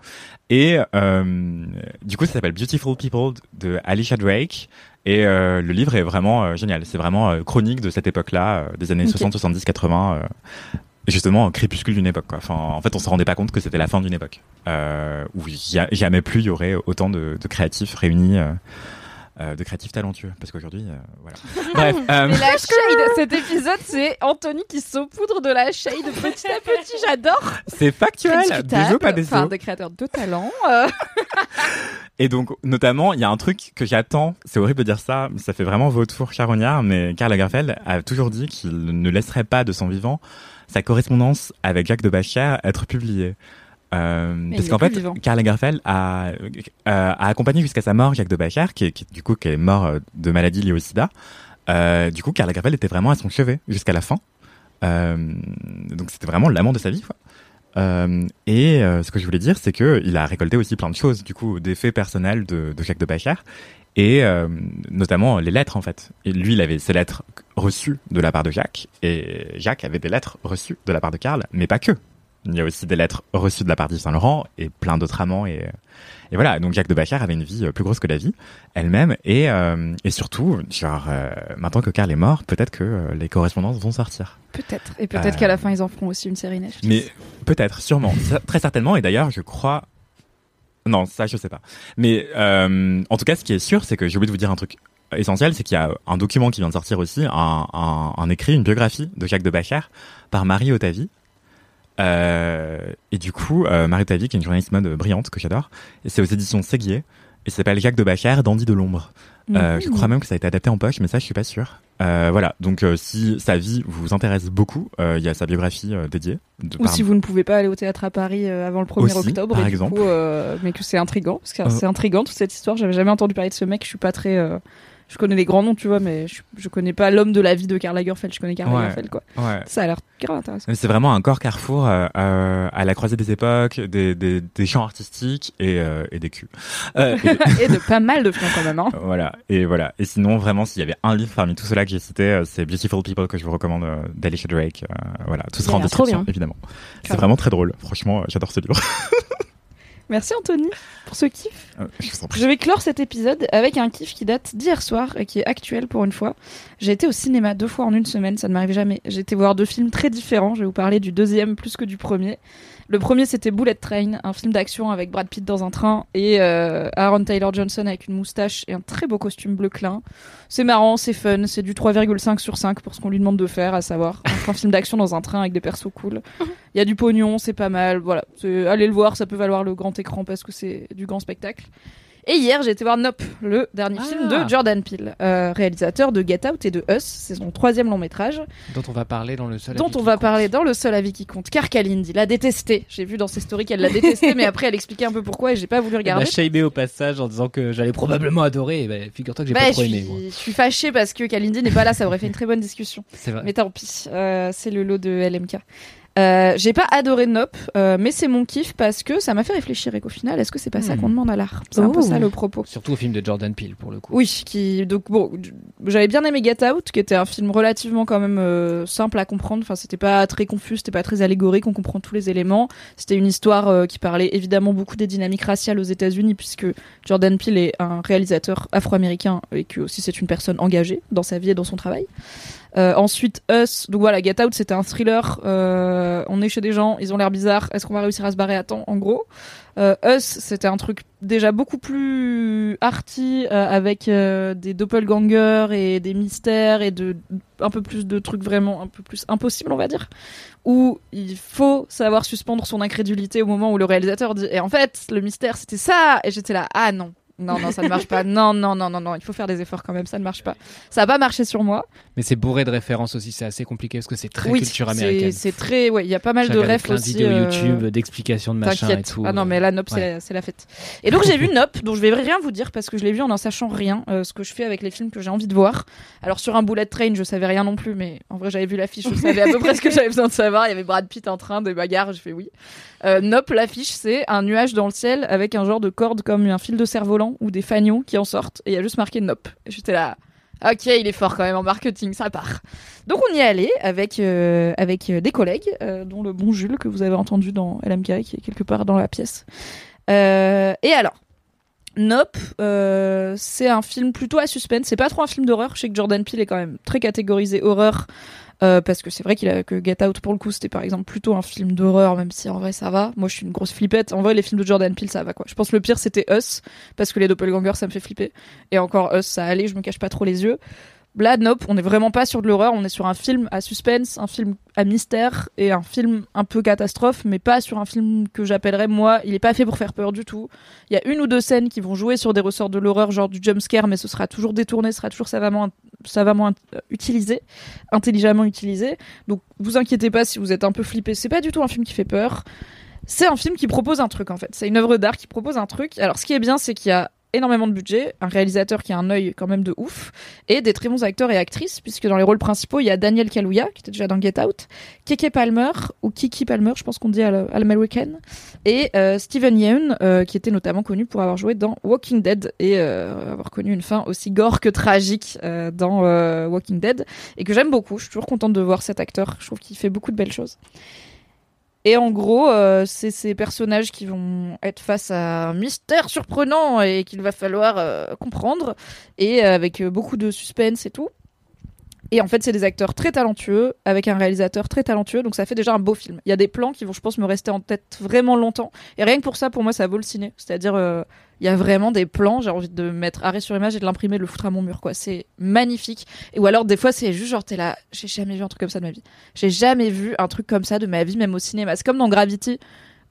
Et euh, du coup ça s'appelle Beautiful People de Alicia Drake. Et euh, le livre est vraiment euh, génial. C'est vraiment chronique de cette époque-là, des années Ok. 60, 70, 80. euh, et justement, un crépuscule d'une époque. Quoi. Enfin, en fait, on se rendait pas compte que c'était la fin d'une époque euh, où ja- jamais plus il y aurait autant de, de créatifs réunis, euh, de créatifs talentueux. Parce qu'aujourd'hui, euh, voilà. Bref, euh, Mais la shade, cet épisode, c'est Anthony qui saupoudre de la shade petit à petit. J'adore. c'est factuel. Des pas des Enfin, des créateurs de talent. euh. Et donc, notamment, il y a un truc que j'attends. C'est horrible de dire ça, mais ça fait vraiment vautour charognard. Mais Karl Lagerfeld a toujours dit qu'il ne laisserait pas de son vivant sa correspondance avec Jacques de Bachère être publiée. Euh, parce qu'en fait, vivant. Karl Lagerfeld a, euh, a accompagné jusqu'à sa mort Jacques de Bachère, qui, est- qui, du coup, qui est mort euh, de maladie liée au sida. Euh, du coup, Karl Lagerfeld était vraiment à son chevet jusqu'à la fin. Euh, donc c'était vraiment l'amant de sa vie. Quoi. Euh, et euh, ce que je voulais dire, c'est que il a récolté aussi plein de choses, du coup, des faits personnels de, de Jacques de Bacher, et euh, notamment les lettres en fait. Et lui, il avait ses lettres reçues de la part de Jacques, et Jacques avait des lettres reçues de la part de Karl, mais pas que. Il y a aussi des lettres reçues de la part d'Yves Saint Laurent et plein d'autres amants et et voilà. Donc Jacques de Bacher avait une vie euh, plus grosse que la vie elle-même et euh, et surtout genre euh, maintenant que Karl est mort, peut-être que euh, les correspondances vont sortir. Peut-être. Et peut-être Euh. qu'à la fin, ils en feront aussi une série Netflix. Mais peut-être, sûrement, très certainement. Et d'ailleurs, je crois. Non, ça, je sais pas. Mais euh, en tout cas, ce qui est sûr, c'est que j'ai oublié de vous dire un truc essentiel, c'est qu'il y a un document qui vient de sortir aussi, un, un, un écrit, une biographie de Jacques de Bacher par Marie Otavi. Euh, et du coup, euh, Marie Otavi, qui est une journaliste mode brillante que j'adore, et c'est aux éditions Séguier, et ça s'appelle Jacques de Bacher, Dandy de l'ombre. Euh, je crois même que ça a été adapté en poche, mais ça, je suis pas sûr. Euh, voilà. Donc, euh, si sa vie vous intéresse beaucoup, il y a sa biographie dédiée. De, Ou par- si vous ne pouvez pas aller au théâtre à Paris avant le 1er Aussi, octobre, par et du exemple. coup, mais que c'est intriguant, parce que c'est intriguant toute cette histoire. J'avais jamais entendu parler de ce mec. Je suis pas très, je connais les grands noms, tu vois, mais je, je connais pas l'homme de la vie de Karl Lagerfeld. Je connais Karl Ouais. Lagerfeld, quoi. Ouais. Ça a l'air grave intéressant. C'est vraiment un corps carrefour euh, euh, à la croisée des époques, des, des, des champs artistiques et, euh, et des culs. Euh, et- et de pas mal de films quand même. Hein. voilà. Et voilà. Et sinon, vraiment, s'il y avait un livre parmi tous ceux-là que j'ai cités, euh, c'est Beautiful People que je vous recommande d'Alicia Drake. Voilà. Tout sera en description, évidemment. C'est vraiment très drôle. Franchement, j'adore ce livre. Merci Anthony pour ce kiff. Euh, je. Je vais clore cet épisode avec un kiff qui date d'hier soir et qui est actuel pour une fois. J'ai été au cinéma deux fois en une semaine, ça ne m'arrive jamais. J'ai été voir deux films très différents. Je vais vous parler du deuxième plus que du premier. Le premier c'était Bullet Train, un film d'action avec Brad Pitt dans un train et euh, Aaron Taylor Johnson avec une moustache et un très beau costume bleu clin. C'est marrant, c'est fun, c'est du 3,5 sur 5 pour ce qu'on lui demande de faire, à savoir un film d'action dans un train avec des persos cool. Il y a du pognon, c'est pas mal. Voilà, allez le voir, ça peut valoir le grand écran parce que c'est du grand spectacle. Et hier, j'ai été voir Nope, le dernier Ah. film de Jordan Peele, euh, réalisateur de Get Out et de Us. C'est son troisième long métrage, Dont on va parler dans le seul dont avis on qui va compte. parler dans le seul avis qui compte. Car Kalindi l'a détesté. J'ai vu dans ses stories qu'elle l'a détesté, mais après elle expliquait un peu pourquoi et j'ai pas voulu Elle regarder. m'a shaimé au passage en disant que j'allais probablement adorer. Et ben, figure-toi que j'ai Bah, pas trop aimé. moi. je suis fâchée parce que Kalindi n'est pas là, ça aurait fait une très bonne discussion. C'est vrai. Mais tant pis, euh, c'est le lot de LMK. Euh, j'ai pas adoré Nope, euh, mais c'est mon kiff parce que ça m'a fait réfléchir et qu'au final, est-ce que c'est pas ça Hmm. qu'on demande à l'art? C'est un peu Oh. ça le propos. Surtout au film de Jordan Peele pour le coup. Oui, qui donc bon, j'avais bien aimé Get Out, qui était un film relativement quand même euh, simple à comprendre. Enfin, c'était pas très confus, c'était pas très allégorique, on comprend tous les éléments. C'était une histoire euh, qui parlait évidemment beaucoup des dynamiques raciales aux États-Unis, puisque Jordan Peele est un réalisateur afro-américain et que aussi c'est une personne engagée dans sa vie et dans son travail. Euh, ensuite, Us. Donc voilà, Get Out, c'était un thriller. Euh, on est chez des gens, ils ont l'air bizarres. Est-ce qu'on va réussir à se barrer à temps, en gros? Euh, Us, c'était un truc déjà beaucoup plus arty, euh, avec euh, des doppelgangers et des mystères et de un peu plus de trucs vraiment un peu plus impossibles, on va dire. Où il faut savoir suspendre son incrédulité au moment où le réalisateur dit. Et en fait, le mystère, c'était ça. Et j'étais là, ah non. Non, non, ça ne marche pas. Non, non, non, non, non. Il faut faire des efforts quand même. Ça ne marche pas. Ça pas marché sur moi. Mais c'est bourré de références aussi. C'est assez compliqué parce que c'est très oui, culture américaine. c'est très. Ouais, il y a pas mal de de aussi. vidéos euh, YouTube d'explications de machin et tout. Ah non, mais là, Nope, Ouais. la- c'est la fête. Et donc, j'ai vu Nope, dont je vais rien vous dire parce que je l'ai vu en n'en sachant rien, euh, ce que je fais avec les films que j'ai envie de voir. Alors, sur un bullet train, je savais rien non plus, mais en vrai, j'avais vu l'affiche, je savais à peu près ce que j'avais besoin de savoir. Il y avait Brad Pitt en train, des bagarres, je fais oui. Euh, nope, l'affiche, c'est un nuage dans le ciel avec un genre de corde comme un fil de cerf-volant ou des fanions qui en sortent. Et il y a juste marqué Nope. J'étais là. Ok, il est fort quand même en marketing, ça part. Donc on y est allé avec euh, avec euh, des collègues, euh, dont le bon Jules que vous avez entendu dans LMK qui est quelque part dans la pièce. Et alors, Nope, euh, c'est un film plutôt à suspense. C'est pas trop un film d'horreur. Je sais que Jordan Peele est quand même très catégorisé horreur. euh, parce que c'est vrai qu'il a que Get Out pour le coup c'était par exemple plutôt un film d'horreur même si en vrai ça va moi je suis une grosse flippette en vrai les films de Jordan Peele ça va quoi je pense que le pire c'était Us parce que les doppelgangers ça me fait flipper et encore Us ça allait je me cache pas trop les yeux Là, nope, on n'est vraiment pas sur de l'horreur, on est sur un film à suspense, un film à mystère et un film un peu catastrophe, mais pas sur un film que j'appellerais moi, il est pas fait pour faire peur du tout. Il y a une ou deux scènes qui vont jouer sur des ressorts de l'horreur, genre du jumpscare, mais ce sera toujours détourné, ce sera toujours savamment, savamment euh, utilisé, intelligemment utilisé. Donc, vous inquiétez pas si vous êtes un peu flippé, c'est pas du tout un film qui fait peur. C'est un film qui propose un truc en fait. C'est une œuvre d'art qui propose un truc. Alors, ce qui est bien, c'est qu'il y a énormément de budget, un réalisateur qui a un œil quand même de ouf, et des très bons acteurs et actrices, puisque dans les rôles principaux, il y a Daniel Kaluuya, qui était déjà dans Get Out, Keke Palmer, ou Kiki Palmer, je pense qu'on dit à la- à l'américaine, et euh, Steven Yeun, euh, qui était notamment connu pour avoir joué dans Walking Dead, et euh, avoir connu une fin aussi gore que tragique dans Walking Dead, et que j'aime beaucoup, je suis toujours contente de voir cet acteur, je trouve qu'il fait beaucoup de belles choses. Et en gros, euh, c'est ces personnages qui vont être face à un mystère surprenant et qu'il va falloir euh, comprendre, et euh, avec beaucoup de suspense et tout. Et en fait, c'est des acteurs très talentueux, avec un réalisateur très talentueux, donc ça fait déjà un beau film. Il y a des plans qui vont, je pense, me rester en tête vraiment longtemps. Et rien que pour ça, pour moi, ça vaut le ciné. C'est-à-dire, euh, il y a vraiment des plans, j'ai envie de mettre arrêt sur image et de l'imprimer, de le foutre à mon mur, quoi. C'est magnifique. Et ou alors, des fois, c'est juste genre, t'es là, j'ai jamais vu un truc comme ça de ma vie. J'ai jamais vu un truc comme ça de ma vie, même au cinéma. C'est comme dans Gravity,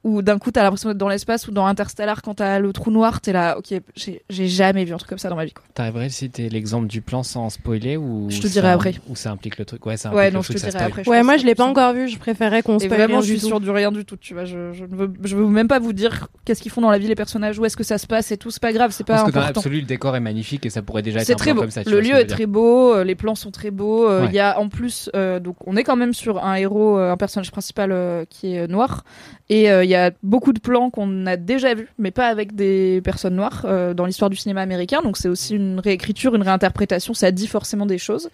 où d'un coup, t'as l'impression d'être dans l'espace, ou dans Interstellar, quand t'as le trou noir, t'es là, ok, j'ai jamais vu un truc comme ça dans ma vie, quoi. T'arriverais à citer l'exemple du plan sans spoiler ou Je te ça- dirai après. Ou ça implique le truc? Ouais, ça Ouais, implique non, le je truc, te dirai après. je Ouais, moi je l'ai c'est pas encore vu, je préférais qu'on Et spoil vraiment, je du suis sûre du rien du tout, tu vois. Je, je ne veux, je veux même pas vous dire qu'est-ce qu'ils font dans la vie les personnages, où est-ce que ça se passe et tout. C'est pas grave, c'est pas Parce que dans important. l'absolu, le décor est magnifique et ça pourrait déjà être C'est un très plan beau. comme ça. tu le lieu est très beau, euh, les plans sont très beaux. euh, Il y a en plus, euh, donc on est quand même sur un héros, un personnage principal qui est noir, et il y a beaucoup de plans qu'on a déjà vus, mais pas avec des personnes noires euh, dans l'histoire du cinéma américain. Donc c'est aussi une réécriture, une réinterprétation. Ça dit forcément des choses.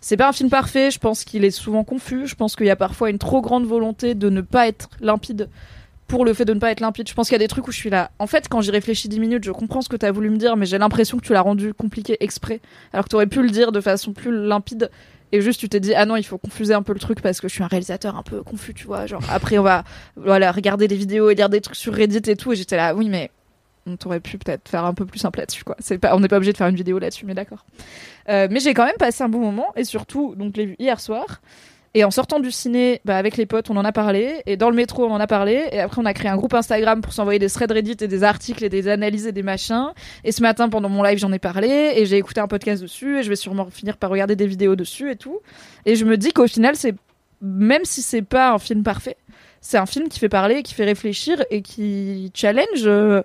C'est pas un film parfait. Je pense qu'il est souvent confus. Je pense qu'il y a parfois une trop grande volonté de ne pas être limpide pour le fait de ne pas être limpide. Je pense qu'il y a des trucs où je suis là. En fait, quand j'y réfléchis 10 minutes, je comprends ce que tu as voulu me dire, mais j'ai l'impression que tu l'as rendu compliqué exprès. Alors que tu aurais pu le dire de façon plus limpide. Et juste, tu t'es dit, ah non, il faut confuser un peu le truc parce que je suis un réalisateur un peu confus, tu vois. Genre, après, on va, voilà, regarder des vidéos et lire des trucs sur Reddit et tout. Et j'étais là, oui, mais on t'aurait pu peut-être faire un peu plus simple là-dessus, quoi. C'est pas, on n'est pas obligé de faire une vidéo là-dessus, mais d'accord. Euh, mais j'ai quand même passé un bon moment et surtout, donc, l'ai vu hier soir. Et en sortant du ciné, bah, avec les potes, on en a parlé. Et dans le métro, on en a parlé. Et après, on a créé un groupe Instagram pour s'envoyer des threads Reddit et des articles et des analyses et des machins. Et ce matin, pendant mon live, j'en ai parlé. Et j'ai écouté un podcast dessus. Et je vais sûrement finir par regarder des vidéos dessus et tout. Et je me dis qu'au final, c'est même si c'est pas un film parfait, c'est un film qui fait parler, qui fait réfléchir et qui challenge euh,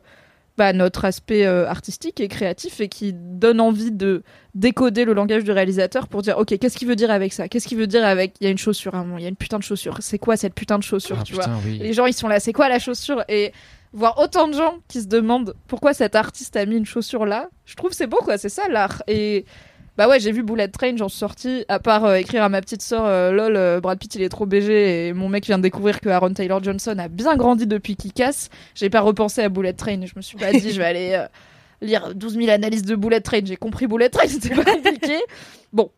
bah, notre aspect euh, artistique et créatif et qui donne envie de décoder le langage du réalisateur pour dire ok qu'est-ce qu'il veut dire avec ça? Qu'est-ce qu'il veut dire avec il y a une chaussure à un moment il y a une putain de chaussure. C'est quoi cette putain de chaussure Ah, tu vois? oui. les gens ils sont là c'est quoi la chaussure? Et voir autant de gens qui se demandent pourquoi cet artiste a mis une chaussure là je trouve c'est beau quoi c'est ça l'art. Et bah ouais j'ai vu Bullet Train j'en suis sortie à part euh, écrire à ma petite sœur euh, lol euh, Brad Pitt il est trop BG et mon mec vient de découvrir que Aaron Taylor Johnson a bien grandi depuis qu'il casse. J'ai pas repensé à Bullet Train je me suis pas dit je vais aller lire 12 000 analyses de Bullet Train. J'ai compris Bullet Train c'était pas compliqué. Bon.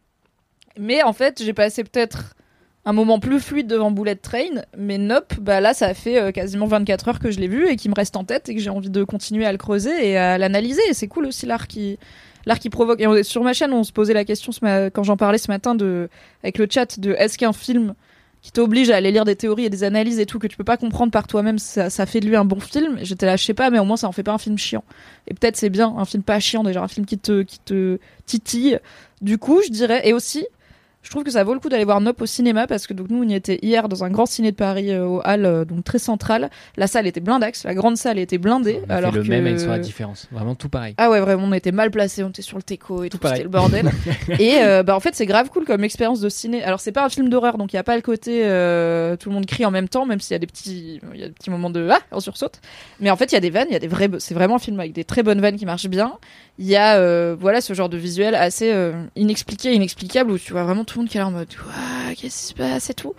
Mais en fait j'ai passé peut-être un moment plus fluide devant Bullet Train, mais Nope, bah là ça fait quasiment 24 heures que je l'ai vu et qui me reste en tête et que j'ai envie de continuer à le creuser et à l'analyser. Et c'est cool aussi l'art qui l'art qui provoque. Et sur ma chaîne, on se posait la question quand j'en parlais ce matin avec le chat de est-ce qu'un film qui t'oblige à aller lire des théories et des analyses et tout que tu peux pas comprendre par toi-même, ça, fait de lui un bon film? J'étais là, je sais pas, mais au moins ça en fait pas un film chiant. Et peut-être c'est bien, un film pas chiant déjà, un film qui te qui te titille. Du coup, je dirais et aussi je trouve que ça vaut le coup d'aller voir Nope au cinéma parce que donc nous on y était hier dans un grand ciné de Paris euh, au Hall euh, donc très central. La salle était blindax, la grande salle était blindée On a alors fait le que même avec sur la différence. Vraiment tout pareil. ah ouais vraiment on était mal placés, on était sur le teco et tout, c'était le bordel. et euh, bah en fait c'est grave cool comme expérience de ciné. Alors c'est pas un film d'horreur donc il y a pas le côté euh, tout le monde crie en même temps même s'il y a des petits il y a des petits moments de ah on sursaute. Mais en fait il y a des vannes, il y a des vrais c'est vraiment un film avec des très bonnes vannes qui marchent bien. Il y a voilà ce genre de visuel assez inexpliqué, inexplicable où tu vois vraiment tout le monde qui est là en mode Ouah, qu'est-ce qui se passe et tout.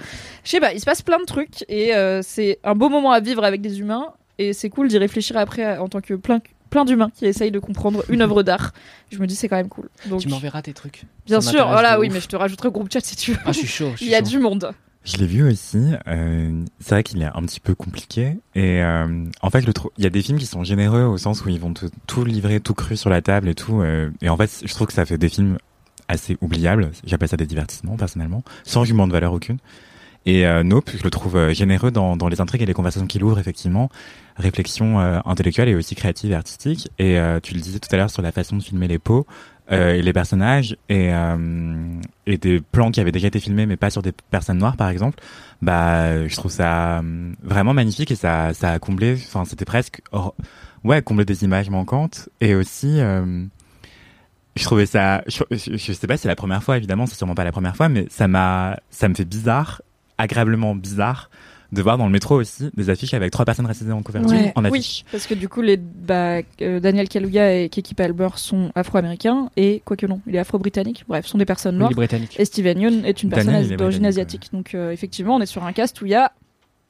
Je sais pas, il se passe plein de trucs et euh, c'est un beau moment à vivre avec des humains et c'est cool d'y réfléchir après en tant que plein plein d'humains qui essayent de comprendre une œuvre d'art. Je me dis c'est quand même cool. Donc Tu m'enverras tes trucs. bien Ça sûr, voilà oui, ouf. mais je te rajouterai au groupe chat si tu veux. Ah, je suis chaud. je suis Il y a chaud. du monde. Je l'ai vu aussi. euh, c'est vrai qu'il est un petit peu compliqué. Et euh, en fait, le il y a des films qui sont généreux au sens où ils vont te tout livrer, tout cru sur la table et tout. euh, et en fait, je trouve que ça fait des films assez oubliables. J'appelle ça des divertissements personnellement, sans argument de valeur aucune. Et euh, Nope, je le trouve euh, généreux dans, dans les intrigues et les conversations qu'il ouvre, effectivement. Réflexion euh, intellectuelle et aussi créative et artistique. Et euh, tu le disais tout à l'heure sur la façon de filmer les pots. euh, et les personnages et, euh, et des plans qui avaient déjà été filmés mais pas sur des personnes noires par exemple bah je trouve ça euh, vraiment magnifique et ça ça a comblé enfin c'était presque ouais combler des images manquantes et aussi euh, je trouvais ça je, je, je sais pas si c'est la première fois évidemment c'est sûrement pas la première fois mais ça m'a ça me fait bizarre agréablement bizarre de voir dans le métro aussi des affiches avec trois personnes racisées en couverture Ouais. en affiche Oui, parce que du coup, les, bah, euh, Daniel Kaluuya et Keke Palmer sont afro-américains et, quoique non, il est afro-britannique, bref, sont des personnes Oui, noires. Britanniques. Et Steven Yeun est une personne Daniel, d'origine asiatique. Donc, euh, effectivement, on est sur un cast où il y a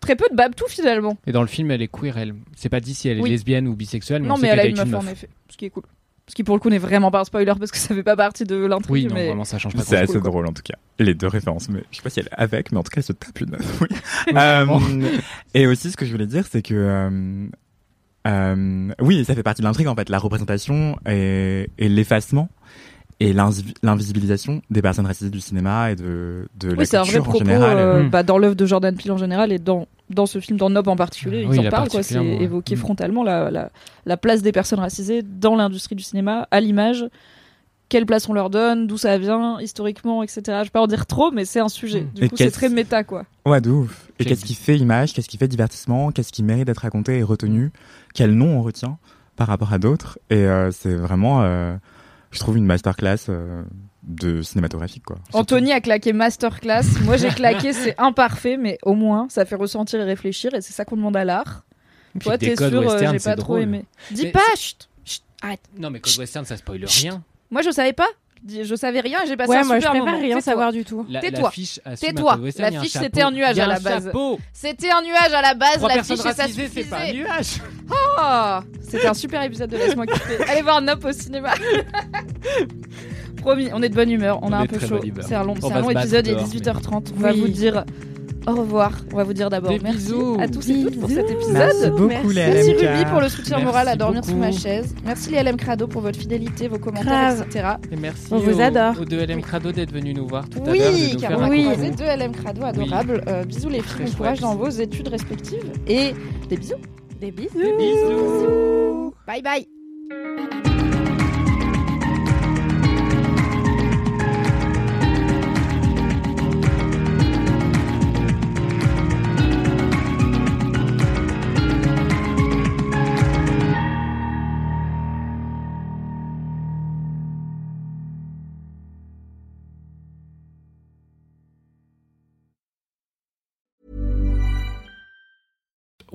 très peu de babtou finalement. Et dans le film, elle est queer, elle. C'est pas dit si elle est Oui. lesbienne ou bisexuelle, mais non, on mais sait elle a une meuf, en effet, ce qui est cool. Ce qui, pour le coup, n'est vraiment pas un spoiler parce que ça fait pas partie de l'intrigue. Oui, non, mais... vraiment, ça change pas C'est assez cool, quoi. drôle en tout cas. Les deux références, mais je sais pas si elle est avec, mais en tout cas elle se tape une meuf. Oui. Euh, et aussi ce que je voulais dire, c'est que euh, euh, oui, ça fait partie de l'intrigue en fait, la représentation et, et l'effacement et l'invi- l'invisibilisation des personnes racisées du cinéma et de, de la Oui, c'est un vrai en propos général. euh, Mm. bah, dans l'œuvre de Jordan Peele en général et dans, dans ce film, dans Nob en particulier. Oui, ils en parlent, quoi. C'est ouais. évoqué Mm. frontalement la, la, la place des personnes racisées dans l'industrie du cinéma, à l'image. Quelle place on leur donne, d'où ça vient, historiquement, etc. Je vais pas en dire trop, mais c'est un sujet. Mm. Du Et coup, c'est très méta, quoi. Ouais, de ouf. Et qu'est-ce qui fait image, qu'est-ce qui fait divertissement, qu'est-ce qui mérite d'être raconté et retenu, quel nom on retient par rapport à d'autres. Et euh, c'est vraiment, euh, je trouve, une masterclass euh, de cinématographique, quoi. Anthony a claqué masterclass. Moi, j'ai claqué, c'est imparfait, mais au moins, ça fait ressentir et réfléchir, et c'est ça qu'on demande à l'art. Toi, t'es sûr, euh, j'ai pas trop drôle. aimé. Dis Mais pas, chut, chut, arrête. Non, mais code western, ça spoile rien. Moi, je savais pas. Je savais rien et j'ai passé Ouais, un moi je super préfère moment. rien Tais-toi. savoir du tout. La, Tais-toi. Tais-toi. code western, il y a un L'affiche, chapeau. c'était un nuage à la base. C'était un nuage à la base, la fiche et ça c'est pas un suffisait. nuage. Oh, C'était un super épisode de Laisse-moi kiffer. Allez voir Nop au cinéma. Promis, on est de bonne humeur, on, On a est un peu chaud. C'est un long, un long épisode, il est dehors, 18h30. On va vous dire au revoir. On va vous dire d'abord Des merci bisous. à tous et toutes pour cet épisode. Merci beaucoup, Merci. Ruby pour le soutien Merci moral à dormir sous ma chaise. Merci les LM Crado pour votre fidélité, vos commentaires, Grave. etc. Et merci On vous aux- adore. aux deux LM Crado d'être venus nous voir tout à Oui, l'heure. de nous car on a Oui. deux LM Crado adorables. Euh, bisous les filles, courage dans vos études respectives. Et des bisous. Des bisous. Bisous. Bye bye.